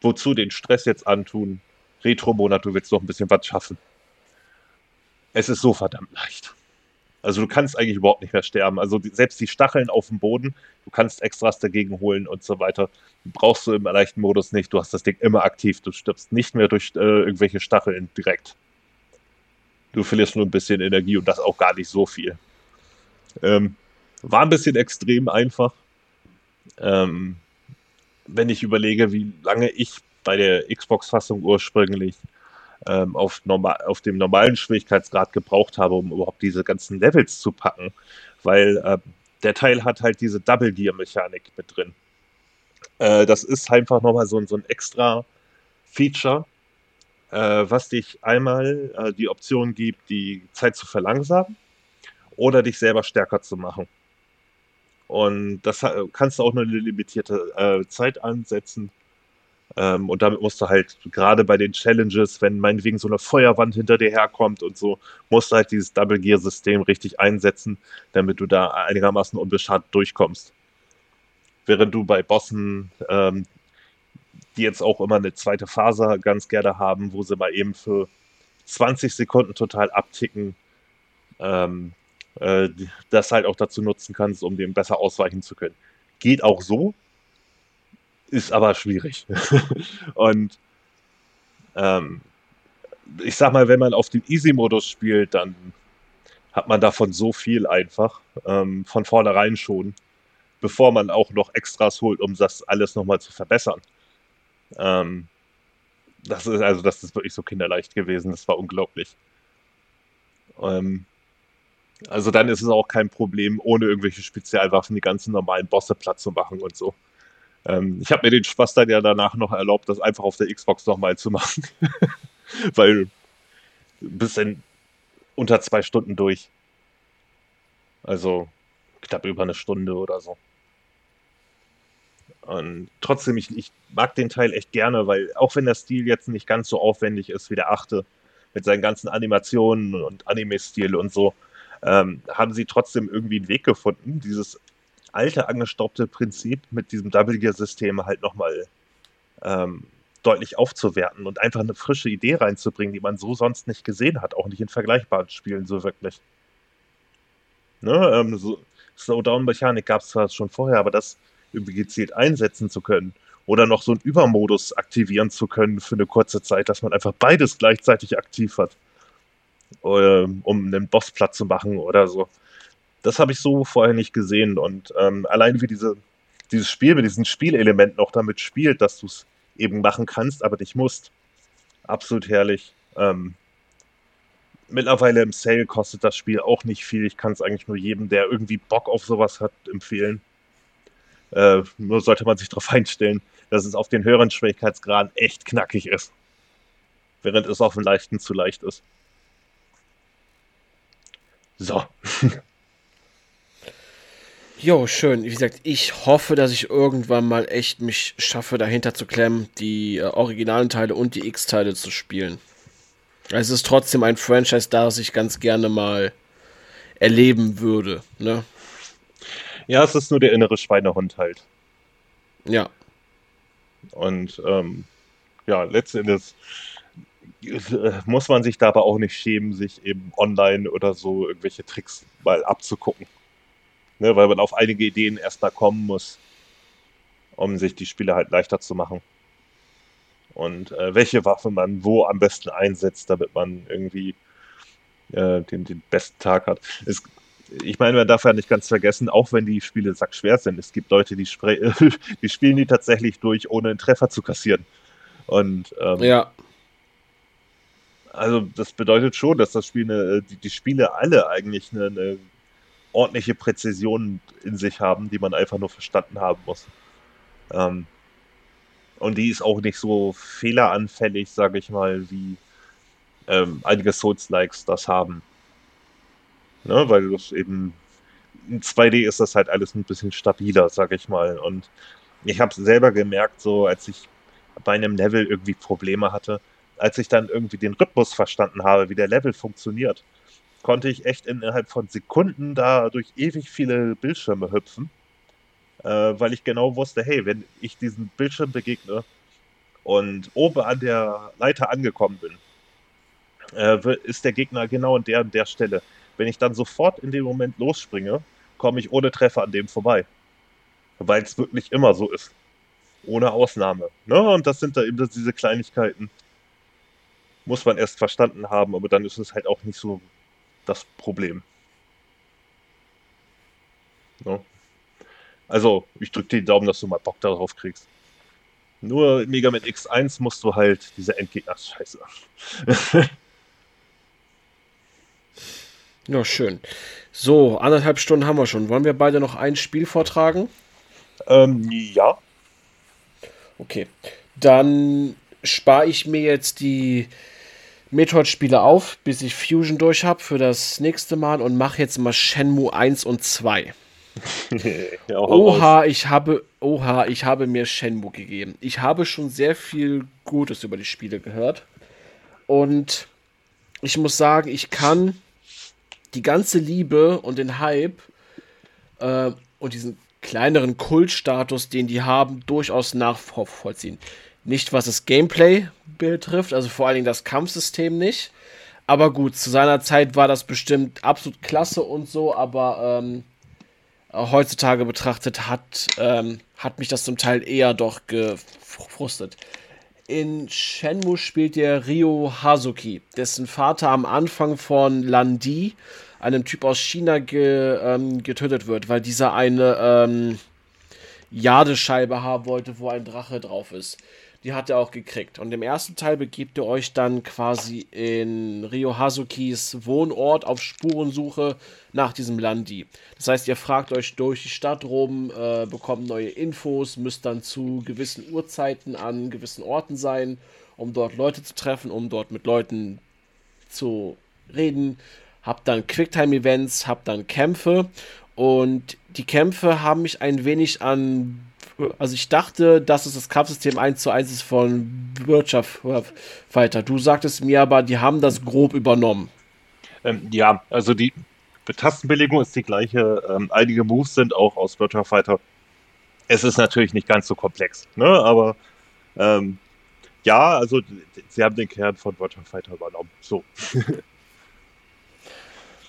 wozu den Stress jetzt antun? Retro-Monat, du willst noch ein bisschen was schaffen. Es ist so verdammt leicht. Also du kannst eigentlich überhaupt nicht mehr sterben. Also die, selbst die Stacheln auf dem Boden, du kannst Extras dagegen holen und so weiter. Brauchst du im leichten Modus nicht. Du hast das Ding immer aktiv. Du stirbst nicht mehr durch äh, irgendwelche Stacheln direkt. Du verlierst nur ein bisschen Energie und das auch gar nicht so viel. Ähm, war ein bisschen extrem einfach. Ähm, wenn ich überlege, wie lange ich bei der Xbox-Fassung ursprünglich ähm, auf, normal, auf dem normalen Schwierigkeitsgrad gebraucht habe, um überhaupt diese ganzen Levels zu packen. Weil äh, der Teil hat halt diese Double Gear-Mechanik mit drin. Äh, das ist einfach nochmal so, so ein extra Feature, äh, was dich einmal äh, die Option gibt, die Zeit zu verlangsamen oder dich selber stärker zu machen. Und das kannst du auch nur eine limitierte äh, Zeit ansetzen. Ähm, und damit musst du halt gerade bei den Challenges, wenn meinetwegen so eine Feuerwand hinter dir herkommt und so, musst du halt dieses Double Gear System richtig einsetzen, damit du da einigermaßen unbeschadet durchkommst. Während du bei Bossen, ähm, die jetzt auch immer eine zweite Phase ganz gerne haben, wo sie mal eben für 20 Sekunden total abticken, ähm, äh, das halt auch dazu nutzen kannst, um dem besser ausweichen zu können. Geht auch so, ist aber schwierig. und ähm, ich sag mal, wenn man auf den Easy-Modus spielt, dann hat man davon so viel einfach, ähm, von vornherein schon, bevor man auch noch Extras holt, um das alles nochmal zu verbessern. Ähm, das ist also, das ist wirklich so kinderleicht gewesen, das war unglaublich. Ähm, also dann ist es auch kein Problem, ohne irgendwelche Spezialwaffen die ganzen normalen Bosse platt zu machen und so. Ähm, ich habe mir den Spaß dann ja danach noch erlaubt, das einfach auf der Xbox nochmal zu machen. Weil bist dann unter zwei Stunden durch. Also knapp über eine Stunde oder so. Und trotzdem, ich, ich mag den Teil echt gerne, weil auch wenn der Stil jetzt nicht ganz so aufwendig ist wie der achte, mit seinen ganzen Animationen und Anime-Stil und so, ähm, haben sie trotzdem irgendwie einen Weg gefunden, dieses alte angestaubte Prinzip mit diesem Double Gear System halt nochmal ähm, deutlich aufzuwerten und einfach eine frische Idee reinzubringen, die man so sonst nicht gesehen hat, auch nicht in vergleichbaren Spielen so wirklich. Ne, ähm, so Slowdown-Mechanik gab es zwar schon vorher, aber das irgendwie gezielt einsetzen zu können oder noch so einen Übermodus aktivieren zu können für eine kurze Zeit, dass man einfach beides gleichzeitig aktiv hat, ähm, um einen Boss platt zu machen oder so das habe ich so vorher nicht gesehen. Und ähm, allein wie diese, dieses Spiel mit diesem Spielelement noch damit spielt, dass du es eben machen kannst, aber nicht musst. Absolut herrlich. Ähm, mittlerweile im Sale kostet das Spiel auch nicht viel. Ich kann es eigentlich nur jedem, der irgendwie Bock auf sowas hat, empfehlen. Äh, nur sollte man sich darauf einstellen, dass es auf den höheren Schwierigkeitsgraden echt knackig ist. Während es auf dem leichten zu leicht ist. So. Jo, schön. Wie gesagt, ich hoffe, dass ich irgendwann mal echt mich schaffe, dahinter zu klemmen, die äh, originalen Teile und die X-Teile zu spielen. Es ist trotzdem ein Franchise, das ich ganz gerne mal erleben würde. Ne? Ja, es ist nur der innere Schweinehund halt. Ja. Und ähm, ja, letztendlich äh, muss man sich dabei auch nicht schämen, sich eben online oder so irgendwelche Tricks mal abzugucken ne, weil man auf einige Ideen erst mal kommen muss, um sich die Spiele halt leichter zu machen. Und äh, welche Waffe man wo am besten einsetzt, damit man irgendwie äh, den, den besten Tag hat. Es, ich meine, man darf ja nicht ganz vergessen, auch wenn die Spiele sackschwer sind, es gibt Leute, die, die spielen die tatsächlich durch, ohne einen Treffer zu kassieren. Und ähm, ja. Also das bedeutet schon, dass das Spiel eine, die, die Spiele alle eigentlich eine, eine ordentliche Präzision in sich haben, die man einfach nur verstanden haben muss. Ähm, und die ist auch nicht so fehleranfällig, sage ich mal, wie ähm, einige Souls-Likes das haben. Ne, weil das eben in 2D ist das halt alles ein bisschen stabiler, sage ich mal. Und ich habe selber gemerkt, so als ich bei einem Level irgendwie Probleme hatte, als ich dann irgendwie den Rhythmus verstanden habe, wie der Level funktioniert, konnte ich echt innerhalb von Sekunden da durch ewig viele Bildschirme hüpfen, äh, weil ich genau wusste, hey, wenn ich diesen Bildschirm begegne und oben an der Leiter angekommen bin, äh, ist der Gegner genau an der und der Stelle. Wenn ich dann sofort in dem Moment losspringe, komme ich ohne Treffer an dem vorbei. Weil es wirklich immer so ist. Ohne Ausnahme. Ne? Und das sind da eben diese Kleinigkeiten. Muss man erst verstanden haben, aber dann ist es halt auch nicht so das Problem. No. Also, ich drücke die Daumen, dass du mal Bock darauf kriegst. Nur in Mega Man X1 musst du halt diese Endgegner. Scheiße. ja, schön. So, anderthalb Stunden haben wir schon. Wollen wir beide noch ein Spiel vortragen? Ähm, ja. Okay. Dann spare ich mir jetzt die Metroid-Spiele auf, bis ich Fusion durch habe für das nächste Mal und mache jetzt mal Shenmue 1 und 2. ja, oha, ich habe, oha, ich habe mir Shenmue gegeben. Ich habe schon sehr viel Gutes über die Spiele gehört. Und ich muss sagen, ich kann die ganze Liebe und den Hype äh, und diesen kleineren Kultstatus, den die haben, durchaus nachvollziehen. Nicht was das Gameplay betrifft, also vor allen Dingen das Kampfsystem nicht. Aber gut, zu seiner Zeit war das bestimmt absolut klasse und so, aber ähm, heutzutage betrachtet hat, ähm, hat mich das zum Teil eher doch gefrustet. In Shenmue spielt der Ryo Hazuki, dessen Vater am Anfang von Landi, einem Typ aus China, ge, ähm, getötet wird, weil dieser eine ähm, Jadescheibe haben wollte, wo ein Drache drauf ist die hat er auch gekriegt. Und im ersten Teil begebt ihr euch dann quasi in Rio Hazukis Wohnort auf Spurensuche nach diesem Landi. Das heißt, ihr fragt euch durch die Stadt rum, äh, bekommt neue Infos, müsst dann zu gewissen Uhrzeiten an gewissen Orten sein, um dort Leute zu treffen, um dort mit Leuten zu reden. Habt dann Quicktime-Events, habt dann Kämpfe. Und die Kämpfe haben mich ein wenig an also ich dachte, dass es das Kampfsystem 1 zu 1 ist von Wirtschaft Fighter. Du sagtest mir aber, die haben das grob übernommen. Ähm, ja, also die Tastenbelegung ist die gleiche. Ähm, einige Moves sind auch aus Virtua Fighter. Es ist natürlich nicht ganz so komplex, ne? aber ähm, ja, also sie haben den Kern von Virtua Fighter übernommen. So.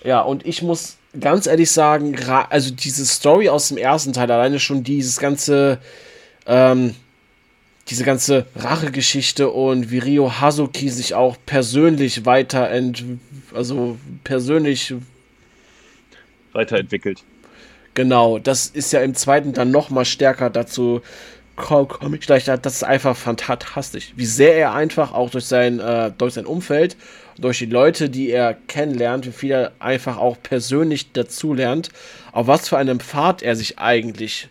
ja, und ich muss ganz ehrlich sagen, also diese Story aus dem ersten Teil, alleine schon dieses ganze, ähm, diese ganze Rachegeschichte und wie Rio Hazuki sich auch persönlich weiterent, also persönlich weiterentwickelt. Genau, das ist ja im zweiten dann noch mal stärker dazu komme ich gleich, das ist einfach fantastisch. Wie sehr er einfach auch durch sein, äh, durch sein Umfeld, durch die Leute, die er kennenlernt, wie viel er einfach auch persönlich dazulernt, auf was für einem Pfad er sich eigentlich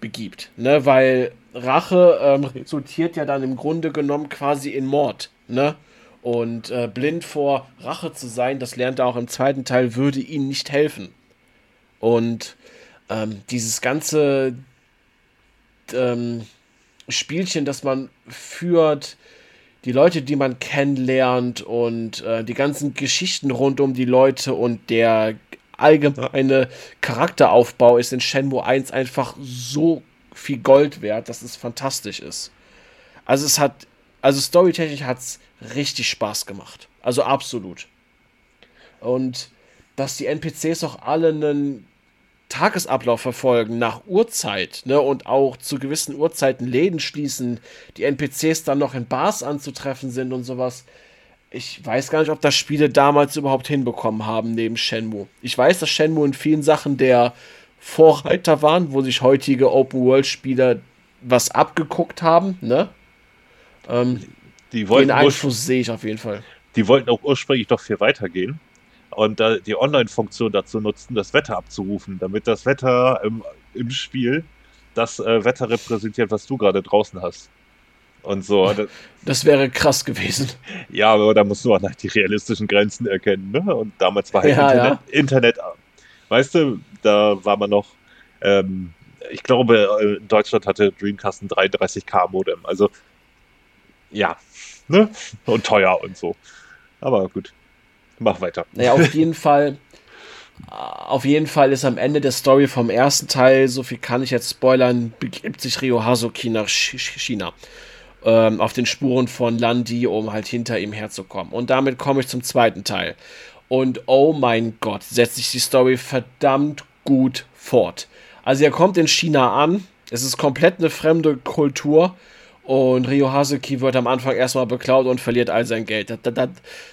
begibt. Ne? Weil Rache ähm, resultiert ja dann im Grunde genommen quasi in Mord. Ne? Und äh, blind vor Rache zu sein, das lernt er auch im zweiten Teil, würde ihm nicht helfen. Und ähm, dieses ganze ähm, Spielchen, das man führt, die Leute, die man kennenlernt und äh, die ganzen Geschichten rund um die Leute und der allgemeine Charakteraufbau ist in Shenmue 1 einfach so viel Gold wert, dass es fantastisch ist. Also es hat, also storytechnisch hat es richtig Spaß gemacht. Also absolut. Und dass die NPCs auch alle einen Tagesablauf verfolgen nach Uhrzeit ne, und auch zu gewissen Uhrzeiten Läden schließen, die NPCs dann noch in Bars anzutreffen sind und sowas. Ich weiß gar nicht, ob das Spiele damals überhaupt hinbekommen haben neben Shenmue. Ich weiß, dass Shenmue in vielen Sachen der Vorreiter waren, wo sich heutige Open-World-Spieler was abgeguckt haben. Ne? Ähm, die wollten den Einfluss sehe ich auf jeden Fall. Die wollten auch ursprünglich doch viel weitergehen und da die Online-Funktion dazu nutzen, das Wetter abzurufen, damit das Wetter im, im Spiel das äh, Wetter repräsentiert, was du gerade draußen hast. Und so. Das, das, wäre krass gewesen. Ja, aber da musst du auch nach die realistischen Grenzen erkennen. Ne? Und damals war halt ja, Internet, ja. Internet, weißt du, da war man noch, ähm, ich glaube, in Deutschland hatte Dreamcast ein 33k Modem. Also, ja, ne? Und teuer und so. Aber gut. Mach weiter. Naja, auf jeden Fall. Auf jeden Fall ist am Ende der Story vom ersten Teil, so viel kann ich jetzt spoilern, begibt sich Ryo Hazuki nach China. Ähm, auf den Spuren von Landi, um halt hinter ihm herzukommen. Und damit komme ich zum zweiten Teil. Und oh mein Gott, setzt sich die Story verdammt gut fort. Also er kommt in China an, es ist komplett eine fremde Kultur und Ryo Hazuki wird am Anfang erstmal beklaut und verliert all sein Geld. Da, da, da,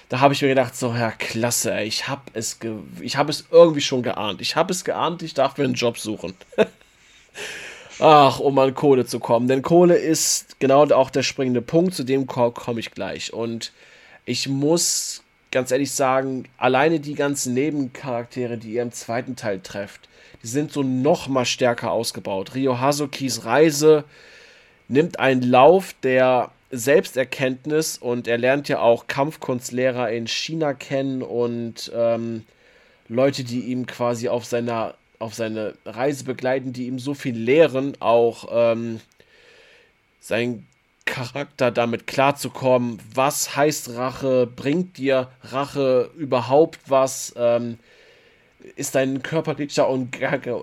da habe ich mir gedacht, so, ja, klasse, ey, ich habe es, ich hab es irgendwie schon geahnt. Ich habe es geahnt, ich darf mir einen Job suchen. Ach, um an Kohle zu kommen. Denn Kohle ist genau auch der springende Punkt, zu dem komme ich gleich. Und ich muss ganz ehrlich sagen, alleine die ganzen Nebencharaktere, die ihr im zweiten Teil trefft, die sind so noch mal stärker ausgebaut. Ryo Hazukis Reise nimmt einen Lauf der Selbsterkenntnis und er lernt ja auch Kampfkunstlehrer in China kennen und ähm, Leute, die ihm quasi auf seiner auf seine Reise begleiten, die ihm so viel lehren, auch ähm, sein Charakter damit klarzukommen, was heißt Rache, bringt dir Rache überhaupt was, ähm, ist dein körperlicher und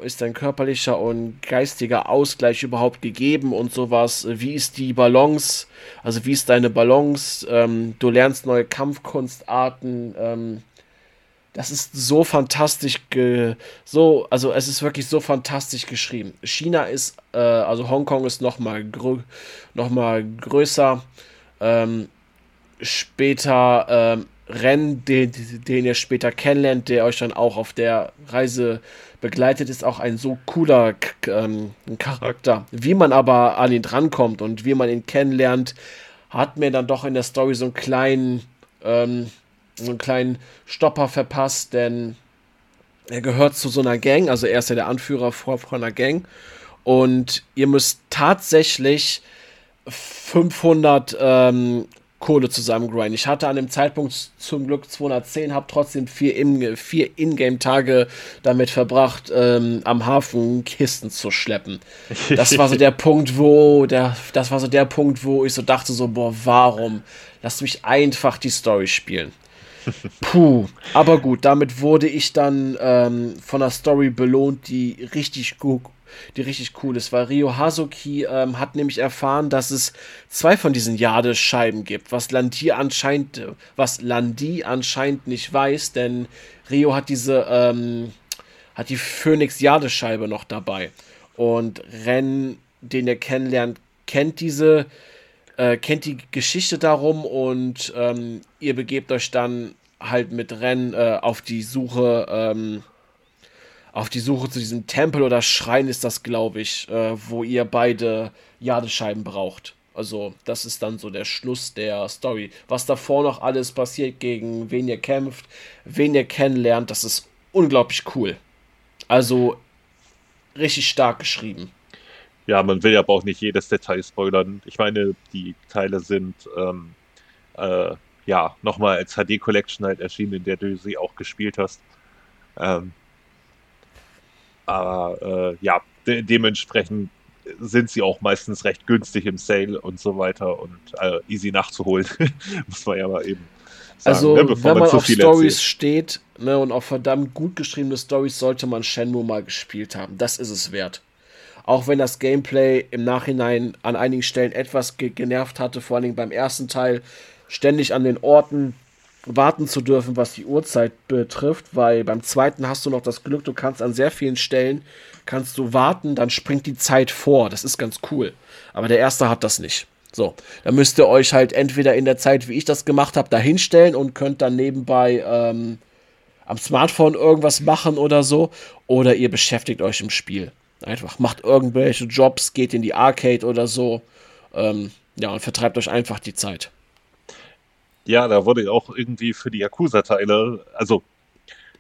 ist dein körperlicher und geistiger Ausgleich überhaupt gegeben und sowas? Wie ist die Balance? Also wie ist deine Balance? Ähm, du lernst neue Kampfkunstarten. Ähm, das ist so fantastisch, so also es ist wirklich so fantastisch geschrieben. China ist, äh, also Hongkong ist noch mal, noch mal größer. Ähm, später ähm, Rennen, den, den ihr später kennenlernt, der euch dann auch auf der Reise begleitet, ist auch ein so cooler ähm, Charakter. Wie man aber an ihn drankommt und wie man ihn kennenlernt, hat mir dann doch in der Story so einen kleinen, ähm, so einen kleinen Stopper verpasst, denn er gehört zu so einer Gang, also er ist ja der Anführer von, von einer Gang und ihr müsst tatsächlich 500 ähm, Kohle zusammengrinden. Ich hatte an dem Zeitpunkt zum Glück 210, habe trotzdem vier, in, vier Ingame-Tage damit verbracht, ähm, am Hafen Kisten zu schleppen. Das war so der Punkt, wo der, das war so der Punkt, wo ich so dachte so, boah, warum? Lass mich einfach die Story spielen. Puh, aber gut, damit wurde ich dann ähm, von der Story belohnt, die richtig gut, die richtig cool ist, weil Rio Hazuki ähm, hat nämlich erfahren, dass es zwei von diesen Jade-Scheiben gibt, was Landi anscheinend, was Landi anscheinend nicht weiß, denn Rio hat diese, ähm, hat die Phoenix-Jade-Scheibe noch dabei. Und Ren, den er kennenlernt, kennt diese, äh, kennt die Geschichte darum und ähm, ihr begebt euch dann halt mit Ren äh, auf die Suche, ähm, auf die Suche zu diesem Tempel oder Schrein ist das, glaube ich, äh, wo ihr beide Jadescheiben braucht. Also, das ist dann so der Schluss der Story. Was davor noch alles passiert, gegen wen ihr kämpft, wen ihr kennenlernt, das ist unglaublich cool. Also, richtig stark geschrieben. Ja, man will aber auch nicht jedes Detail spoilern. Ich meine, die Teile sind ähm, äh, ja nochmal als HD Collection halt erschienen, in der du sie auch gespielt hast. Ähm, aber äh, ja, de dementsprechend sind sie auch meistens recht günstig im Sale und so weiter und äh, easy nachzuholen. Muss man ja mal eben sagen, also, ne, wenn man, man auf Stories steht ne, und auf verdammt gut geschriebene Stories, sollte man Shenmue mal gespielt haben. Das ist es wert. Auch wenn das Gameplay im Nachhinein an einigen Stellen etwas ge genervt hatte, vor allem beim ersten Teil, ständig an den Orten warten zu dürfen, was die Uhrzeit betrifft, weil beim zweiten hast du noch das Glück, du kannst an sehr vielen Stellen kannst du warten, dann springt die Zeit vor. Das ist ganz cool. Aber der erste hat das nicht. So, dann müsst ihr euch halt entweder in der Zeit, wie ich das gemacht habe, da hinstellen und könnt dann nebenbei ähm, am Smartphone irgendwas machen oder so. Oder ihr beschäftigt euch im Spiel. Einfach macht irgendwelche Jobs, geht in die Arcade oder so. Ähm, ja, und vertreibt euch einfach die Zeit. Ja, da wurde auch irgendwie für die Yakuza-Teile, also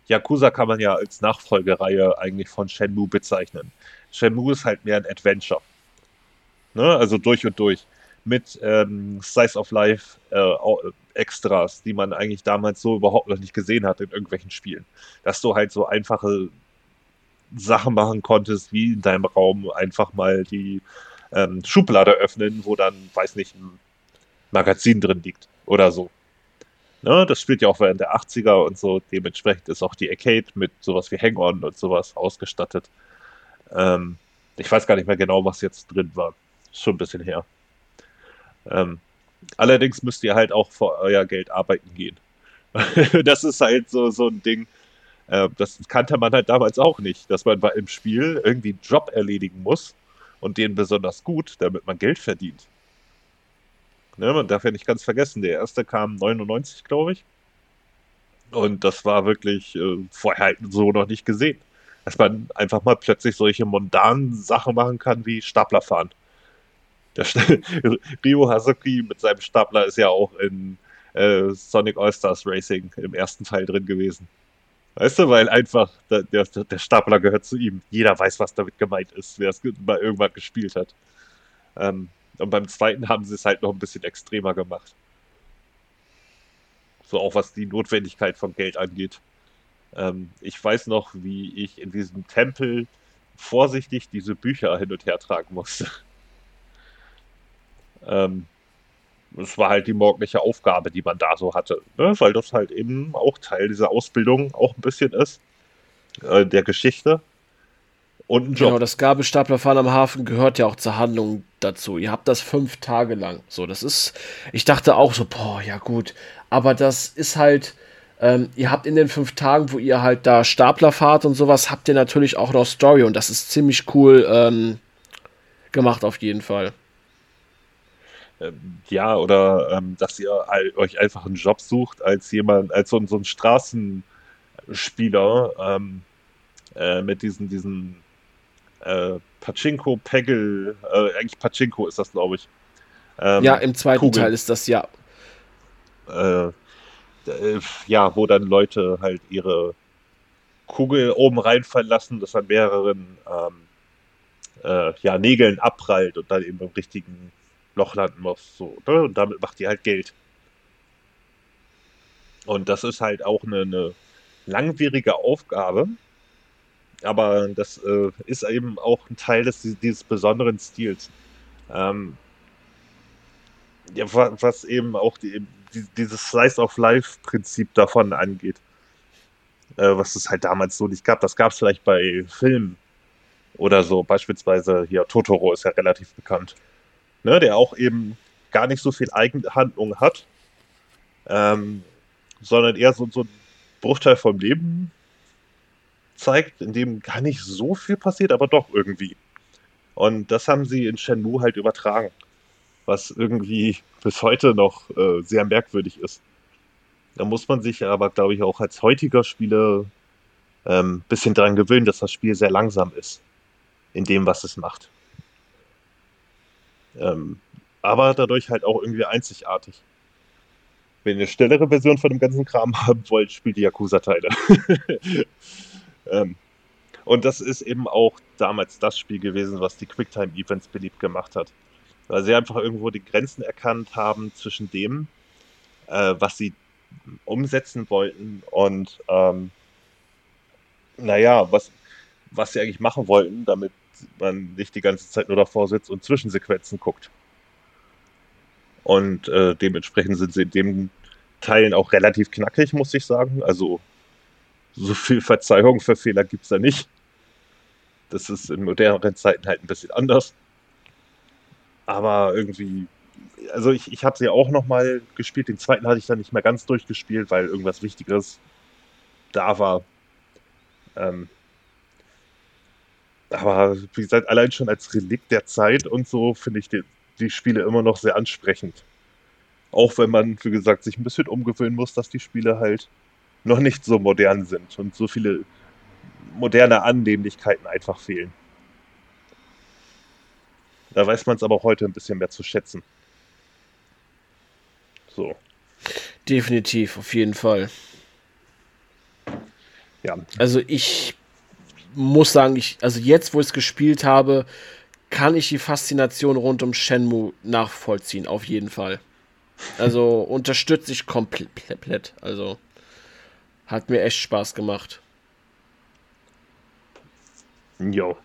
Yakuza kann man ja als Nachfolgereihe eigentlich von Shenmue bezeichnen. Shenmue ist halt mehr ein Adventure. Ne? Also durch und durch. Mit ähm, Slice of Life äh, Extras, die man eigentlich damals so überhaupt noch nicht gesehen hat in irgendwelchen Spielen. Dass du halt so einfache Sachen machen konntest, wie in deinem Raum einfach mal die ähm, Schublade öffnen, wo dann, weiß nicht, ein Magazin drin liegt oder so. Ne, das spielt ja auch während der 80er und so. Dementsprechend ist auch die Arcade mit sowas wie Hang-On und sowas ausgestattet. Ähm, ich weiß gar nicht mehr genau, was jetzt drin war. Schon ein bisschen her. Ähm, allerdings müsst ihr halt auch für euer Geld arbeiten gehen. das ist halt so, so ein Ding. Äh, das kannte man halt damals auch nicht, dass man im Spiel irgendwie einen Job erledigen muss und den besonders gut, damit man Geld verdient. Ne, man darf ja nicht ganz vergessen, der erste kam 99, glaube ich. Und das war wirklich äh, vorher halt so noch nicht gesehen. Dass man einfach mal plötzlich solche mundanen Sachen machen kann wie Stapler fahren. Rio Hazuki mit seinem Stapler ist ja auch in äh, Sonic All-Stars Racing im ersten Teil drin gewesen. Weißt du, weil einfach der, der, der, Stapler gehört zu ihm. Jeder weiß, was damit gemeint ist, wer es mal irgendwann gespielt hat. Ähm, und beim zweiten haben sie es halt noch ein bisschen extremer gemacht. So auch was die Notwendigkeit von Geld angeht. Ähm, ich weiß noch, wie ich in diesem Tempel vorsichtig diese Bücher hin und her tragen musste. ähm, es war halt die morgendliche Aufgabe, die man da so hatte, ne? weil das halt eben auch Teil dieser Ausbildung auch ein bisschen ist, äh, der Geschichte und ein Job. Genau, das Gabelstaplerfahren am Hafen gehört ja auch zur Handlung dazu. Ihr habt das fünf Tage lang. So, das ist, ich dachte auch so, boah, ja gut. Aber das ist halt, ähm, ihr habt in den fünf Tagen, wo ihr halt da Stapler fahrt und sowas, habt ihr natürlich auch noch Story und das ist ziemlich cool ähm, gemacht auf jeden Fall. Ähm, ja, oder ähm, dass ihr euch einfach einen Job sucht als jemand, als so, so ein Straßenspieler ähm, äh, mit diesen, diesen äh, Pachinko, Peggle, äh, eigentlich Pachinko ist das, glaube ich. Ähm, ja, im zweiten Kugel. Teil ist das ja. Äh, äh, ja, wo dann Leute halt ihre Kugel oben reinfallen lassen, das an mehreren ähm, äh, ja, Nägeln abprallt und dann eben im richtigen Loch landen muss. So, ne? Und damit macht ihr halt Geld. Und das ist halt auch eine, eine langwierige Aufgabe, aber das äh, ist eben auch ein Teil des, dieses besonderen Stils. Ähm, ja, was eben auch die, die, dieses Slice of Life-Prinzip davon angeht. Äh, was es halt damals so nicht gab. Das gab es vielleicht bei Filmen oder so. Beispielsweise hier Totoro ist ja relativ bekannt. Ne, der auch eben gar nicht so viel Eigenhandlung hat, ähm, sondern eher so, so ein Bruchteil vom Leben zeigt, in dem gar nicht so viel passiert, aber doch irgendwie. Und das haben sie in Shenmue halt übertragen, was irgendwie bis heute noch äh, sehr merkwürdig ist. Da muss man sich aber, glaube ich, auch als heutiger Spieler ähm, bisschen daran gewöhnen, dass das Spiel sehr langsam ist in dem, was es macht. Ähm, aber dadurch halt auch irgendwie einzigartig. Wenn ihr eine schnellere Version von dem ganzen Kram haben wollt, spielt die Yakuza-Teile. ähm, und das ist eben auch damals das Spiel gewesen, was die Quicktime-Events beliebt gemacht hat. Weil sie einfach irgendwo die Grenzen erkannt haben zwischen dem, äh, was sie umsetzen wollten und ähm, naja, was, was sie eigentlich machen wollten, damit man nicht die ganze Zeit nur davor sitzt und Zwischensequenzen guckt. Und äh, dementsprechend sind sie in dem Teilen auch relativ knackig, muss ich sagen. Also so viel Verzeihung für Fehler gibt es da nicht. Das ist in moderneren Zeiten halt ein bisschen anders. Aber irgendwie, also ich, ich habe sie auch nochmal gespielt. Den zweiten hatte ich dann nicht mehr ganz durchgespielt, weil irgendwas Wichtigeres da war. Ähm, aber wie gesagt, allein schon als Relikt der Zeit und so finde ich die, die Spiele immer noch sehr ansprechend. Auch wenn man, wie gesagt, sich ein bisschen umgewöhnen muss, dass die Spiele halt noch nicht so modern sind und so viele moderne Annehmlichkeiten einfach fehlen. Da weiß man es aber heute ein bisschen mehr zu schätzen. So. Definitiv, auf jeden Fall. Ja. Also ich muss sagen, ich, also jetzt, wo ich es gespielt habe, kann ich die Faszination rund um Shenmue nachvollziehen, auf jeden Fall. Also unterstütze ich komplett. Also hat mir echt Spaß gemacht. Jo.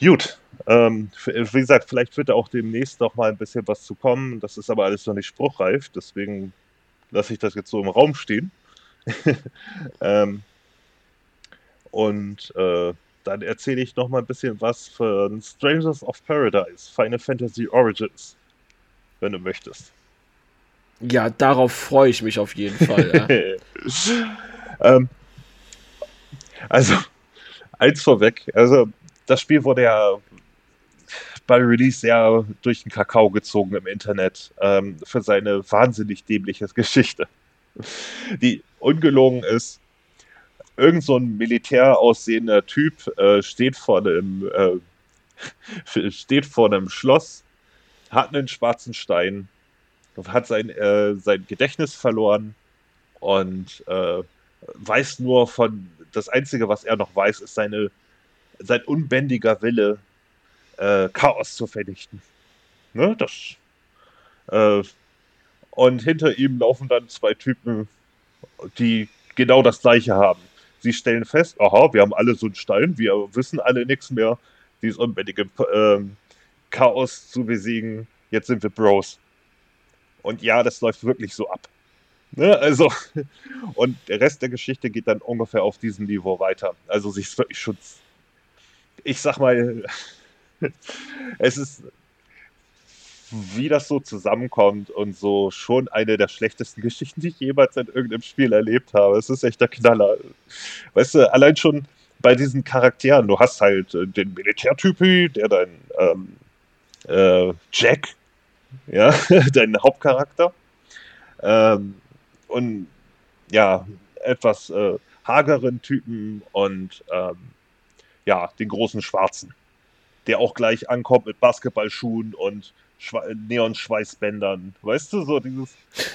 Gut. Ähm, wie gesagt, vielleicht wird auch demnächst noch mal ein bisschen was zu kommen. Das ist aber alles noch nicht spruchreif, deswegen lasse ich das jetzt so im Raum stehen. ähm, und äh, dann erzähle ich noch mal ein bisschen was von Strangers of Paradise, Final Fantasy Origins, wenn du möchtest. Ja, darauf freue ich mich auf jeden Fall. Ja. ähm, also, eins vorweg, also das Spiel wurde ja bei Release sehr durch den Kakao gezogen im Internet ähm, für seine wahnsinnig dämliche Geschichte. Die ungelogen ist, irgend so ein militär aussehender Typ äh, steht vor einem äh, steht vor einem Schloss, hat einen schwarzen Stein, hat sein, äh, sein Gedächtnis verloren und äh, weiß nur von das Einzige, was er noch weiß, ist seine sein unbändiger Wille, äh, Chaos zu vernichten. Ne, das äh, und hinter ihm laufen dann zwei Typen, die genau das gleiche haben. Sie stellen fest, aha, wir haben alle so einen Stein, wir wissen alle nichts mehr, dieses unbändige ähm, Chaos zu besiegen. Jetzt sind wir Bros. Und ja, das läuft wirklich so ab. Ne? Also, und der Rest der Geschichte geht dann ungefähr auf diesem Niveau weiter. Also, sich wirklich schon. Ich sag mal, es ist wie das so zusammenkommt und so schon eine der schlechtesten Geschichten, die ich jemals in irgendeinem Spiel erlebt habe. Es ist echt der Knaller. Weißt du, allein schon bei diesen Charakteren, du hast halt äh, den Militärtypi, der dein ähm, äh, Jack, ja, dein Hauptcharakter. Ähm, und ja, etwas äh, hageren Typen und ähm, ja, den großen Schwarzen, der auch gleich ankommt mit Basketballschuhen und Neon-Schweißbändern. Weißt du, so dieses.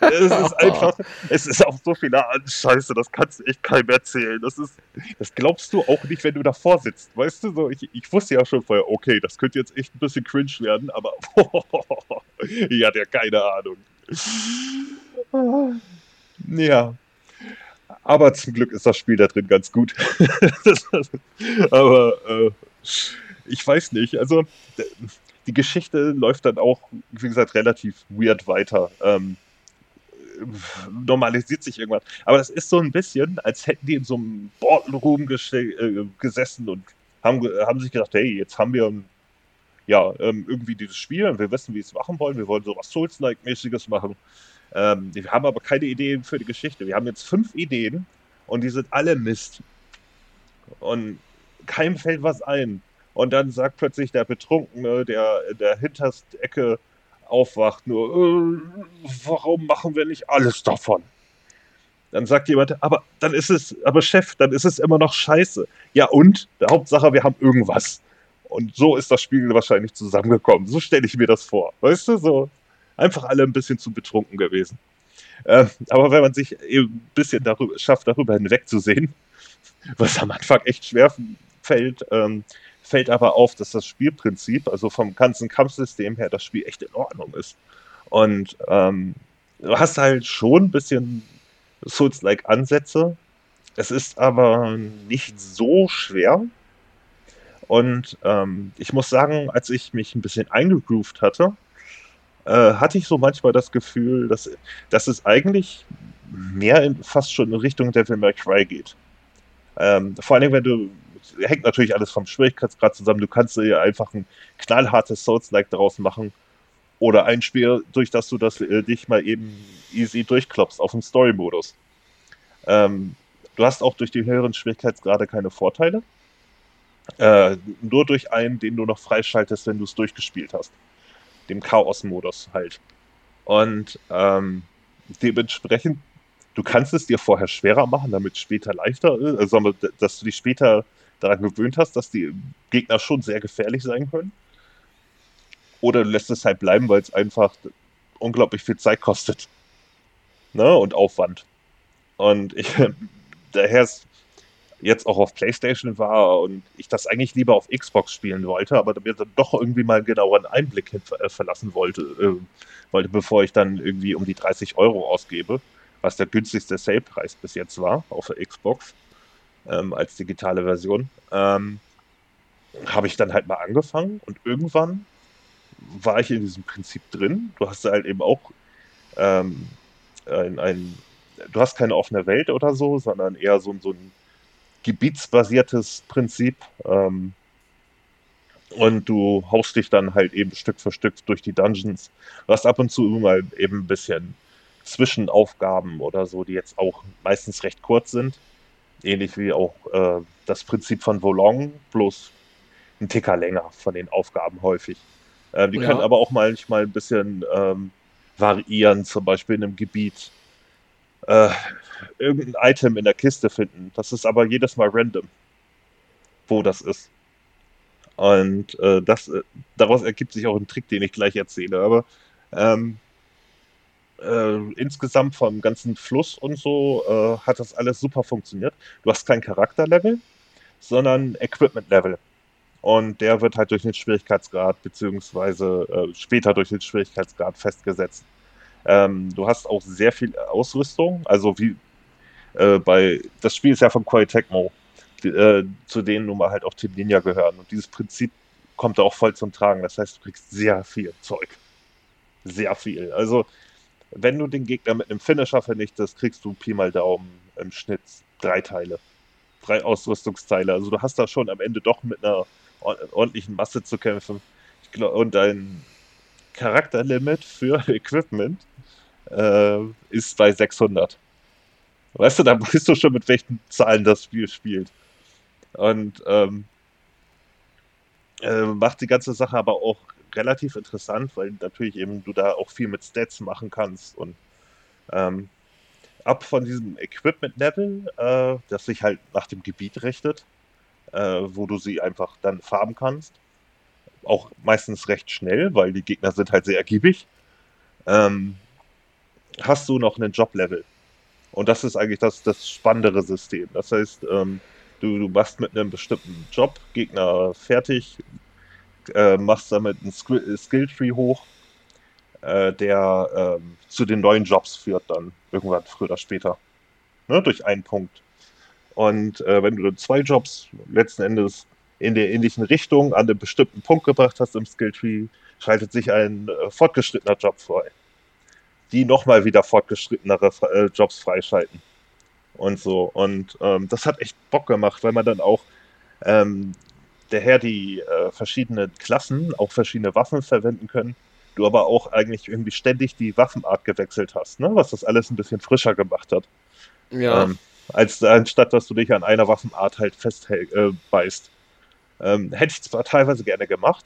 es ist einfach. Es ist auch so viel an Scheiße, das kannst du echt keinem erzählen. Das ist. Das glaubst du auch nicht, wenn du davor sitzt. Weißt du, so, ich, ich wusste ja schon vorher, okay, das könnte jetzt echt ein bisschen cringe werden, aber. ich hatte ja keine Ahnung. ja. Aber zum Glück ist das Spiel da drin ganz gut. aber äh, ich weiß nicht. Also die Geschichte läuft dann auch, wie gesagt, relativ weird weiter. Ähm, normalisiert sich irgendwann. Aber das ist so ein bisschen, als hätten die in so einem Boardroom äh, gesessen und haben, haben sich gedacht, hey, jetzt haben wir ja, ähm, irgendwie dieses Spiel und wir wissen, wie wir es machen wollen. Wir wollen sowas Souls-like-mäßiges machen. Ähm, wir haben aber keine Ideen für die Geschichte. Wir haben jetzt fünf Ideen und die sind alle Mist. Und keinem fällt was ein. Und dann sagt plötzlich der Betrunkene, der in der hintersten Ecke aufwacht, nur, äh, warum machen wir nicht alles davon? Dann sagt jemand, aber dann ist es, aber Chef, dann ist es immer noch scheiße. Ja und? Der Hauptsache, wir haben irgendwas. Und so ist das Spiel wahrscheinlich zusammengekommen. So stelle ich mir das vor. Weißt du, so einfach alle ein bisschen zu betrunken gewesen. Äh, aber wenn man sich eben ein bisschen darüber, schafft, darüber hinwegzusehen, was am Anfang echt schwer fällt, ähm, fällt aber auf, dass das Spielprinzip, also vom ganzen Kampfsystem her, das Spiel echt in Ordnung ist. Und ähm, du hast halt schon ein bisschen Souls-like Ansätze. Es ist aber nicht so schwer. Und ähm, ich muss sagen, als ich mich ein bisschen eingegroovt hatte, äh, hatte ich so manchmal das Gefühl, dass, dass es eigentlich mehr in, fast schon in Richtung Devil May Cry geht. Ähm, vor allem, wenn du, hängt natürlich alles vom Schwierigkeitsgrad zusammen, du kannst dir einfach ein knallhartes Souls-like daraus machen oder ein Spiel, durch das du das äh, dich mal eben easy durchklopfst auf dem Story-Modus. Ähm, du hast auch durch die höheren Schwierigkeitsgrade keine Vorteile. Äh, nur durch einen, den du noch freischaltest, wenn du es durchgespielt hast dem Chaos-Modus halt. Und ähm, dementsprechend, du kannst es dir vorher schwerer machen, damit es später leichter ist, also dass du dich später daran gewöhnt hast, dass die Gegner schon sehr gefährlich sein können. Oder du lässt es halt bleiben, weil es einfach unglaublich viel Zeit kostet. Ne? Und Aufwand. Und ich, daher ist jetzt auch auf PlayStation war und ich das eigentlich lieber auf Xbox spielen wollte, aber mir dann doch irgendwie mal einen genaueren Einblick hin, äh, verlassen wollte, äh, wollte, bevor ich dann irgendwie um die 30 Euro ausgebe, was der günstigste Sale-Preis bis jetzt war auf der Xbox ähm, als digitale Version, ähm, habe ich dann halt mal angefangen und irgendwann war ich in diesem Prinzip drin. Du hast halt eben auch ähm, ein, ein, du hast keine offene Welt oder so, sondern eher so, so ein gebietsbasiertes Prinzip. Ähm, und du haust dich dann halt eben Stück für Stück durch die Dungeons. Du hast ab und zu mal eben ein bisschen Zwischenaufgaben oder so, die jetzt auch meistens recht kurz sind. Ähnlich wie auch äh, das Prinzip von Volong, bloß ein Ticker länger von den Aufgaben häufig. Äh, die ja. können aber auch manchmal ein bisschen ähm, variieren, zum Beispiel in einem Gebiet äh, irgendein Item in der Kiste finden. Das ist aber jedes Mal random, wo das ist. Und äh, das, äh, daraus ergibt sich auch ein Trick, den ich gleich erzähle. Aber ähm, äh, insgesamt vom ganzen Fluss und so äh, hat das alles super funktioniert. Du hast kein Charakterlevel, sondern Equipment-Level. Und der wird halt durch den Schwierigkeitsgrad beziehungsweise äh, später durch den Schwierigkeitsgrad festgesetzt. Ähm, du hast auch sehr viel Ausrüstung, also wie äh, bei, das Spiel ist ja von Koei Tecmo, die, äh, zu denen nun mal halt auch Team Ninja gehören. Und dieses Prinzip kommt da auch voll zum Tragen. Das heißt, du kriegst sehr viel Zeug. Sehr viel. Also, wenn du den Gegner mit einem Finisher vernichtest, kriegst du Pi mal Daumen im Schnitt drei Teile. Drei Ausrüstungsteile. Also, du hast da schon am Ende doch mit einer ordentlichen Masse zu kämpfen. Glaub, und dein Charakterlimit für Equipment äh, ist bei 600. Weißt du, da weißt du schon, mit welchen Zahlen das Spiel spielt. Und ähm, äh, macht die ganze Sache aber auch relativ interessant, weil natürlich eben du da auch viel mit Stats machen kannst und ähm, ab von diesem Equipment-Level, äh, das sich halt nach dem Gebiet richtet, äh, wo du sie einfach dann farben kannst. Auch meistens recht schnell, weil die Gegner sind halt sehr ergiebig. Ähm, hast du noch einen Job-Level. Und das ist eigentlich das, das spannendere System. Das heißt, ähm, du, du machst mit einem bestimmten Job Gegner fertig, äh, machst damit einen Skill-Tree hoch, äh, der äh, zu den neuen Jobs führt dann irgendwann früher oder später. Ne, durch einen Punkt. Und äh, wenn du zwei Jobs letzten Endes in der ähnlichen Richtung an einem bestimmten Punkt gebracht hast im Skill-Tree, schaltet sich ein äh, fortgeschrittener Job frei die nochmal wieder fortgeschrittenere äh, Jobs freischalten. Und so. Und ähm, das hat echt Bock gemacht, weil man dann auch ähm, daher die äh, verschiedenen Klassen auch verschiedene Waffen verwenden können. Du aber auch eigentlich irgendwie ständig die Waffenart gewechselt hast, ne? was das alles ein bisschen frischer gemacht hat. Ja. Ähm, als anstatt dass du dich an einer Waffenart halt festbeißt. Äh, ähm, hätte ich zwar teilweise gerne gemacht,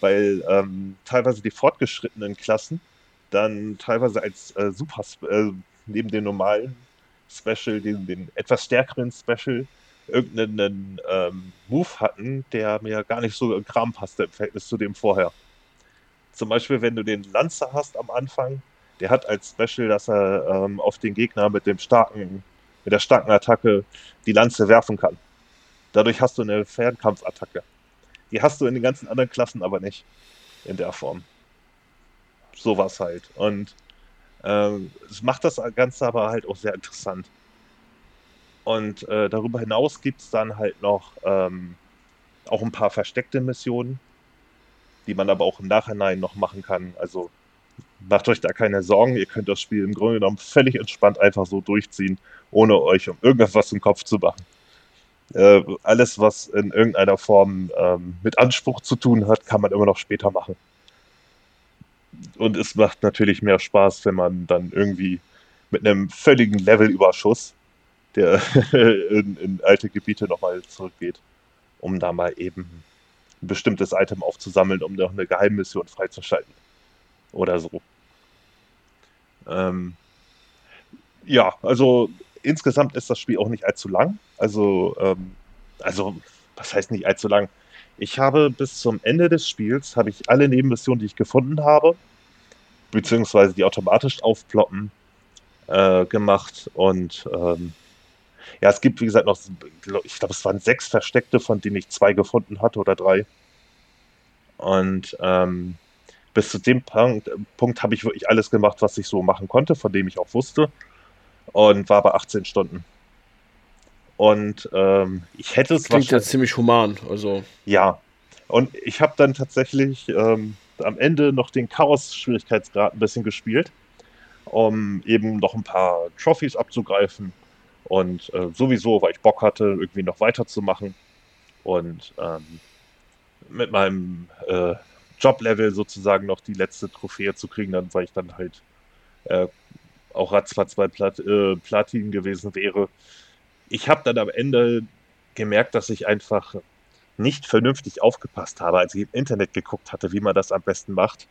weil ähm, teilweise die fortgeschrittenen Klassen dann teilweise als äh, Super, äh, neben den normalen Special, den, den etwas stärkeren Special, irgendeinen ähm, Move hatten, der mir gar nicht so in Kram passte im Verhältnis zu dem vorher. Zum Beispiel, wenn du den Lancer hast am Anfang, der hat als Special, dass er ähm, auf den Gegner mit dem starken, mit der starken Attacke die Lanze werfen kann. Dadurch hast du eine Fernkampfattacke. Die hast du in den ganzen anderen Klassen aber nicht in der Form. Sowas halt. Und äh, es macht das Ganze aber halt auch sehr interessant. Und äh, darüber hinaus gibt es dann halt noch ähm, auch ein paar versteckte Missionen, die man aber auch im Nachhinein noch machen kann. Also macht euch da keine Sorgen, ihr könnt das Spiel im Grunde genommen völlig entspannt einfach so durchziehen, ohne euch um irgendwas im Kopf zu machen. Äh, alles, was in irgendeiner Form ähm, mit Anspruch zu tun hat, kann man immer noch später machen. Und es macht natürlich mehr Spaß, wenn man dann irgendwie mit einem völligen Levelüberschuss der in, in alte Gebiete nochmal zurückgeht, um da mal eben ein bestimmtes Item aufzusammeln, um noch eine Geheimmission freizuschalten. Oder so. Ähm, ja, also insgesamt ist das Spiel auch nicht allzu lang. Also, ähm, also, was heißt nicht allzu lang? Ich habe bis zum Ende des Spiels, habe ich alle Nebenmissionen, die ich gefunden habe, beziehungsweise die automatisch aufploppen, äh, gemacht und ähm, ja, es gibt, wie gesagt, noch, ich glaube, es waren sechs Versteckte, von denen ich zwei gefunden hatte oder drei. Und ähm, bis zu dem Punkt, Punkt habe ich wirklich alles gemacht, was ich so machen konnte, von dem ich auch wusste. Und war bei 18 Stunden. Und ähm, ich hätte es. Das klingt ja ziemlich human. Also. Ja. Und ich habe dann tatsächlich ähm, am Ende noch den Chaos-Schwierigkeitsgrad ein bisschen gespielt, um eben noch ein paar Trophys abzugreifen und äh, sowieso, weil ich Bock hatte, irgendwie noch weiterzumachen. Und ähm, mit meinem äh, Joblevel sozusagen noch die letzte Trophäe zu kriegen, dann, weil ich dann halt äh, auch ratzfatz bei Plat äh, Platin gewesen wäre. Ich habe dann am Ende gemerkt, dass ich einfach nicht vernünftig aufgepasst habe, als ich im Internet geguckt hatte, wie man das am besten macht,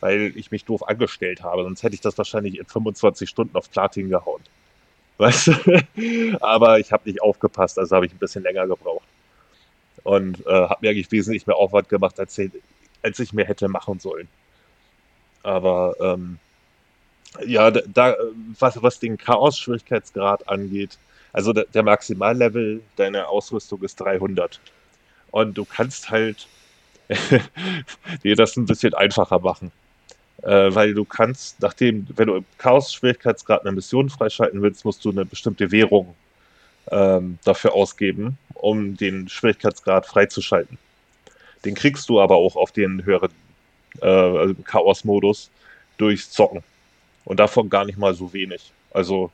weil ich mich doof angestellt habe. Sonst hätte ich das wahrscheinlich in 25 Stunden auf Platin gehauen. Weißt du? Aber ich habe nicht aufgepasst, also habe ich ein bisschen länger gebraucht. Und äh, habe mir eigentlich wesentlich mehr Aufwand gemacht, als, als ich mir hätte machen sollen. Aber ähm, ja, da, was, was den Chaos-Schwierigkeitsgrad angeht, also der, der Maximallevel deiner Ausrüstung ist 300. Und du kannst halt dir das ein bisschen einfacher machen äh, weil du kannst, nachdem, wenn du im Chaos-Schwierigkeitsgrad eine Mission freischalten willst, musst du eine bestimmte Währung ähm, dafür ausgeben, um den Schwierigkeitsgrad freizuschalten. Den kriegst du aber auch auf den höheren äh, also Chaos-Modus durchs Zocken. Und davon gar nicht mal so wenig. Also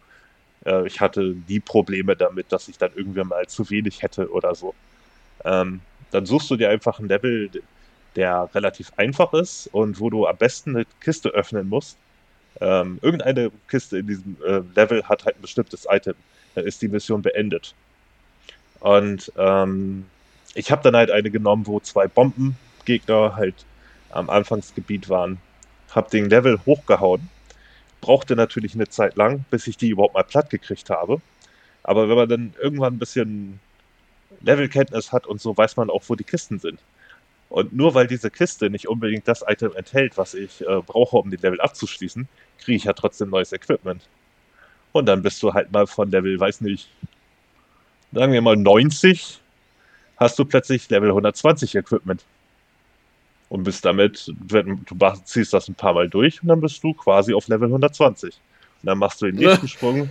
äh, ich hatte nie Probleme damit, dass ich dann irgendwann mal zu wenig hätte oder so. Ähm, dann suchst du dir einfach ein Level, der relativ einfach ist und wo du am besten eine Kiste öffnen musst. Ähm, irgendeine Kiste in diesem äh, Level hat halt ein bestimmtes Item. Dann ist die Mission beendet. Und ähm, ich habe dann halt eine genommen, wo zwei Bombengegner halt am Anfangsgebiet waren. Hab den Level hochgehauen. Brauchte natürlich eine Zeit lang, bis ich die überhaupt mal platt gekriegt habe. Aber wenn man dann irgendwann ein bisschen Levelkenntnis hat und so, weiß man auch, wo die Kisten sind. Und nur weil diese Kiste nicht unbedingt das Item enthält, was ich äh, brauche, um den Level abzuschließen, kriege ich ja trotzdem neues Equipment. Und dann bist du halt mal von Level, weiß nicht, sagen wir mal 90, hast du plötzlich Level 120 Equipment. Und bist damit, du ziehst das ein paar Mal durch und dann bist du quasi auf Level 120. Und dann machst du den nächsten Sprung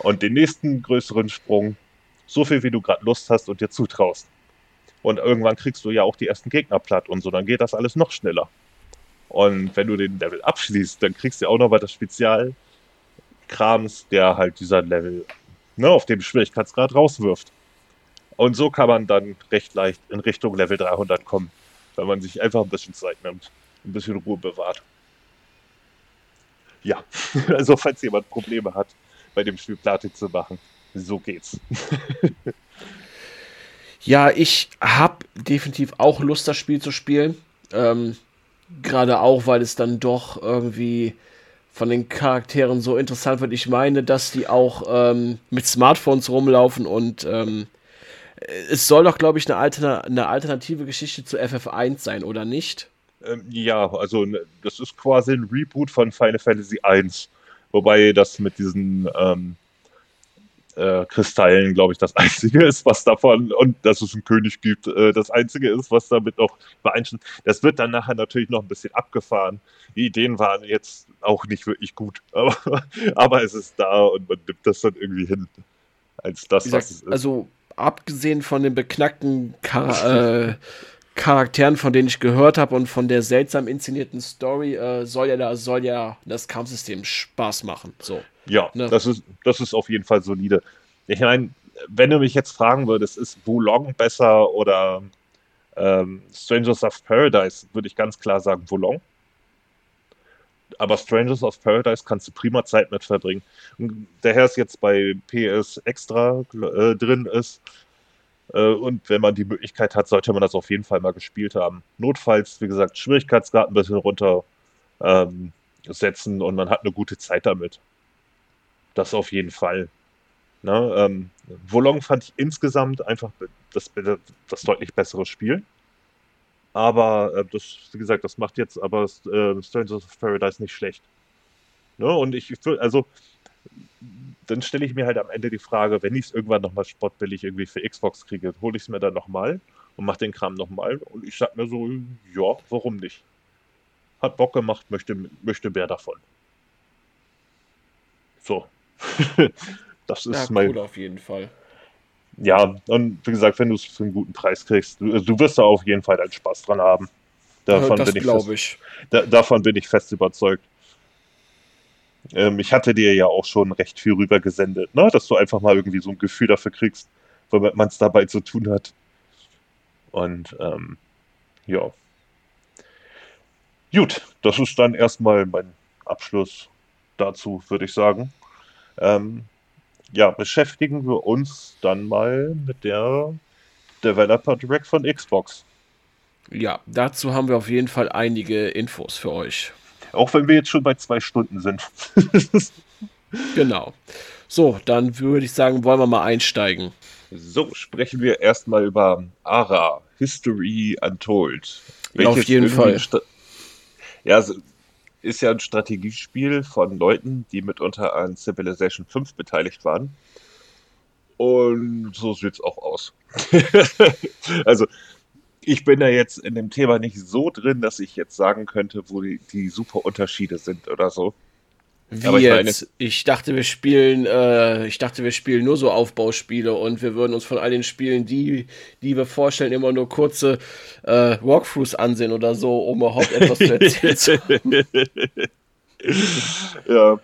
und den nächsten größeren Sprung, so viel wie du gerade Lust hast und dir zutraust. Und irgendwann kriegst du ja auch die ersten Gegner platt und so, dann geht das alles noch schneller. Und wenn du den Level abschließt, dann kriegst du auch noch weiter Spezialkrams, der halt dieser Level ne, auf dem Schwierigkeitsgrad rauswirft. Und so kann man dann recht leicht in Richtung Level 300 kommen, wenn man sich einfach ein bisschen Zeit nimmt, ein bisschen Ruhe bewahrt. Ja, also falls jemand Probleme hat, bei dem Spiel Platin zu machen, so geht's. Ja, ich habe definitiv auch Lust, das Spiel zu spielen. Ähm, Gerade auch, weil es dann doch irgendwie von den Charakteren so interessant wird. Ich meine, dass die auch ähm, mit Smartphones rumlaufen und ähm, es soll doch, glaube ich, eine, Altern eine alternative Geschichte zu FF1 sein, oder nicht? Ähm, ja, also ne, das ist quasi ein Reboot von Final Fantasy 1. Wobei das mit diesen ähm, äh, Kristallen, glaube ich, das Einzige ist, was davon, und dass es einen König gibt, äh, das Einzige ist, was damit noch beeinflusst. Das wird dann nachher natürlich noch ein bisschen abgefahren. Die Ideen waren jetzt auch nicht wirklich gut, aber, aber es ist da und man nimmt das dann irgendwie hin. Als das, was es ist. Also, abgesehen von den beknackten Char äh, Charakteren, von denen ich gehört habe und von der seltsam inszenierten Story, äh, soll ja soll ja das Kampfsystem Spaß machen. So. Ja, ne? das, ist, das ist auf jeden Fall solide. Ich meine, wenn du mich jetzt fragen würdest, ist Wulong besser oder ähm, Strangers of Paradise, würde ich ganz klar sagen Wulong. Aber Strangers of Paradise kannst du prima Zeit mit verbringen. Und daher es jetzt bei PS Extra äh, drin ist, äh, und wenn man die Möglichkeit hat, sollte man das auf jeden Fall mal gespielt haben. Notfalls, wie gesagt, Schwierigkeitsgrad ein bisschen runter ähm, setzen und man hat eine gute Zeit damit. Das auf jeden Fall. Ne, ähm, Wolong fand ich insgesamt einfach das, das deutlich bessere Spiel. Aber äh, das, wie gesagt, das macht jetzt aber äh, Strangers of Paradise nicht schlecht. Ne? Und ich, ich also dann stelle ich mir halt am Ende die Frage, wenn ich es irgendwann nochmal spottbillig irgendwie für Xbox kriege, hole ich es mir dann nochmal und mache den Kram nochmal. Und ich sag mir so, ja, warum nicht? Hat Bock gemacht, möchte, möchte mehr davon. So. das ist ja, mein. Cool auf jeden Fall. Ja, und wie gesagt, wenn du es für einen guten Preis kriegst, du, du wirst da auf jeden Fall deinen Spaß dran haben. Davon das glaube ich. Da, davon bin ich fest überzeugt. Ähm, ich hatte dir ja auch schon recht viel rübergesendet, ne? dass du einfach mal irgendwie so ein Gefühl dafür kriegst, womit man es dabei zu tun hat. Und ähm, ja. Gut, das ist dann erstmal mein Abschluss dazu, würde ich sagen. Ähm, ja, beschäftigen wir uns dann mal mit der Developer Direct von Xbox. Ja, dazu haben wir auf jeden Fall einige Infos für euch. Auch wenn wir jetzt schon bei zwei Stunden sind. genau. So, dann würde ich sagen, wollen wir mal einsteigen. So, sprechen wir erstmal über ARA, History Untold. Ja, auf jeden Fall. Ja, ist ja ein Strategiespiel von Leuten, die mitunter an Civilization 5 beteiligt waren. Und so sieht es auch aus. also, ich bin da jetzt in dem Thema nicht so drin, dass ich jetzt sagen könnte, wo die, die super Unterschiede sind oder so. Wie Aber ich, jetzt? Meine, ich dachte, wir spielen, äh, ich dachte, wir spielen nur so Aufbauspiele und wir würden uns von all den Spielen, die, die wir vorstellen, immer nur kurze äh, Walkthroughs ansehen oder so, um überhaupt etwas zu erzählen. ja.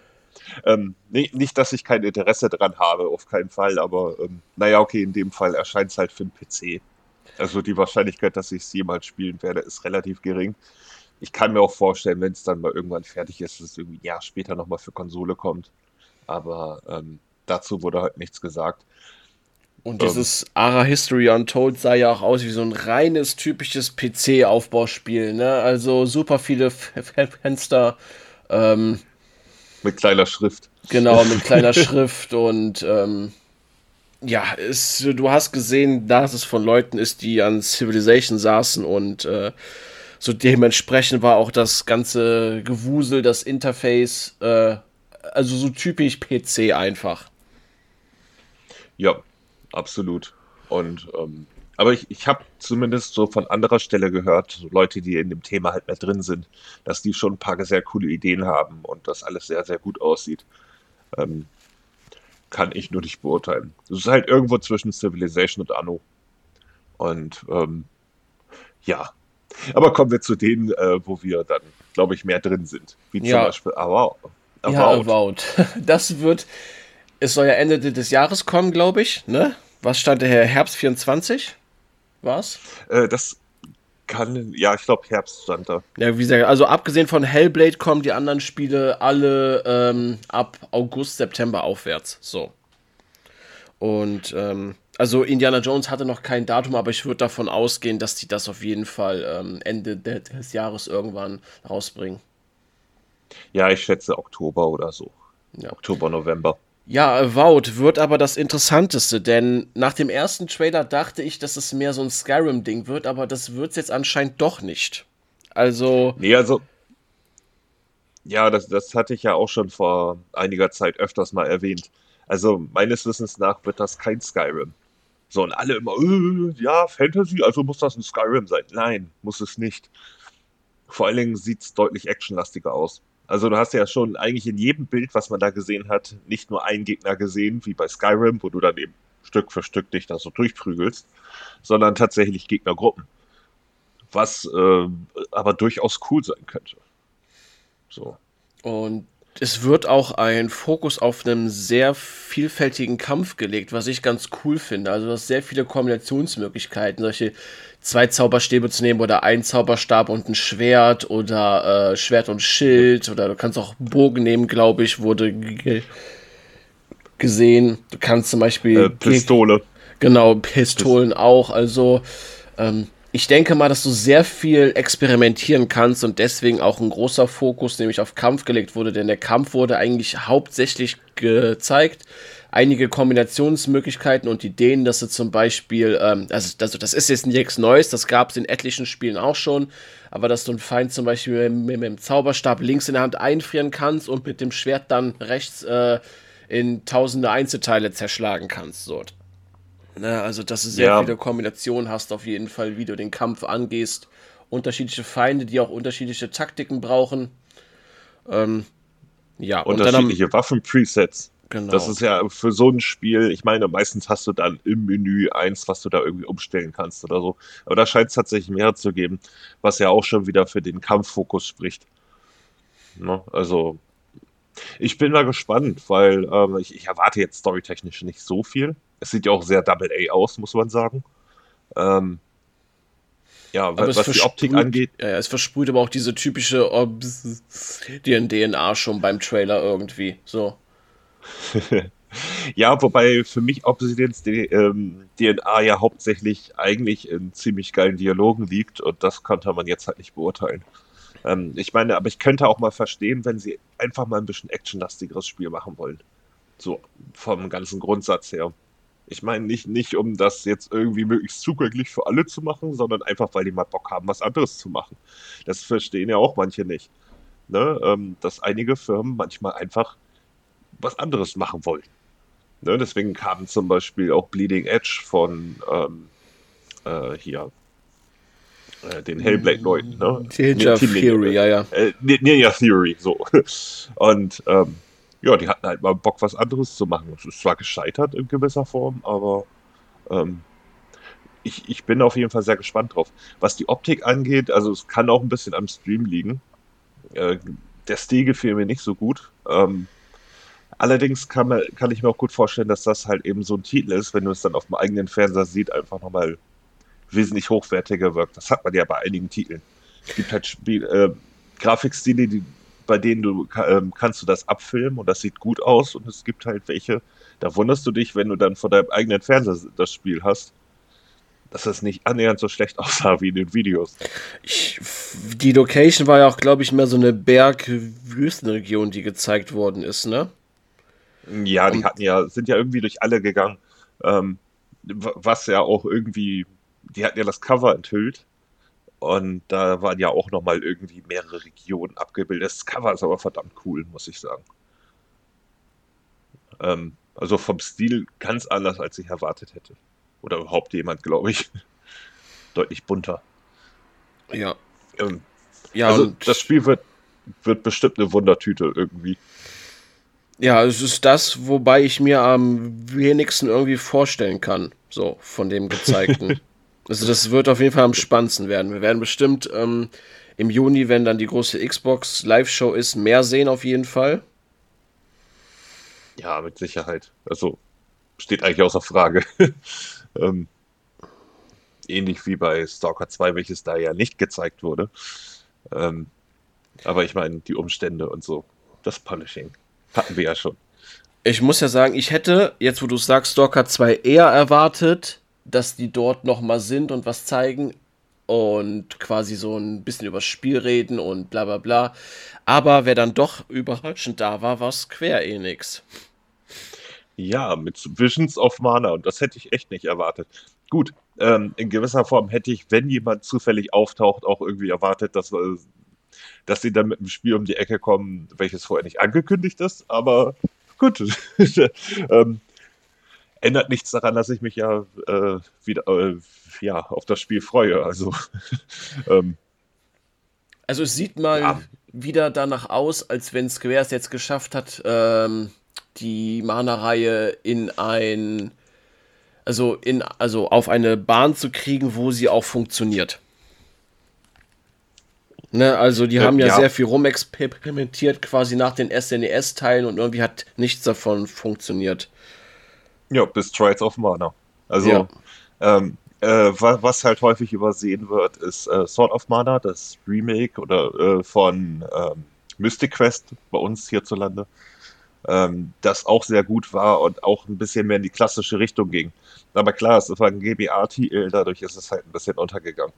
Ähm, nicht, nicht, dass ich kein Interesse daran habe, auf keinen Fall, aber ähm, naja, okay, in dem Fall erscheint es halt für den PC. Also die Wahrscheinlichkeit, dass ich es jemals spielen werde, ist relativ gering. Ich kann mir auch vorstellen, wenn es dann mal irgendwann fertig ist, dass es irgendwie ein Jahr später nochmal für Konsole kommt. Aber ähm, dazu wurde halt nichts gesagt. Und dieses ähm, Ara History Untold sah ja auch aus wie so ein reines, typisches PC-Aufbauspiel. Ne? Also super viele Fenster. Ähm, mit kleiner Schrift. Genau, mit kleiner Schrift und ähm, ja, es, du hast gesehen, dass es von Leuten ist, die an Civilization saßen und äh, so dementsprechend war auch das ganze Gewusel, das Interface, äh, also so typisch PC einfach. Ja, absolut. Und ähm, aber ich, ich habe zumindest so von anderer Stelle gehört, so Leute, die in dem Thema halt mehr drin sind, dass die schon ein paar sehr coole Ideen haben und das alles sehr, sehr gut aussieht. Ähm, kann ich nur nicht beurteilen. Es ist halt irgendwo zwischen Civilization und Anno. Und ähm, ja. Aber kommen wir zu denen, äh, wo wir dann, glaube ich, mehr drin sind. Wie zum ja. Beispiel Avowed. Ja, Avowed. Das wird, es soll ja Ende des Jahres kommen, glaube ich. Ne? Was stand daher? Herbst 24? Was? Äh, das kann, ja, ich glaube Herbst stand da. Ja, wie gesagt, also abgesehen von Hellblade kommen die anderen Spiele alle ähm, ab August, September aufwärts. So. Und ähm, also Indiana Jones hatte noch kein Datum, aber ich würde davon ausgehen, dass die das auf jeden Fall ähm, Ende des Jahres irgendwann rausbringen. Ja, ich schätze Oktober oder so. Ja. Oktober, November. Ja, Avowed wird aber das Interessanteste, denn nach dem ersten Trailer dachte ich, dass es mehr so ein Skyrim-Ding wird, aber das wird es jetzt anscheinend doch nicht. Also. Nee, also. Ja, das, das hatte ich ja auch schon vor einiger Zeit öfters mal erwähnt. Also, meines Wissens nach wird das kein Skyrim. So, und alle immer, äh, ja, Fantasy, also muss das ein Skyrim sein. Nein, muss es nicht. Vor allen Dingen sieht es deutlich actionlastiger aus. Also du hast ja schon eigentlich in jedem Bild, was man da gesehen hat, nicht nur einen Gegner gesehen, wie bei Skyrim, wo du dann eben Stück für Stück dich da so durchprügelst, sondern tatsächlich Gegnergruppen. Was äh, aber durchaus cool sein könnte. So. Und es wird auch ein Fokus auf einem sehr vielfältigen Kampf gelegt, was ich ganz cool finde. Also du hast sehr viele Kombinationsmöglichkeiten, solche zwei Zauberstäbe zu nehmen oder ein Zauberstab und ein Schwert oder äh, Schwert und Schild oder du kannst auch Bogen nehmen, glaube ich, wurde gesehen. Du kannst zum Beispiel äh, Pistole. Genau, Pistolen auch. Also ähm, ich denke mal, dass du sehr viel experimentieren kannst und deswegen auch ein großer Fokus nämlich auf Kampf gelegt wurde, denn der Kampf wurde eigentlich hauptsächlich gezeigt. Einige Kombinationsmöglichkeiten und Ideen, dass du zum Beispiel, ähm, also, also das ist jetzt nichts Neues, das gab es in etlichen Spielen auch schon, aber dass du einen Feind zum Beispiel mit, mit, mit, dem Zauberstab links in der Hand einfrieren kannst und mit dem Schwert dann rechts äh, in tausende Einzelteile zerschlagen kannst. So. Ne, also, dass du sehr ja. viele Kombinationen hast, auf jeden Fall, wie du den Kampf angehst. Unterschiedliche Feinde, die auch unterschiedliche Taktiken brauchen. Ähm, ja, unterschiedliche und Waffen-Presets. Genau. Das ist ja für so ein Spiel, ich meine, meistens hast du dann im Menü eins, was du da irgendwie umstellen kannst oder so. Aber da scheint es tatsächlich mehr zu geben, was ja auch schon wieder für den Kampffokus spricht. Ne? Also, ich bin mal gespannt, weil ähm, ich, ich erwarte jetzt storytechnisch nicht so viel. Es sieht ja auch sehr Double A aus, muss man sagen. Ähm, ja, aber was die Optik angeht. Ja, es versprüht aber auch diese typische DNA schon beim Trailer irgendwie. So. ja, wobei für mich Obsidians ähm, DNA ja hauptsächlich eigentlich in ziemlich geilen Dialogen liegt und das konnte man jetzt halt nicht beurteilen. Ähm, ich meine, aber ich könnte auch mal verstehen, wenn sie einfach mal ein bisschen actionlastigeres Spiel machen wollen. So vom ganzen Grundsatz her. Ich meine nicht, nicht, um das jetzt irgendwie möglichst zugänglich für alle zu machen, sondern einfach, weil die mal Bock haben, was anderes zu machen. Das verstehen ja auch manche nicht. Ne? Ähm, dass einige Firmen manchmal einfach was anderes machen wollen. Ne? Deswegen kamen zum Beispiel auch Bleeding Edge von ähm, äh, hier äh, den Hellblade-Leuten. Ne? Ninja Theory, ja, ja. Äh, Ninja Theory, so. Und ähm, ja, die hatten halt mal Bock, was anderes zu machen. Es ist zwar gescheitert in gewisser Form, aber ähm, ich, ich bin auf jeden Fall sehr gespannt drauf. Was die Optik angeht, also es kann auch ein bisschen am Stream liegen. Äh, der Stil gefiel mir nicht so gut. Ähm, allerdings kann, man, kann ich mir auch gut vorstellen, dass das halt eben so ein Titel ist, wenn du es dann auf dem eigenen Fernseher siehst, einfach nochmal wesentlich hochwertiger wirkt. Das hat man ja bei einigen Titeln. Es gibt halt Spiel, äh, Grafikstile, die bei denen du ähm, kannst du das abfilmen und das sieht gut aus und es gibt halt welche, da wunderst du dich, wenn du dann vor deinem eigenen Fernseher das Spiel hast, dass das nicht annähernd so schlecht aussah wie in den Videos. Ich, die Location war ja auch, glaube ich, mehr so eine Berg-Wüstenregion, die gezeigt worden ist, ne? Ja, die hatten ja, sind ja irgendwie durch alle gegangen. Ähm, was ja auch irgendwie, die hatten ja das Cover enthüllt und da waren ja auch nochmal irgendwie mehrere Regionen abgebildet. Das Cover ist aber verdammt cool, muss ich sagen. Ähm, also vom Stil ganz anders, als ich erwartet hätte. Oder überhaupt jemand, glaube ich. Deutlich bunter. Ja. Ähm, ja, also das Spiel wird, wird bestimmt eine Wundertüte irgendwie. Ja, es ist das, wobei ich mir am wenigsten irgendwie vorstellen kann, so von dem gezeigten. Also das wird auf jeden Fall am spannendsten werden. Wir werden bestimmt ähm, im Juni, wenn dann die große Xbox Live-Show ist, mehr sehen auf jeden Fall. Ja, mit Sicherheit. Also steht eigentlich außer Frage. ähm, ähnlich wie bei Stalker 2, welches da ja nicht gezeigt wurde. Ähm, aber ich meine, die Umstände und so, das Polishing hatten wir ja schon. Ich muss ja sagen, ich hätte, jetzt wo du sagst, Stalker 2 eher erwartet, dass die dort noch mal sind und was zeigen. und quasi so ein bisschen übers Spiel reden und bla bla bla. Aber wer dann doch überraschend da war, war Square Enix. Ja, mit Visions of Mana und das hätte ich echt nicht erwartet. Gut, ähm, in gewisser Form hätte ich, wenn jemand zufällig auftaucht, auch irgendwie erwartet, dass, äh, dass sie dann mit einem Spiel um die Ecke kommen, welches vorher nicht angekündigt ist, aber gut. ähm, ändert nichts daran, dass ich mich ja äh, wieder äh, ja, auf das Spiel freue. Also, ähm, also es sieht mal ja. wieder danach aus, als wenn Square es jetzt geschafft hat, ähm, die Mana-Reihe in ein also in also auf eine Bahn zu kriegen, wo sie auch funktioniert. Ne, also die haben ja, ja, sehr viel rumexperimentiert, quasi nach den SNES-Teilen und irgendwie hat nichts davon funktioniert. Ja, bis Trials of Mana. Also, ja. ähm, äh, was halt häufig übersehen wird, ist äh, Sword of Mana, das Remake oder äh, von ähm, Mystic Quest bei uns hierzulande, ähm, das auch sehr gut war und auch ein bisschen mehr in die klassische Richtung ging. Aber klar, es war ein GBA-Titel, dadurch ist es halt ein bisschen untergegangen.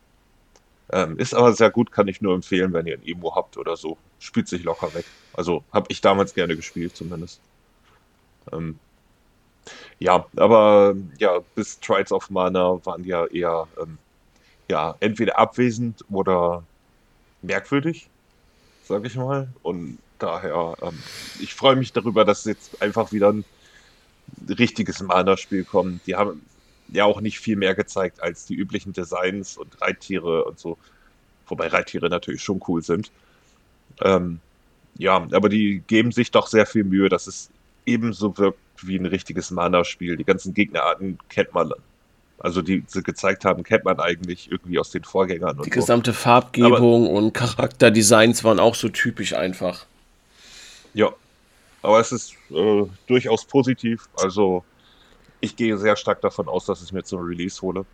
Ähm, ist aber sehr gut, kann ich nur empfehlen, wenn ihr ein Emo habt oder so. Spielt sich locker weg. Also habe ich damals gerne gespielt, zumindest. Ähm, ja, aber ja, bis Trials of Mana waren ja eher ähm, ja, entweder abwesend oder merkwürdig, sag ich mal. Und daher, ähm, ich freue mich darüber, dass jetzt einfach wieder ein richtiges Mana-Spiel kommt. Die haben ja auch nicht viel mehr gezeigt als die üblichen Designs und Reittiere und so. Wobei Reittiere natürlich schon cool sind. Ähm, ja, aber die geben sich doch sehr viel Mühe, dass es ebenso wirkt wie ein richtiges Mana-Spiel. Die ganzen Gegnerarten kennt man. Also die sie gezeigt haben, kennt man eigentlich irgendwie aus den Vorgängern. die gesamte so. Farbgebung aber, und Charakterdesigns waren auch so typisch einfach. Ja, aber es ist äh, durchaus positiv. Also ich gehe sehr stark davon aus, dass ich mir zum Release hole.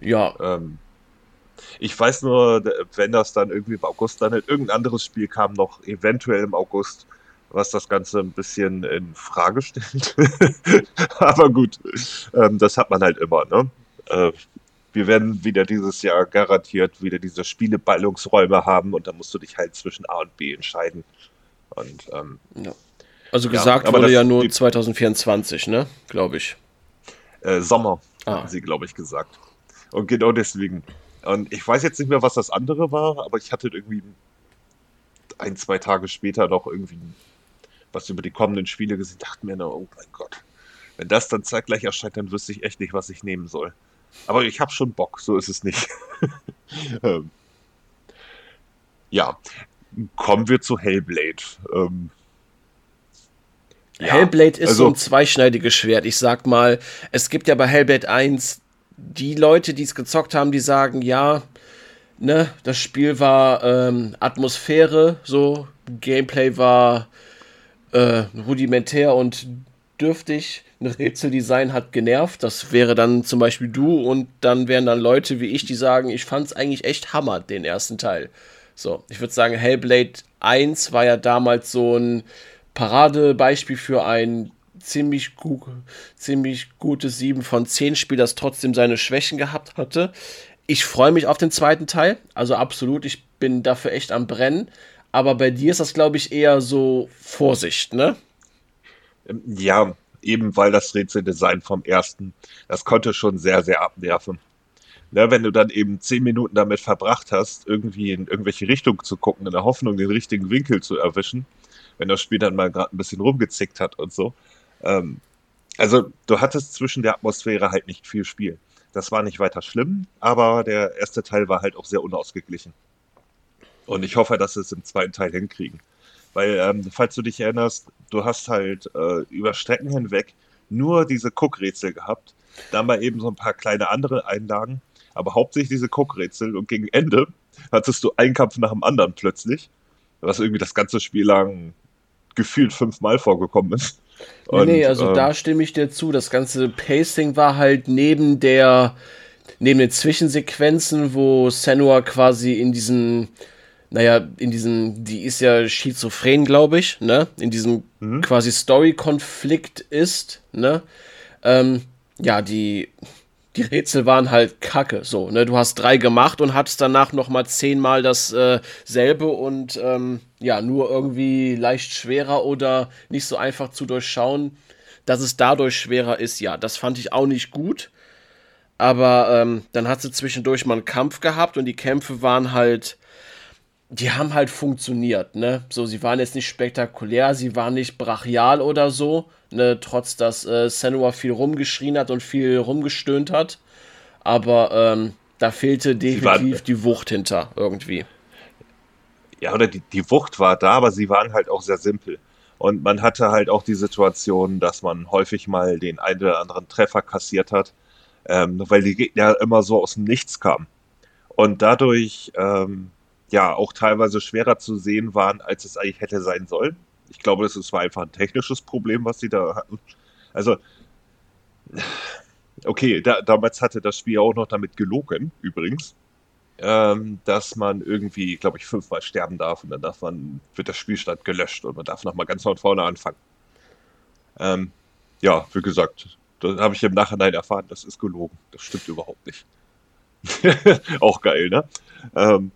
Ja. Ähm, ich weiß nur, wenn das dann irgendwie im August dann irgendein anderes Spiel kam, noch eventuell im August, was das Ganze ein bisschen in Frage stellt. Aber gut, ähm, das hat man halt immer, ne? Äh, wir werden wieder dieses Jahr garantiert wieder diese Spieleballungsräume haben und da musst du dich halt zwischen A und B entscheiden. Und, ähm, ja. Also gesagt ja, wurde ja nur 2024, ne? Glaube ich. Äh, Sommer, ah. haben sie, glaube ich, gesagt. Und genau deswegen. Und ich weiß jetzt nicht mehr, was das andere war, aber ich hatte irgendwie ein, zwei Tage später noch irgendwie was über die kommenden Spiele gesehen, dachte mir nur, oh mein Gott, wenn das dann zeitgleich erscheint, dann wüsste ich echt nicht, was ich nehmen soll. Aber ich habe schon Bock, so ist es nicht. ähm, ja, kommen wir zu Hellblade. Ähm, ja, Hellblade ist also, so ein zweischneidiges Schwert. Ich sag mal, es gibt ja bei Hellblade 1 die Leute, die es gezockt haben, die sagen, ja, ne, das Spiel war ähm, Atmosphäre, so, Gameplay war äh, rudimentär und dürftig. Ein Rätseldesign hat genervt. Das wäre dann zum Beispiel du und dann wären dann Leute wie ich, die sagen, ich fand es eigentlich echt Hammer, den ersten Teil. So, ich würde sagen, Hellblade 1 war ja damals so ein Paradebeispiel für ein ziemlich, gu ziemlich gutes 7 von 10 Spiel, das trotzdem seine Schwächen gehabt hatte. Ich freue mich auf den zweiten Teil, also absolut, ich bin dafür echt am Brennen. Aber bei dir ist das, glaube ich, eher so Vorsicht, ne? Ähm, ja, eben weil das Rätseldesign vom ersten, das konnte schon sehr, sehr abnerven. Ne, wenn du dann eben zehn Minuten damit verbracht hast, irgendwie in irgendwelche Richtung zu gucken, in der Hoffnung, den richtigen Winkel zu erwischen, wenn das Spiel dann mal gerade ein bisschen rumgezickt hat und so. Ähm, also du hattest zwischen der Atmosphäre halt nicht viel Spiel. Das war nicht weiter schlimm, aber der erste Teil war halt auch sehr unausgeglichen. Und ich hoffe, dass sie es im zweiten Teil hinkriegen. Weil, ähm, falls du dich erinnerst, du hast halt äh, über Strecken hinweg nur diese Cook-Rätsel gehabt. Dann mal eben so ein paar kleine andere Einlagen, aber hauptsächlich diese Cook-Rätsel. Und gegen Ende hattest du einen Kampf nach dem anderen plötzlich, was irgendwie das ganze Spiel lang gefühlt fünfmal vorgekommen ist. Und, nee, also ähm, da stimme ich dir zu. Das ganze Pacing war halt neben der, neben den Zwischensequenzen, wo Senua quasi in diesen naja, in diesem, die ist ja schizophren, glaube ich, ne? In diesem mhm. quasi Story-Konflikt ist, ne? Ähm, ja, die, die Rätsel waren halt kacke. So, ne? Du hast drei gemacht und hattest danach nochmal zehnmal dasselbe äh, und ähm, ja, nur irgendwie leicht schwerer oder nicht so einfach zu durchschauen. Dass es dadurch schwerer ist, ja, das fand ich auch nicht gut. Aber ähm, dann hat sie zwischendurch mal einen Kampf gehabt und die Kämpfe waren halt die haben halt funktioniert, ne? So, sie waren jetzt nicht spektakulär, sie waren nicht brachial oder so, ne? Trotz dass äh, Senua viel rumgeschrien hat und viel rumgestöhnt hat. Aber ähm, da fehlte definitiv die Wucht hinter irgendwie. Ja, oder die, die Wucht war da, aber sie waren halt auch sehr simpel. Und man hatte halt auch die Situation, dass man häufig mal den einen oder anderen Treffer kassiert hat, ähm, weil die Gegner immer so aus dem Nichts kamen. Und dadurch ähm, ja auch teilweise schwerer zu sehen waren, als es eigentlich hätte sein sollen. Ich glaube, das war einfach ein technisches Problem, was sie da hatten. Also, okay, da, damals hatte das Spiel auch noch damit gelogen, übrigens, ähm, dass man irgendwie, glaube ich, fünfmal sterben darf und dann darf man, wird der Spielstand gelöscht und man darf nochmal ganz von vorne anfangen. Ähm, ja, wie gesagt, da habe ich im Nachhinein erfahren, das ist gelogen. Das stimmt überhaupt nicht. auch geil, ne? Ähm,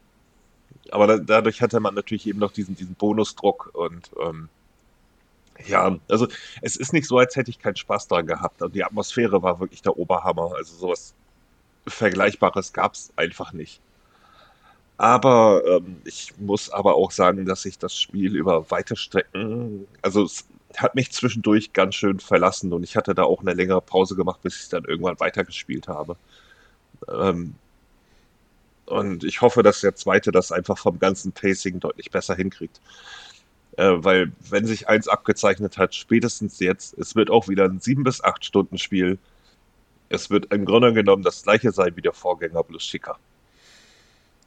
aber da, dadurch hatte man natürlich eben noch diesen, diesen Bonusdruck und ähm, ja, also es ist nicht so, als hätte ich keinen Spaß daran gehabt. Und die Atmosphäre war wirklich der Oberhammer. Also sowas Vergleichbares gab es einfach nicht. Aber ähm, ich muss aber auch sagen, dass ich das Spiel über weite Strecken, also es hat mich zwischendurch ganz schön verlassen und ich hatte da auch eine längere Pause gemacht, bis ich dann irgendwann weitergespielt habe. Ähm, und ich hoffe, dass der zweite das einfach vom ganzen Pacing deutlich besser hinkriegt. Äh, weil, wenn sich eins abgezeichnet hat, spätestens jetzt, es wird auch wieder ein 7 bis 8 Stunden Spiel. Es wird im Grunde genommen das gleiche sein wie der Vorgänger, bloß schicker.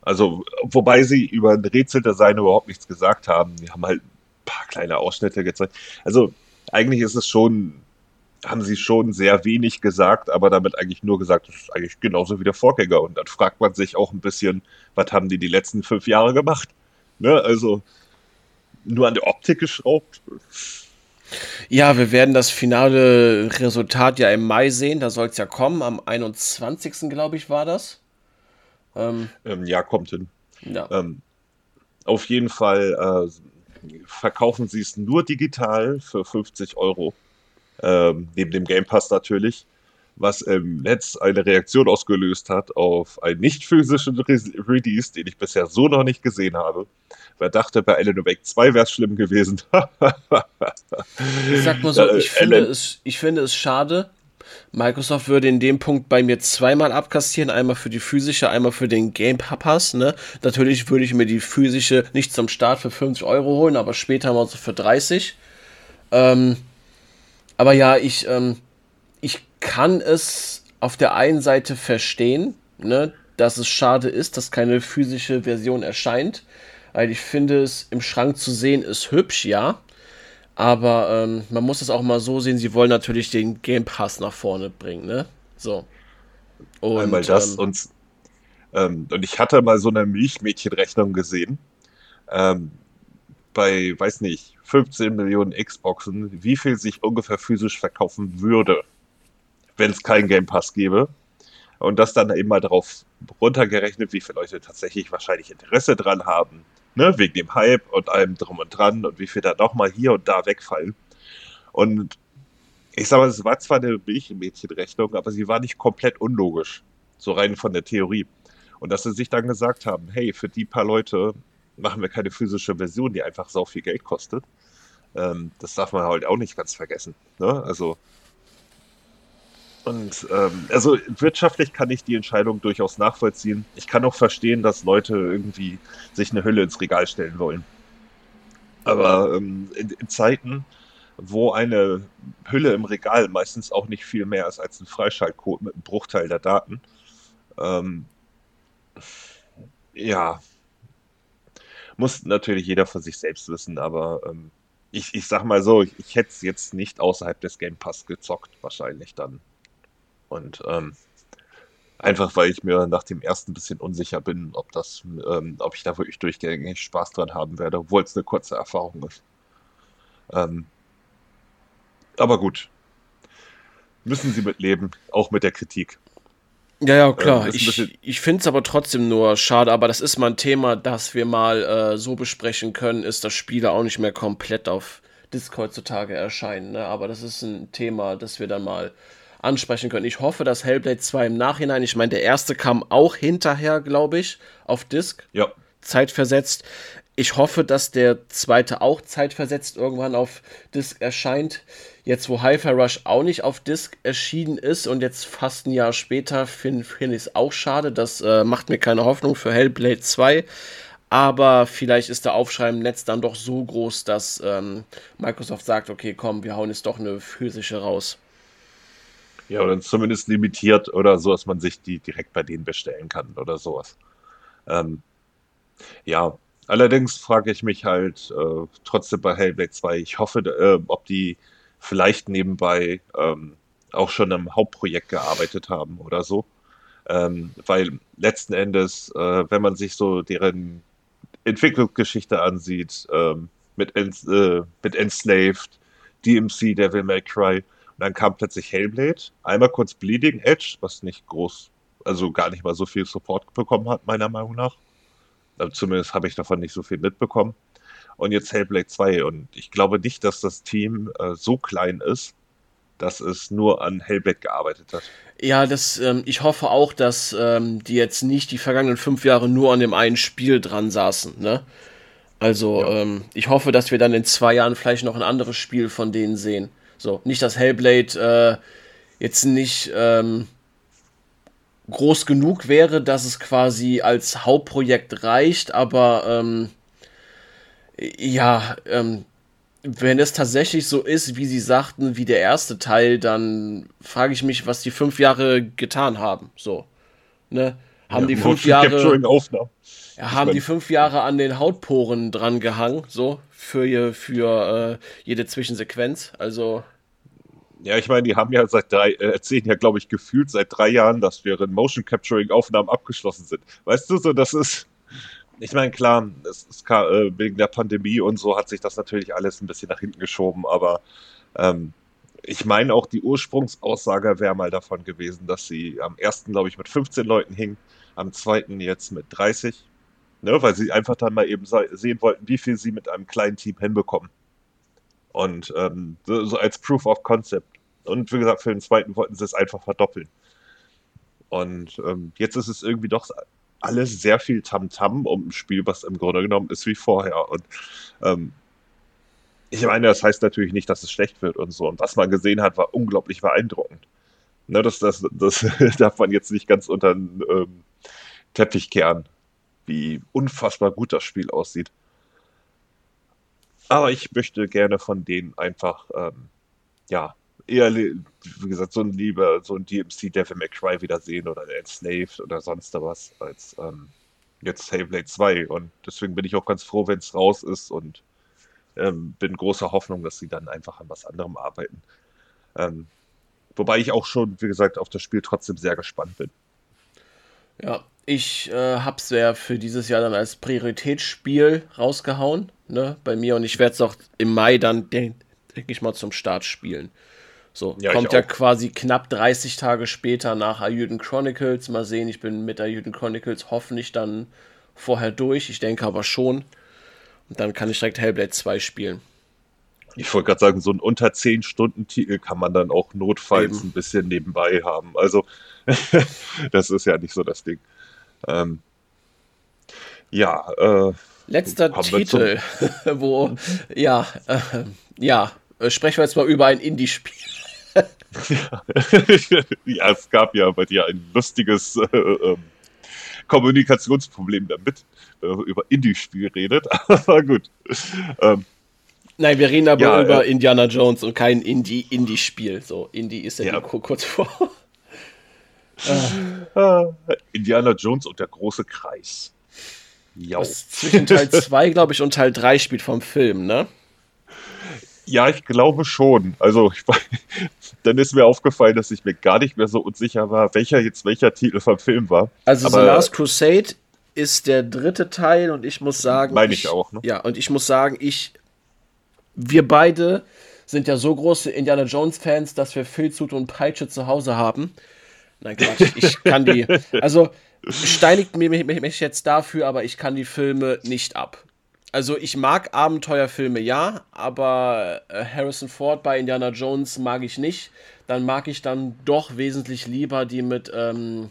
Also, wobei sie über ein Rätseldesign überhaupt nichts gesagt haben. Die haben halt ein paar kleine Ausschnitte gezeigt. Also, eigentlich ist es schon haben sie schon sehr wenig gesagt, aber damit eigentlich nur gesagt, das ist eigentlich genauso wie der Vorgänger. Und dann fragt man sich auch ein bisschen, was haben die die letzten fünf Jahre gemacht? Ne? Also nur an der Optik geschraubt. Ja, wir werden das finale Resultat ja im Mai sehen. Da soll es ja kommen. Am 21. glaube ich, war das. Ähm, ähm, ja, kommt hin. Ja. Ähm, auf jeden Fall äh, verkaufen sie es nur digital für 50 Euro ähm, neben dem Game Pass natürlich, was im Netz eine Reaktion ausgelöst hat auf einen nicht physischen Re Release, den ich bisher so noch nicht gesehen habe. Wer dachte, bei Alan Wake 2 wäre es schlimm gewesen. ich sag mal so, ich, äh, finde es, ich finde es schade. Microsoft würde in dem Punkt bei mir zweimal abkassieren, einmal für die physische, einmal für den Game Pass. Ne? Natürlich würde ich mir die physische nicht zum Start für 50 Euro holen, aber später mal so für 30. Ähm, aber ja, ich, ähm, ich kann es auf der einen Seite verstehen, ne, dass es schade ist, dass keine physische Version erscheint. Weil ich finde es im Schrank zu sehen ist hübsch, ja. Aber ähm, man muss es auch mal so sehen, sie wollen natürlich den Game Pass nach vorne bringen, ne? So. Und, Einmal das ähm, und, ähm, und ich hatte mal so eine Milchmädchenrechnung gesehen. Ähm, bei, weiß nicht, 15 Millionen Xboxen, wie viel sich ungefähr physisch verkaufen würde, wenn es keinen Game Pass gäbe. Und das dann eben mal darauf runtergerechnet, wie viele Leute tatsächlich wahrscheinlich Interesse dran haben, ne, wegen dem Hype und allem drum und dran und wie viel da nochmal hier und da wegfallen. Und ich sag mal, es war zwar eine Milchmädchenrechnung, aber sie war nicht komplett unlogisch, so rein von der Theorie. Und dass sie sich dann gesagt haben, hey, für die paar Leute machen wir keine physische Version, die einfach so viel Geld kostet. Ähm, das darf man halt auch nicht ganz vergessen. Ne? Also, und ähm, also wirtschaftlich kann ich die Entscheidung durchaus nachvollziehen. Ich kann auch verstehen, dass Leute irgendwie sich eine Hülle ins Regal stellen wollen. Aber ähm, in, in, Zeiten, wo eine Hülle im Regal meistens auch nicht viel mehr ist als ein Freischaltcode mit einem Bruchteil der Daten, ähm, ja, muss natürlich jeder für sich selbst wissen, aber ähm, ich, ich sag mal so, ich, ich hätte es jetzt nicht außerhalb des Game Pass gezockt, wahrscheinlich dann. Und ähm, einfach weil ich mir nach dem ersten bisschen unsicher bin, ob das, ähm, ob ich da wirklich durchgängig Spaß dran haben werde, obwohl es eine kurze Erfahrung ist. Ähm, aber gut. Müssen Sie mit leben, auch mit der Kritik. Ja, ja, klar. Ähm, ich ich finde es aber trotzdem nur schade, aber das ist mal ein Thema, das wir mal äh, so besprechen können, ist, dass Spiele auch nicht mehr komplett auf Disc heutzutage erscheinen. Ne? Aber das ist ein Thema, das wir dann mal ansprechen können. Ich hoffe, dass Hellblade 2 im Nachhinein, ich meine, der erste kam auch hinterher, glaube ich, auf Disc. Ja. Zeitversetzt. Ich hoffe, dass der zweite auch zeitversetzt irgendwann auf Disc erscheint. Jetzt, wo Hi-Fi Rush auch nicht auf Disc erschienen ist und jetzt fast ein Jahr später, finde find ich es auch schade. Das äh, macht mir keine Hoffnung für Hellblade 2. Aber vielleicht ist der Aufschrei im Netz dann doch so groß, dass ähm, Microsoft sagt, okay, komm, wir hauen jetzt doch eine physische raus. Ja, oder zumindest limitiert oder so, dass man sich die direkt bei denen bestellen kann oder sowas. Ähm, ja, allerdings frage ich mich halt äh, trotzdem bei Hellblade 2, ich hoffe, äh, ob die vielleicht nebenbei ähm, auch schon im Hauptprojekt gearbeitet haben oder so. Ähm, weil letzten Endes, äh, wenn man sich so deren Entwicklungsgeschichte ansieht, ähm, mit, Ens äh, mit Enslaved, DMC, Devil May Cry, und dann kam plötzlich Hellblade, einmal kurz Bleeding Edge, was nicht groß, also gar nicht mal so viel Support bekommen hat, meiner Meinung nach. Also zumindest habe ich davon nicht so viel mitbekommen. Und jetzt Hellblade 2. Und ich glaube nicht, dass das Team äh, so klein ist, dass es nur an Hellblade gearbeitet hat. Ja, das, ähm, ich hoffe auch, dass ähm, die jetzt nicht die vergangenen fünf Jahre nur an dem einen Spiel dran saßen. Ne? Also, ja. ähm, ich hoffe, dass wir dann in zwei Jahren vielleicht noch ein anderes Spiel von denen sehen. So, nicht, dass Hellblade äh, jetzt nicht ähm, groß genug wäre, dass es quasi als Hauptprojekt reicht, aber ähm, ja, ähm, wenn es tatsächlich so ist, wie sie sagten, wie der erste Teil, dann frage ich mich, was die fünf Jahre getan haben. So, ne? Haben ja, die fünf Jahre, ja, haben die fünf Jahre an den Hautporen dran gehangen, so für für äh, jede Zwischensequenz. Also ja, ich meine, die haben ja seit drei, äh, erzählen ja, glaube ich, gefühlt seit drei Jahren, dass deren Motion Capturing Aufnahmen abgeschlossen sind. Weißt du, so das ist ich meine, klar, es ist äh, wegen der Pandemie und so hat sich das natürlich alles ein bisschen nach hinten geschoben, aber ähm, ich meine auch, die Ursprungsaussage wäre mal davon gewesen, dass sie am ersten, glaube ich, mit 15 Leuten hing, am zweiten jetzt mit 30, ne, weil sie einfach dann mal eben sehen wollten, wie viel sie mit einem kleinen Team hinbekommen. Und ähm, so, als Proof of Concept. Und wie gesagt, für den zweiten wollten sie es einfach verdoppeln. Und ähm, jetzt ist es irgendwie doch alles sehr viel Tamtam -Tam um ein Spiel, was im Grunde genommen ist wie vorher. Und ähm, ich meine, das heißt natürlich nicht, dass es schlecht wird und so. Und was man gesehen hat, war unglaublich beeindruckend. Ne, das, das, das darf man jetzt nicht ganz unter den ähm, Teppich kehren, wie unfassbar gut das Spiel aussieht. Aber ich möchte gerne von denen einfach, ähm, ja, eher, wie gesagt, so ein lieber, so ein DMC Devil May Cry wiedersehen oder Enslaved oder sonst was, als ähm, jetzt Hellblade 2. Und deswegen bin ich auch ganz froh, wenn es raus ist und ähm, bin großer Hoffnung, dass sie dann einfach an was anderem arbeiten. Ähm, wobei ich auch schon, wie gesagt, auf das Spiel trotzdem sehr gespannt bin. Ja, ich äh, hab's ja für dieses Jahr dann als Prioritätsspiel rausgehauen, ne, bei mir und ich werde es auch im Mai dann, denke denk ich mal, zum Start spielen. So, ja, kommt ja quasi knapp 30 Tage später nach Ayuden Chronicles. Mal sehen, ich bin mit Ayuden Chronicles hoffentlich dann vorher durch. Ich denke aber schon. Und dann kann ich direkt Hellblade 2 spielen. Ich wollte gerade sagen, so ein unter 10 Stunden Titel kann man dann auch notfalls Eben. ein bisschen nebenbei haben. Also, das ist ja nicht so das Ding. Ähm, ja, äh, Letzter Titel, wo, ja, äh, ja, sprechen wir jetzt mal über ein Indie-Spiel. ja, es gab ja bei dir ein lustiges äh, äh, Kommunikationsproblem damit, wenn man über Indie-Spiel redet, aber gut. Ähm, Nein, wir reden aber ja, über äh, Indiana Jones und kein Indie-Indie-Spiel. So, Indie ist ja, ja. kurz vor. Ah. Indiana Jones und der große Kreis. Ja. Zwischen Teil 2, glaube ich, und Teil 3 spielt vom Film, ne? Ja, ich glaube schon. Also ich, dann ist mir aufgefallen, dass ich mir gar nicht mehr so unsicher war, welcher jetzt welcher Titel vom Film war. Also Aber, The Last Crusade ist der dritte Teil und ich muss sagen, meine ich, ich auch. Ne? Ja, und ich muss sagen, ich, wir beide sind ja so große Indiana Jones Fans, dass wir Filzhut und Peitsche zu Hause haben. Nein, Quatsch. Ich kann die. Also, steinigt mich, mich, mich jetzt dafür, aber ich kann die Filme nicht ab. Also, ich mag Abenteuerfilme, ja, aber äh, Harrison Ford bei Indiana Jones mag ich nicht. Dann mag ich dann doch wesentlich lieber die mit ähm,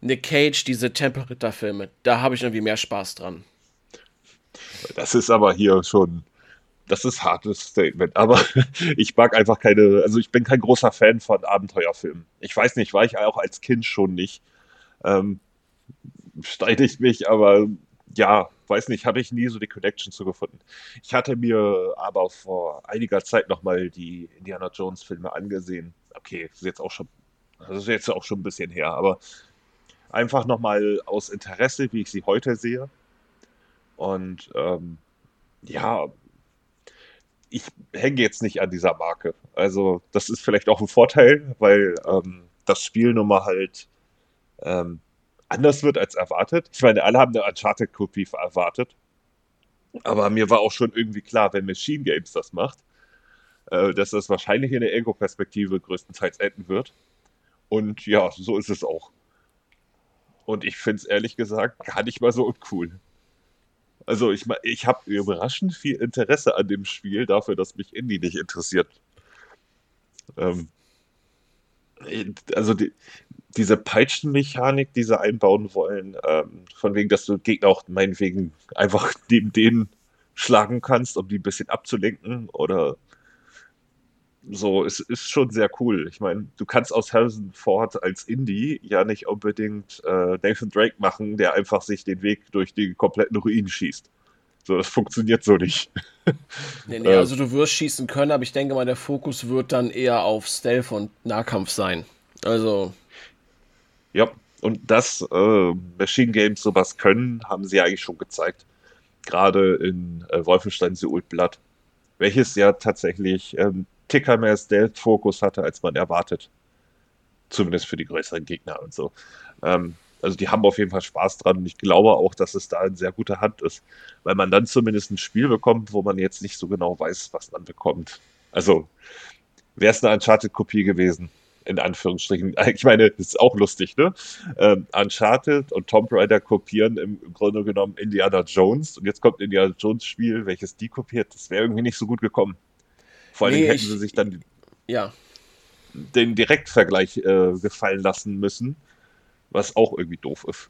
Nick Cage, diese Tempelritter-Filme. Da habe ich irgendwie mehr Spaß dran. Das ist aber hier schon das ist hartes Statement, aber ich mag einfach keine, also ich bin kein großer Fan von Abenteuerfilmen. Ich weiß nicht, war ich auch als Kind schon nicht. Ähm, streite ich mich, aber ja, weiß nicht, habe ich nie so die Connection zu gefunden. Ich hatte mir aber vor einiger Zeit nochmal die Indiana Jones Filme angesehen. Okay, ist jetzt auch schon, das ist jetzt auch schon ein bisschen her, aber einfach nochmal aus Interesse, wie ich sie heute sehe. Und ähm, ja, ich hänge jetzt nicht an dieser Marke. Also das ist vielleicht auch ein Vorteil, weil ähm, das Spiel nun mal halt ähm, anders wird als erwartet. Ich meine, alle haben eine Uncharted-Kopie erwartet. Aber mir war auch schon irgendwie klar, wenn Machine Games das macht, äh, dass das wahrscheinlich in der Ego-Perspektive größtenteils enden wird. Und ja, so ist es auch. Und ich finde es ehrlich gesagt gar nicht mal so uncool. Also ich, ich habe überraschend viel Interesse an dem Spiel dafür, dass mich Indie nicht interessiert. Ähm, also die, diese Peitschenmechanik, die sie einbauen wollen, ähm, von wegen, dass du Gegner auch meinetwegen einfach neben denen schlagen kannst, um die ein bisschen abzulenken oder so, es ist schon sehr cool. Ich meine, du kannst aus Harrison Ford als Indie ja nicht unbedingt äh, Nathan Drake machen, der einfach sich den Weg durch die kompletten Ruinen schießt. So, das funktioniert so nicht. nee, nee, also du wirst schießen können, aber ich denke mal, der Fokus wird dann eher auf Stealth und Nahkampf sein. Also. Ja, und dass äh, Machine Games sowas können, haben sie eigentlich schon gezeigt. Gerade in äh, Wolfenstein The Old Blood. Welches ja tatsächlich ähm, Ticker mehr Stealth-Fokus hatte, als man erwartet. Zumindest für die größeren Gegner und so. Ähm, also die haben auf jeden Fall Spaß dran und ich glaube auch, dass es da in sehr guter Hand ist, weil man dann zumindest ein Spiel bekommt, wo man jetzt nicht so genau weiß, was man bekommt. Also wäre es eine Uncharted-Kopie gewesen, in Anführungsstrichen. Ich meine, das ist auch lustig, ne? Ähm, Uncharted und Tomb Raider kopieren im Grunde genommen Indiana Jones und jetzt kommt Indiana Jones Spiel, welches die kopiert. Das wäre irgendwie nicht so gut gekommen. Vor allem nee, hätten sie sich dann ja. den Direktvergleich äh, gefallen lassen müssen, was auch irgendwie doof ist.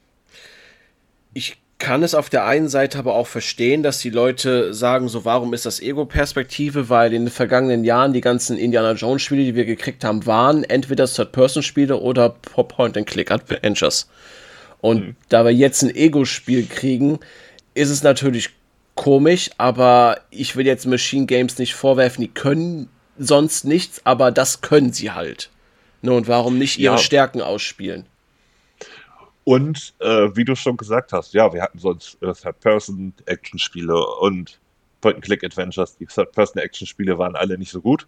Ich kann es auf der einen Seite aber auch verstehen, dass die Leute sagen, so warum ist das Ego-Perspektive, weil in den vergangenen Jahren die ganzen Indiana Jones-Spiele, die wir gekriegt haben, waren entweder Third-Person-Spiele oder Point-and-Click-Adventures. Und mhm. da wir jetzt ein Ego-Spiel kriegen, ist es natürlich komisch, aber ich will jetzt Machine Games nicht vorwerfen, die können sonst nichts, aber das können sie halt. Ne, und warum nicht ihre ja. Stärken ausspielen? Und äh, wie du schon gesagt hast, ja, wir hatten sonst äh, Third-Person-Action-Spiele und Point-and-Click-Adventures. Die Third-Person-Action-Spiele waren alle nicht so gut.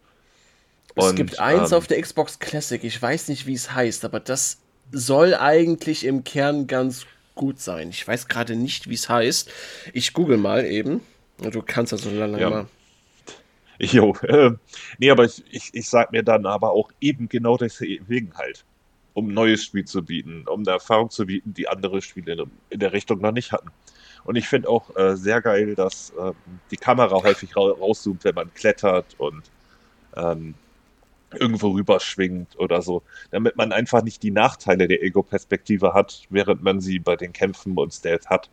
Es und, gibt eins ähm, auf der Xbox Classic, ich weiß nicht, wie es heißt, aber das soll eigentlich im Kern ganz gut sein. Ich weiß gerade nicht, wie es heißt. Ich google mal eben. Du kannst das so lange ja. mal. Jo, äh, nee, aber ich, ich, ich sag mir dann aber auch eben genau deswegen halt, um ein neues Spiel zu bieten, um eine Erfahrung zu bieten, die andere Spiele in der Richtung noch nicht hatten. Und ich finde auch äh, sehr geil, dass äh, die Kamera häufig ra rauszoomt, wenn man klettert und ähm, irgendwo rüberschwingt oder so, damit man einfach nicht die Nachteile der Ego-Perspektive hat, während man sie bei den Kämpfen und Stealth hat.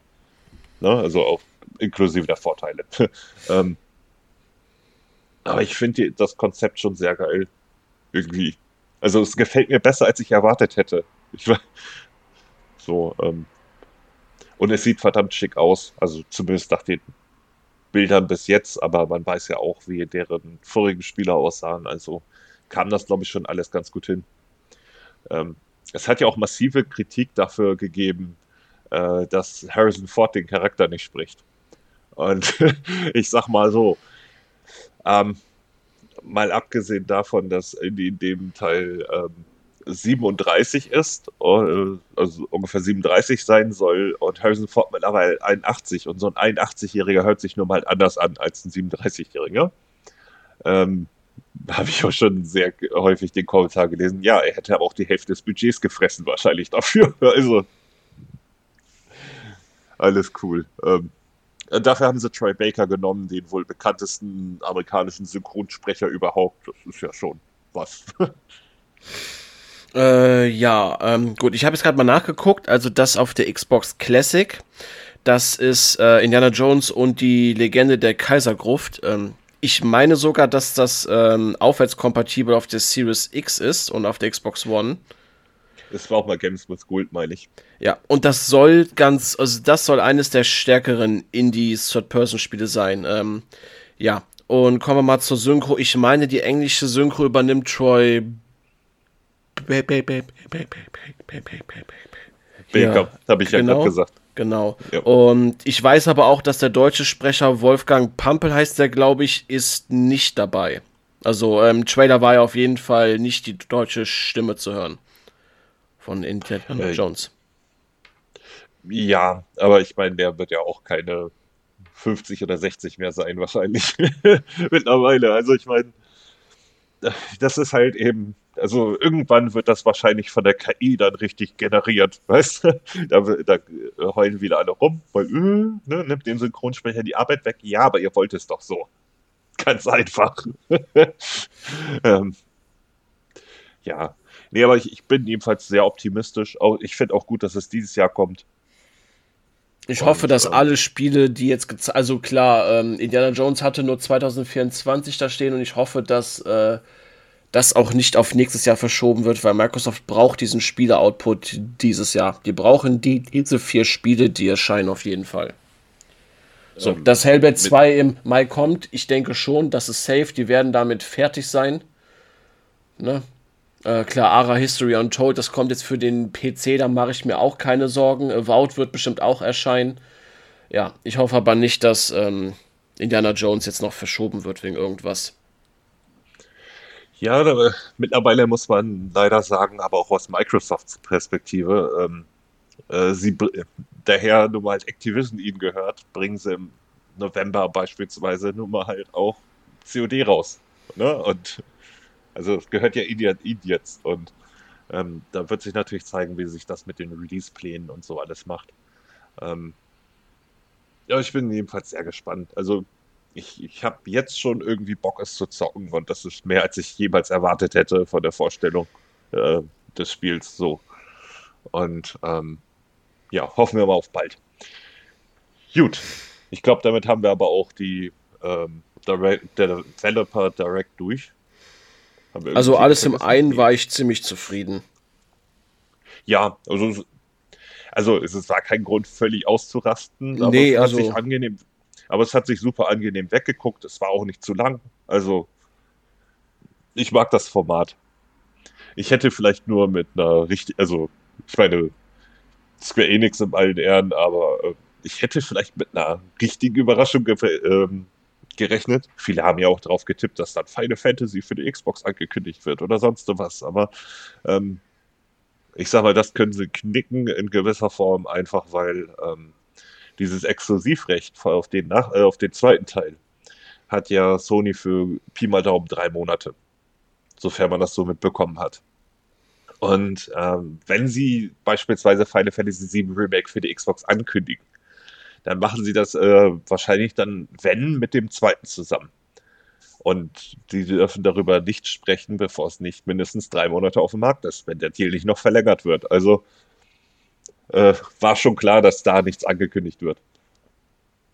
Ne? Also auch inklusive der Vorteile. ähm, aber ich finde das Konzept schon sehr geil. Irgendwie. Also es gefällt mir besser, als ich erwartet hätte. Ich war so, ähm, und es sieht verdammt schick aus. Also zumindest nach den Bildern bis jetzt, aber man weiß ja auch, wie deren vorigen Spieler aussahen. Also kam das, glaube ich, schon alles ganz gut hin. Ähm, es hat ja auch massive Kritik dafür gegeben, äh, dass Harrison Ford den Charakter nicht spricht. Und ich sag mal so, ähm, mal abgesehen davon, dass Indy in dem Teil ähm, 37 ist, äh, also ungefähr 37 sein soll und Harrison Ford mittlerweile 81 und so ein 81-Jähriger hört sich nur mal anders an als ein 37-Jähriger. Ähm, habe ich auch schon sehr häufig den Kommentar gelesen. Ja, er hätte aber auch die Hälfte des Budgets gefressen, wahrscheinlich dafür. Also, alles cool. Ähm, dafür haben sie Troy Baker genommen, den wohl bekanntesten amerikanischen Synchronsprecher überhaupt. Das ist ja schon was. Äh, ja, ähm, gut, ich habe jetzt gerade mal nachgeguckt. Also das auf der Xbox Classic. Das ist äh, Indiana Jones und die Legende der Kaisergruft. Ähm, ich meine sogar, dass das ähm, aufwärtskompatibel auf der Series X ist und auf der Xbox One. Es war auch mal Games with Gold, meine ich. Ja, und das soll ganz, also das soll eines der stärkeren Indie-Third-Person-Spiele sein. Ähm, ja, und kommen wir mal zur Synchro. Ich meine, die englische Synchro übernimmt Troy Baker, ja, habe ich ja genau, gerade gesagt. Genau. Ja. Und ich weiß aber auch, dass der deutsche Sprecher Wolfgang Pampel heißt der, glaube ich, ist nicht dabei. Also im ähm, Trailer war ja auf jeden Fall nicht die deutsche Stimme zu hören von Indiana äh, Jones. Ja, aber ich meine, der wird ja auch keine 50 oder 60 mehr sein, wahrscheinlich mittlerweile. Also ich meine, das ist halt eben, also irgendwann wird das wahrscheinlich von der KI dann richtig generiert, weißt du? Da, da heulen wieder alle rum, weil, äh, ne, nimmt dem Synchronsprecher die Arbeit weg. Ja, aber ihr wollt es doch so. Ganz einfach. ähm, ja, nee, aber ich, ich bin jedenfalls sehr optimistisch. Auch, ich finde auch gut, dass es dieses Jahr kommt. Ich hoffe, dass ähm, alle Spiele, die jetzt, also klar, ähm, Indiana Jones hatte nur 2024 da stehen und ich hoffe, dass äh, das auch nicht auf nächstes Jahr verschoben wird, weil Microsoft braucht diesen Spiele-Output dieses Jahr. Die brauchen die, diese vier Spiele, die erscheinen auf jeden Fall. So, ähm, dass Hellblade 2 im Mai kommt, ich denke schon, das ist safe, die werden damit fertig sein. Ne? Äh, klar, Ara History Untold, das kommt jetzt für den PC, da mache ich mir auch keine Sorgen. Avowed wird bestimmt auch erscheinen. Ja, ich hoffe aber nicht, dass ähm, Indiana Jones jetzt noch verschoben wird wegen irgendwas. Ja, da, mittlerweile muss man leider sagen, aber auch aus Microsofts Perspektive, ähm, äh, sie, der Herr nun mal Activision ihnen gehört, bringen sie im November beispielsweise nun mal halt auch COD raus. Ne? Und also es gehört ja Ihnen jetzt und ähm, da wird sich natürlich zeigen, wie sich das mit den Release-Plänen und so alles macht. Ähm, ja, ich bin jedenfalls sehr gespannt. Also ich, ich habe jetzt schon irgendwie Bock, es zu zocken und das ist mehr, als ich jemals erwartet hätte von der Vorstellung äh, des Spiels so. Und ähm, ja, hoffen wir mal auf bald. Gut, ich glaube, damit haben wir aber auch die ähm, Developer Direct durch. Also alles im einen war ich ziemlich zufrieden. Ja, also, also es war kein Grund, völlig auszurasten, aber nee, es hat also, sich angenehm, aber es hat sich super angenehm weggeguckt. Es war auch nicht zu lang. Also ich mag das Format. Ich hätte vielleicht nur mit einer richtig, also ich meine, Square Enix im allen Ehren, aber äh, ich hätte vielleicht mit einer richtigen Überraschung ähm, gerechnet. Viele haben ja auch darauf getippt, dass dann Final Fantasy für die Xbox angekündigt wird oder sonst was. Aber ähm, ich sag mal, das können sie knicken in gewisser Form, einfach weil ähm, dieses Exklusivrecht auf den, nach, äh, auf den zweiten Teil hat ja Sony für Pi mal Daumen drei Monate, sofern man das so mitbekommen hat. Und ähm, wenn sie beispielsweise Final Fantasy VII Remake für die Xbox ankündigen, dann machen sie das äh, wahrscheinlich dann, wenn, mit dem zweiten zusammen. Und die dürfen darüber nicht sprechen, bevor es nicht mindestens drei Monate auf dem Markt ist, wenn der Deal nicht noch verlängert wird. Also äh, war schon klar, dass da nichts angekündigt wird.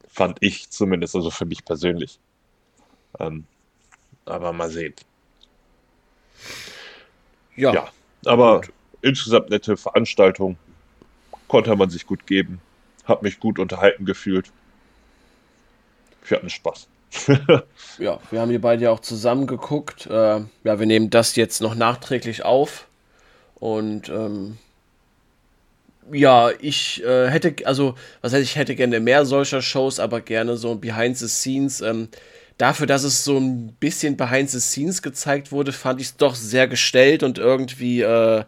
Fand ich zumindest, also für mich persönlich. Ähm, aber mal sehen. Ja. ja aber gut. insgesamt nette Veranstaltung. Konnte man sich gut geben. Hab mich gut unterhalten gefühlt. Wir hatten Spaß. ja, wir haben hier beide ja auch zusammen geguckt. Äh, ja, wir nehmen das jetzt noch nachträglich auf. Und ähm, ja, ich äh, hätte, also, was heißt, ich hätte gerne mehr solcher Shows, aber gerne so Behind the Scenes. Ähm, dafür, dass es so ein bisschen Behind the Scenes gezeigt wurde, fand ich es doch sehr gestellt und irgendwie, äh,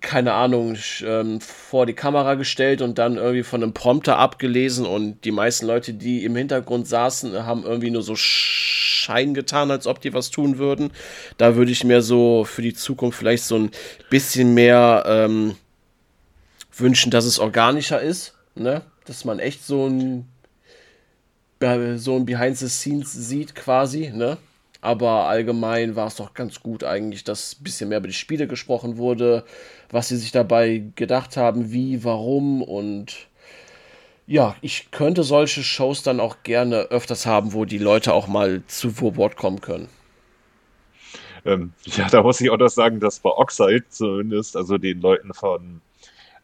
keine Ahnung, ähm, vor die Kamera gestellt und dann irgendwie von einem Prompter abgelesen und die meisten Leute, die im Hintergrund saßen, haben irgendwie nur so Sch Schein getan, als ob die was tun würden. Da würde ich mir so für die Zukunft vielleicht so ein bisschen mehr ähm, wünschen, dass es organischer ist, ne? Dass man echt so ein so ein Behind the Scenes sieht quasi, ne? Aber allgemein war es doch ganz gut eigentlich, dass ein bisschen mehr über die Spiele gesprochen wurde, was sie sich dabei gedacht haben, wie, warum und ja, ich könnte solche Shows dann auch gerne öfters haben, wo die Leute auch mal zu Wort kommen können. Ähm, ja, da muss ich auch noch sagen, dass bei Oxide zumindest, also den Leuten von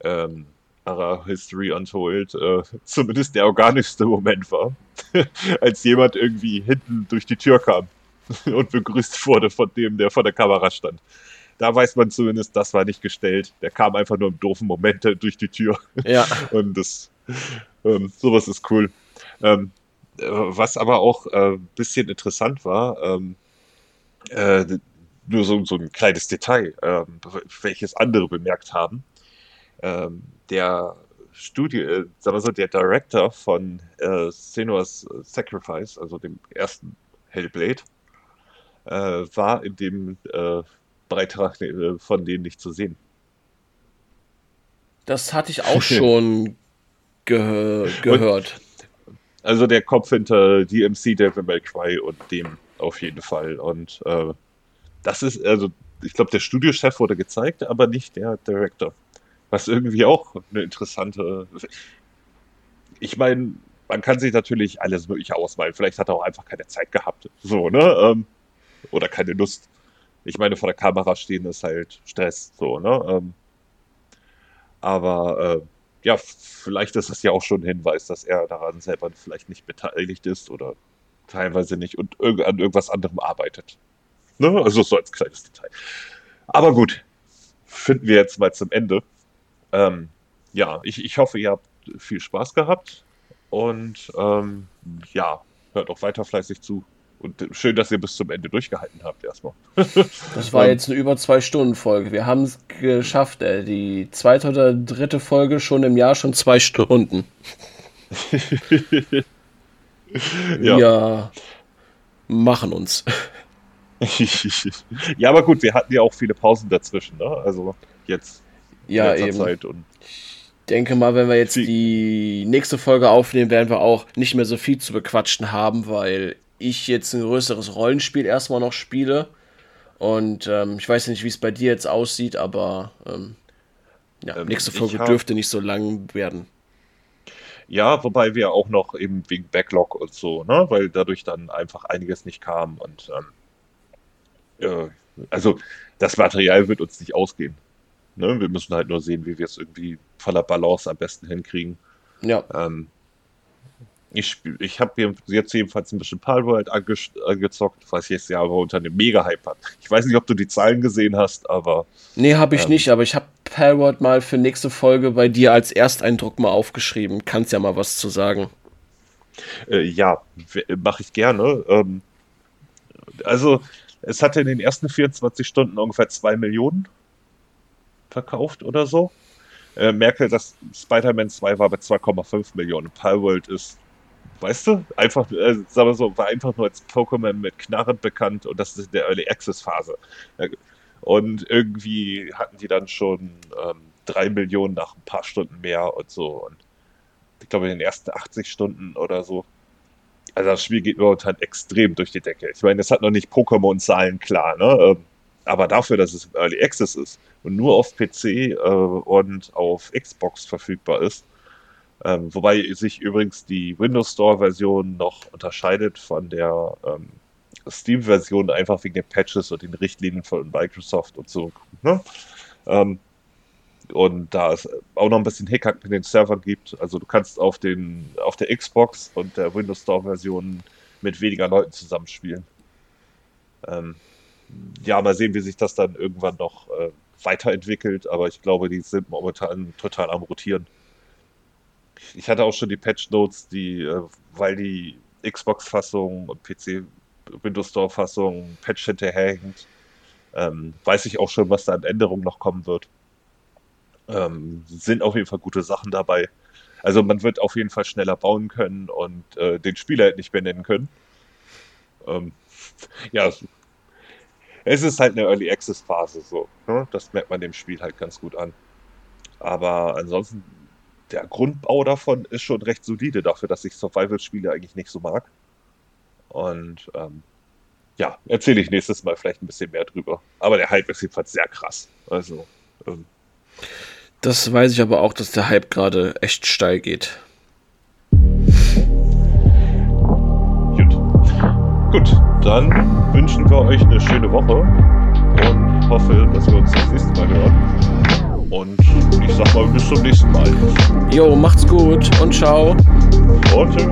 ähm, Ara History Untold, äh, zumindest der organischste Moment war, als jemand irgendwie hinten durch die Tür kam. und begrüßt wurde von dem, der vor der Kamera stand. Da weiß man zumindest, das war nicht gestellt. Der kam einfach nur im doofen Moment durch die Tür. Ja. Und das, ähm, sowas ist cool. Ähm, äh, was aber auch ein äh, bisschen interessant war, ähm, äh, nur so, so ein kleines Detail, ähm, welches andere bemerkt haben. Ähm, der Studio, äh, sagen wir so, der Director von äh, Senua's Sacrifice, also dem ersten Hellblade, äh, war in dem äh, Beitrag äh, von denen nicht zu sehen. Das hatte ich auch schon ge gehört. Und, also der Kopf hinter DMC, Devil May Cry und dem auf jeden Fall. Und äh, das ist, also ich glaube, der Studiochef wurde gezeigt, aber nicht der Director. Was irgendwie auch eine interessante. Ich meine, man kann sich natürlich alles Mögliche ausmalen. Vielleicht hat er auch einfach keine Zeit gehabt. So, ne? Ähm, oder keine Lust. Ich meine, vor der Kamera stehen ist halt Stress, so, ne? Ähm, aber äh, ja, vielleicht ist das ja auch schon ein Hinweis, dass er daran selber vielleicht nicht beteiligt ist oder teilweise nicht und irg an irgendwas anderem arbeitet. Ne? Also so als kleines Detail. Aber gut, finden wir jetzt mal zum Ende. Ähm, ja, ich, ich hoffe, ihr habt viel Spaß gehabt und ähm, ja, hört auch weiter fleißig zu. Und schön, dass ihr bis zum Ende durchgehalten habt, erstmal. das war jetzt eine über zwei Stunden Folge. Wir haben es geschafft, ey. Die zweite oder dritte Folge schon im Jahr schon zwei Stunden. ja. Wir machen uns. ja, aber gut, wir hatten ja auch viele Pausen dazwischen, ne? Also jetzt ja, eben. Zeit und ich denke mal, wenn wir jetzt die nächste Folge aufnehmen, werden wir auch nicht mehr so viel zu bequatschen haben, weil ich jetzt ein größeres Rollenspiel erstmal noch spiele. Und ähm, ich weiß nicht, wie es bei dir jetzt aussieht, aber ähm, ja, ähm, nächste Folge hab... dürfte nicht so lang werden. Ja, wobei wir auch noch eben wegen Backlog und so, ne, weil dadurch dann einfach einiges nicht kam und ähm, äh, also das Material wird uns nicht ausgehen. Ne? Wir müssen halt nur sehen, wie wir es irgendwie von der Balance am besten hinkriegen. Ja. Ähm, ich, ich habe jetzt jedenfalls ein bisschen Palworld ange, angezockt, was ich jetzt ja aber unter einem Mega-Hype hat. Ich weiß nicht, ob du die Zahlen gesehen hast, aber. Nee, habe ich ähm, nicht, aber ich habe Palworld mal für nächste Folge bei dir als Ersteindruck mal aufgeschrieben. Kannst ja mal was zu sagen. Äh, ja, mache ich gerne. Ähm, also, es hatte in den ersten 24 Stunden ungefähr 2 Millionen verkauft oder so. Äh, merke, dass Spider-Man 2 war bei 2,5 Millionen. Palworld ist weißt du, einfach, äh, sagen wir so, war einfach nur als Pokémon mit Knarren bekannt und das ist in der Early Access Phase. Und irgendwie hatten die dann schon ähm, drei Millionen nach ein paar Stunden mehr und so. Und ich glaube, in den ersten 80 Stunden oder so. Also das Spiel geht momentan extrem durch die Decke. Ich meine, es hat noch nicht Pokémon-Zahlen klar, ne? Ähm, aber dafür, dass es Early Access ist und nur auf PC äh, und auf Xbox verfügbar ist, ähm, wobei sich übrigens die Windows Store-Version noch unterscheidet von der ähm, Steam-Version, einfach wegen den Patches und den Richtlinien von Microsoft und so. Ne? Ähm, und da es auch noch ein bisschen Hickhack mit den Servern gibt, also du kannst auf, den, auf der Xbox und der Windows Store-Version mit weniger Leuten zusammenspielen. Ähm, ja, mal sehen, wie sich das dann irgendwann noch äh, weiterentwickelt, aber ich glaube, die sind momentan total am Rotieren ich hatte auch schon die Patch Notes, die, äh, weil die Xbox-Fassung und PC Windows Store-Fassung Patch hinterherhängt, ähm, weiß ich auch schon, was da an Änderungen noch kommen wird. Ähm, sind auf jeden Fall gute Sachen dabei. Also man wird auf jeden Fall schneller bauen können und äh, den Spieler halt nicht benennen können. Ähm, ja, es ist halt eine Early Access Phase so. Ne? Das merkt man dem Spiel halt ganz gut an. Aber ansonsten, der Grundbau davon ist schon recht solide dafür, dass ich Survival-Spiele eigentlich nicht so mag. Und ähm, ja, erzähle ich nächstes Mal vielleicht ein bisschen mehr drüber. Aber der Hype ist jedenfalls sehr krass. Also. Ähm, das weiß ich aber auch, dass der Hype gerade echt steil geht. Gut. Gut, dann wünschen wir euch eine schöne Woche und hoffe, dass wir uns das nächste Mal hören. Und ich sag mal bis zum nächsten Mal. Jo, macht's gut und ciao. Und tschüss.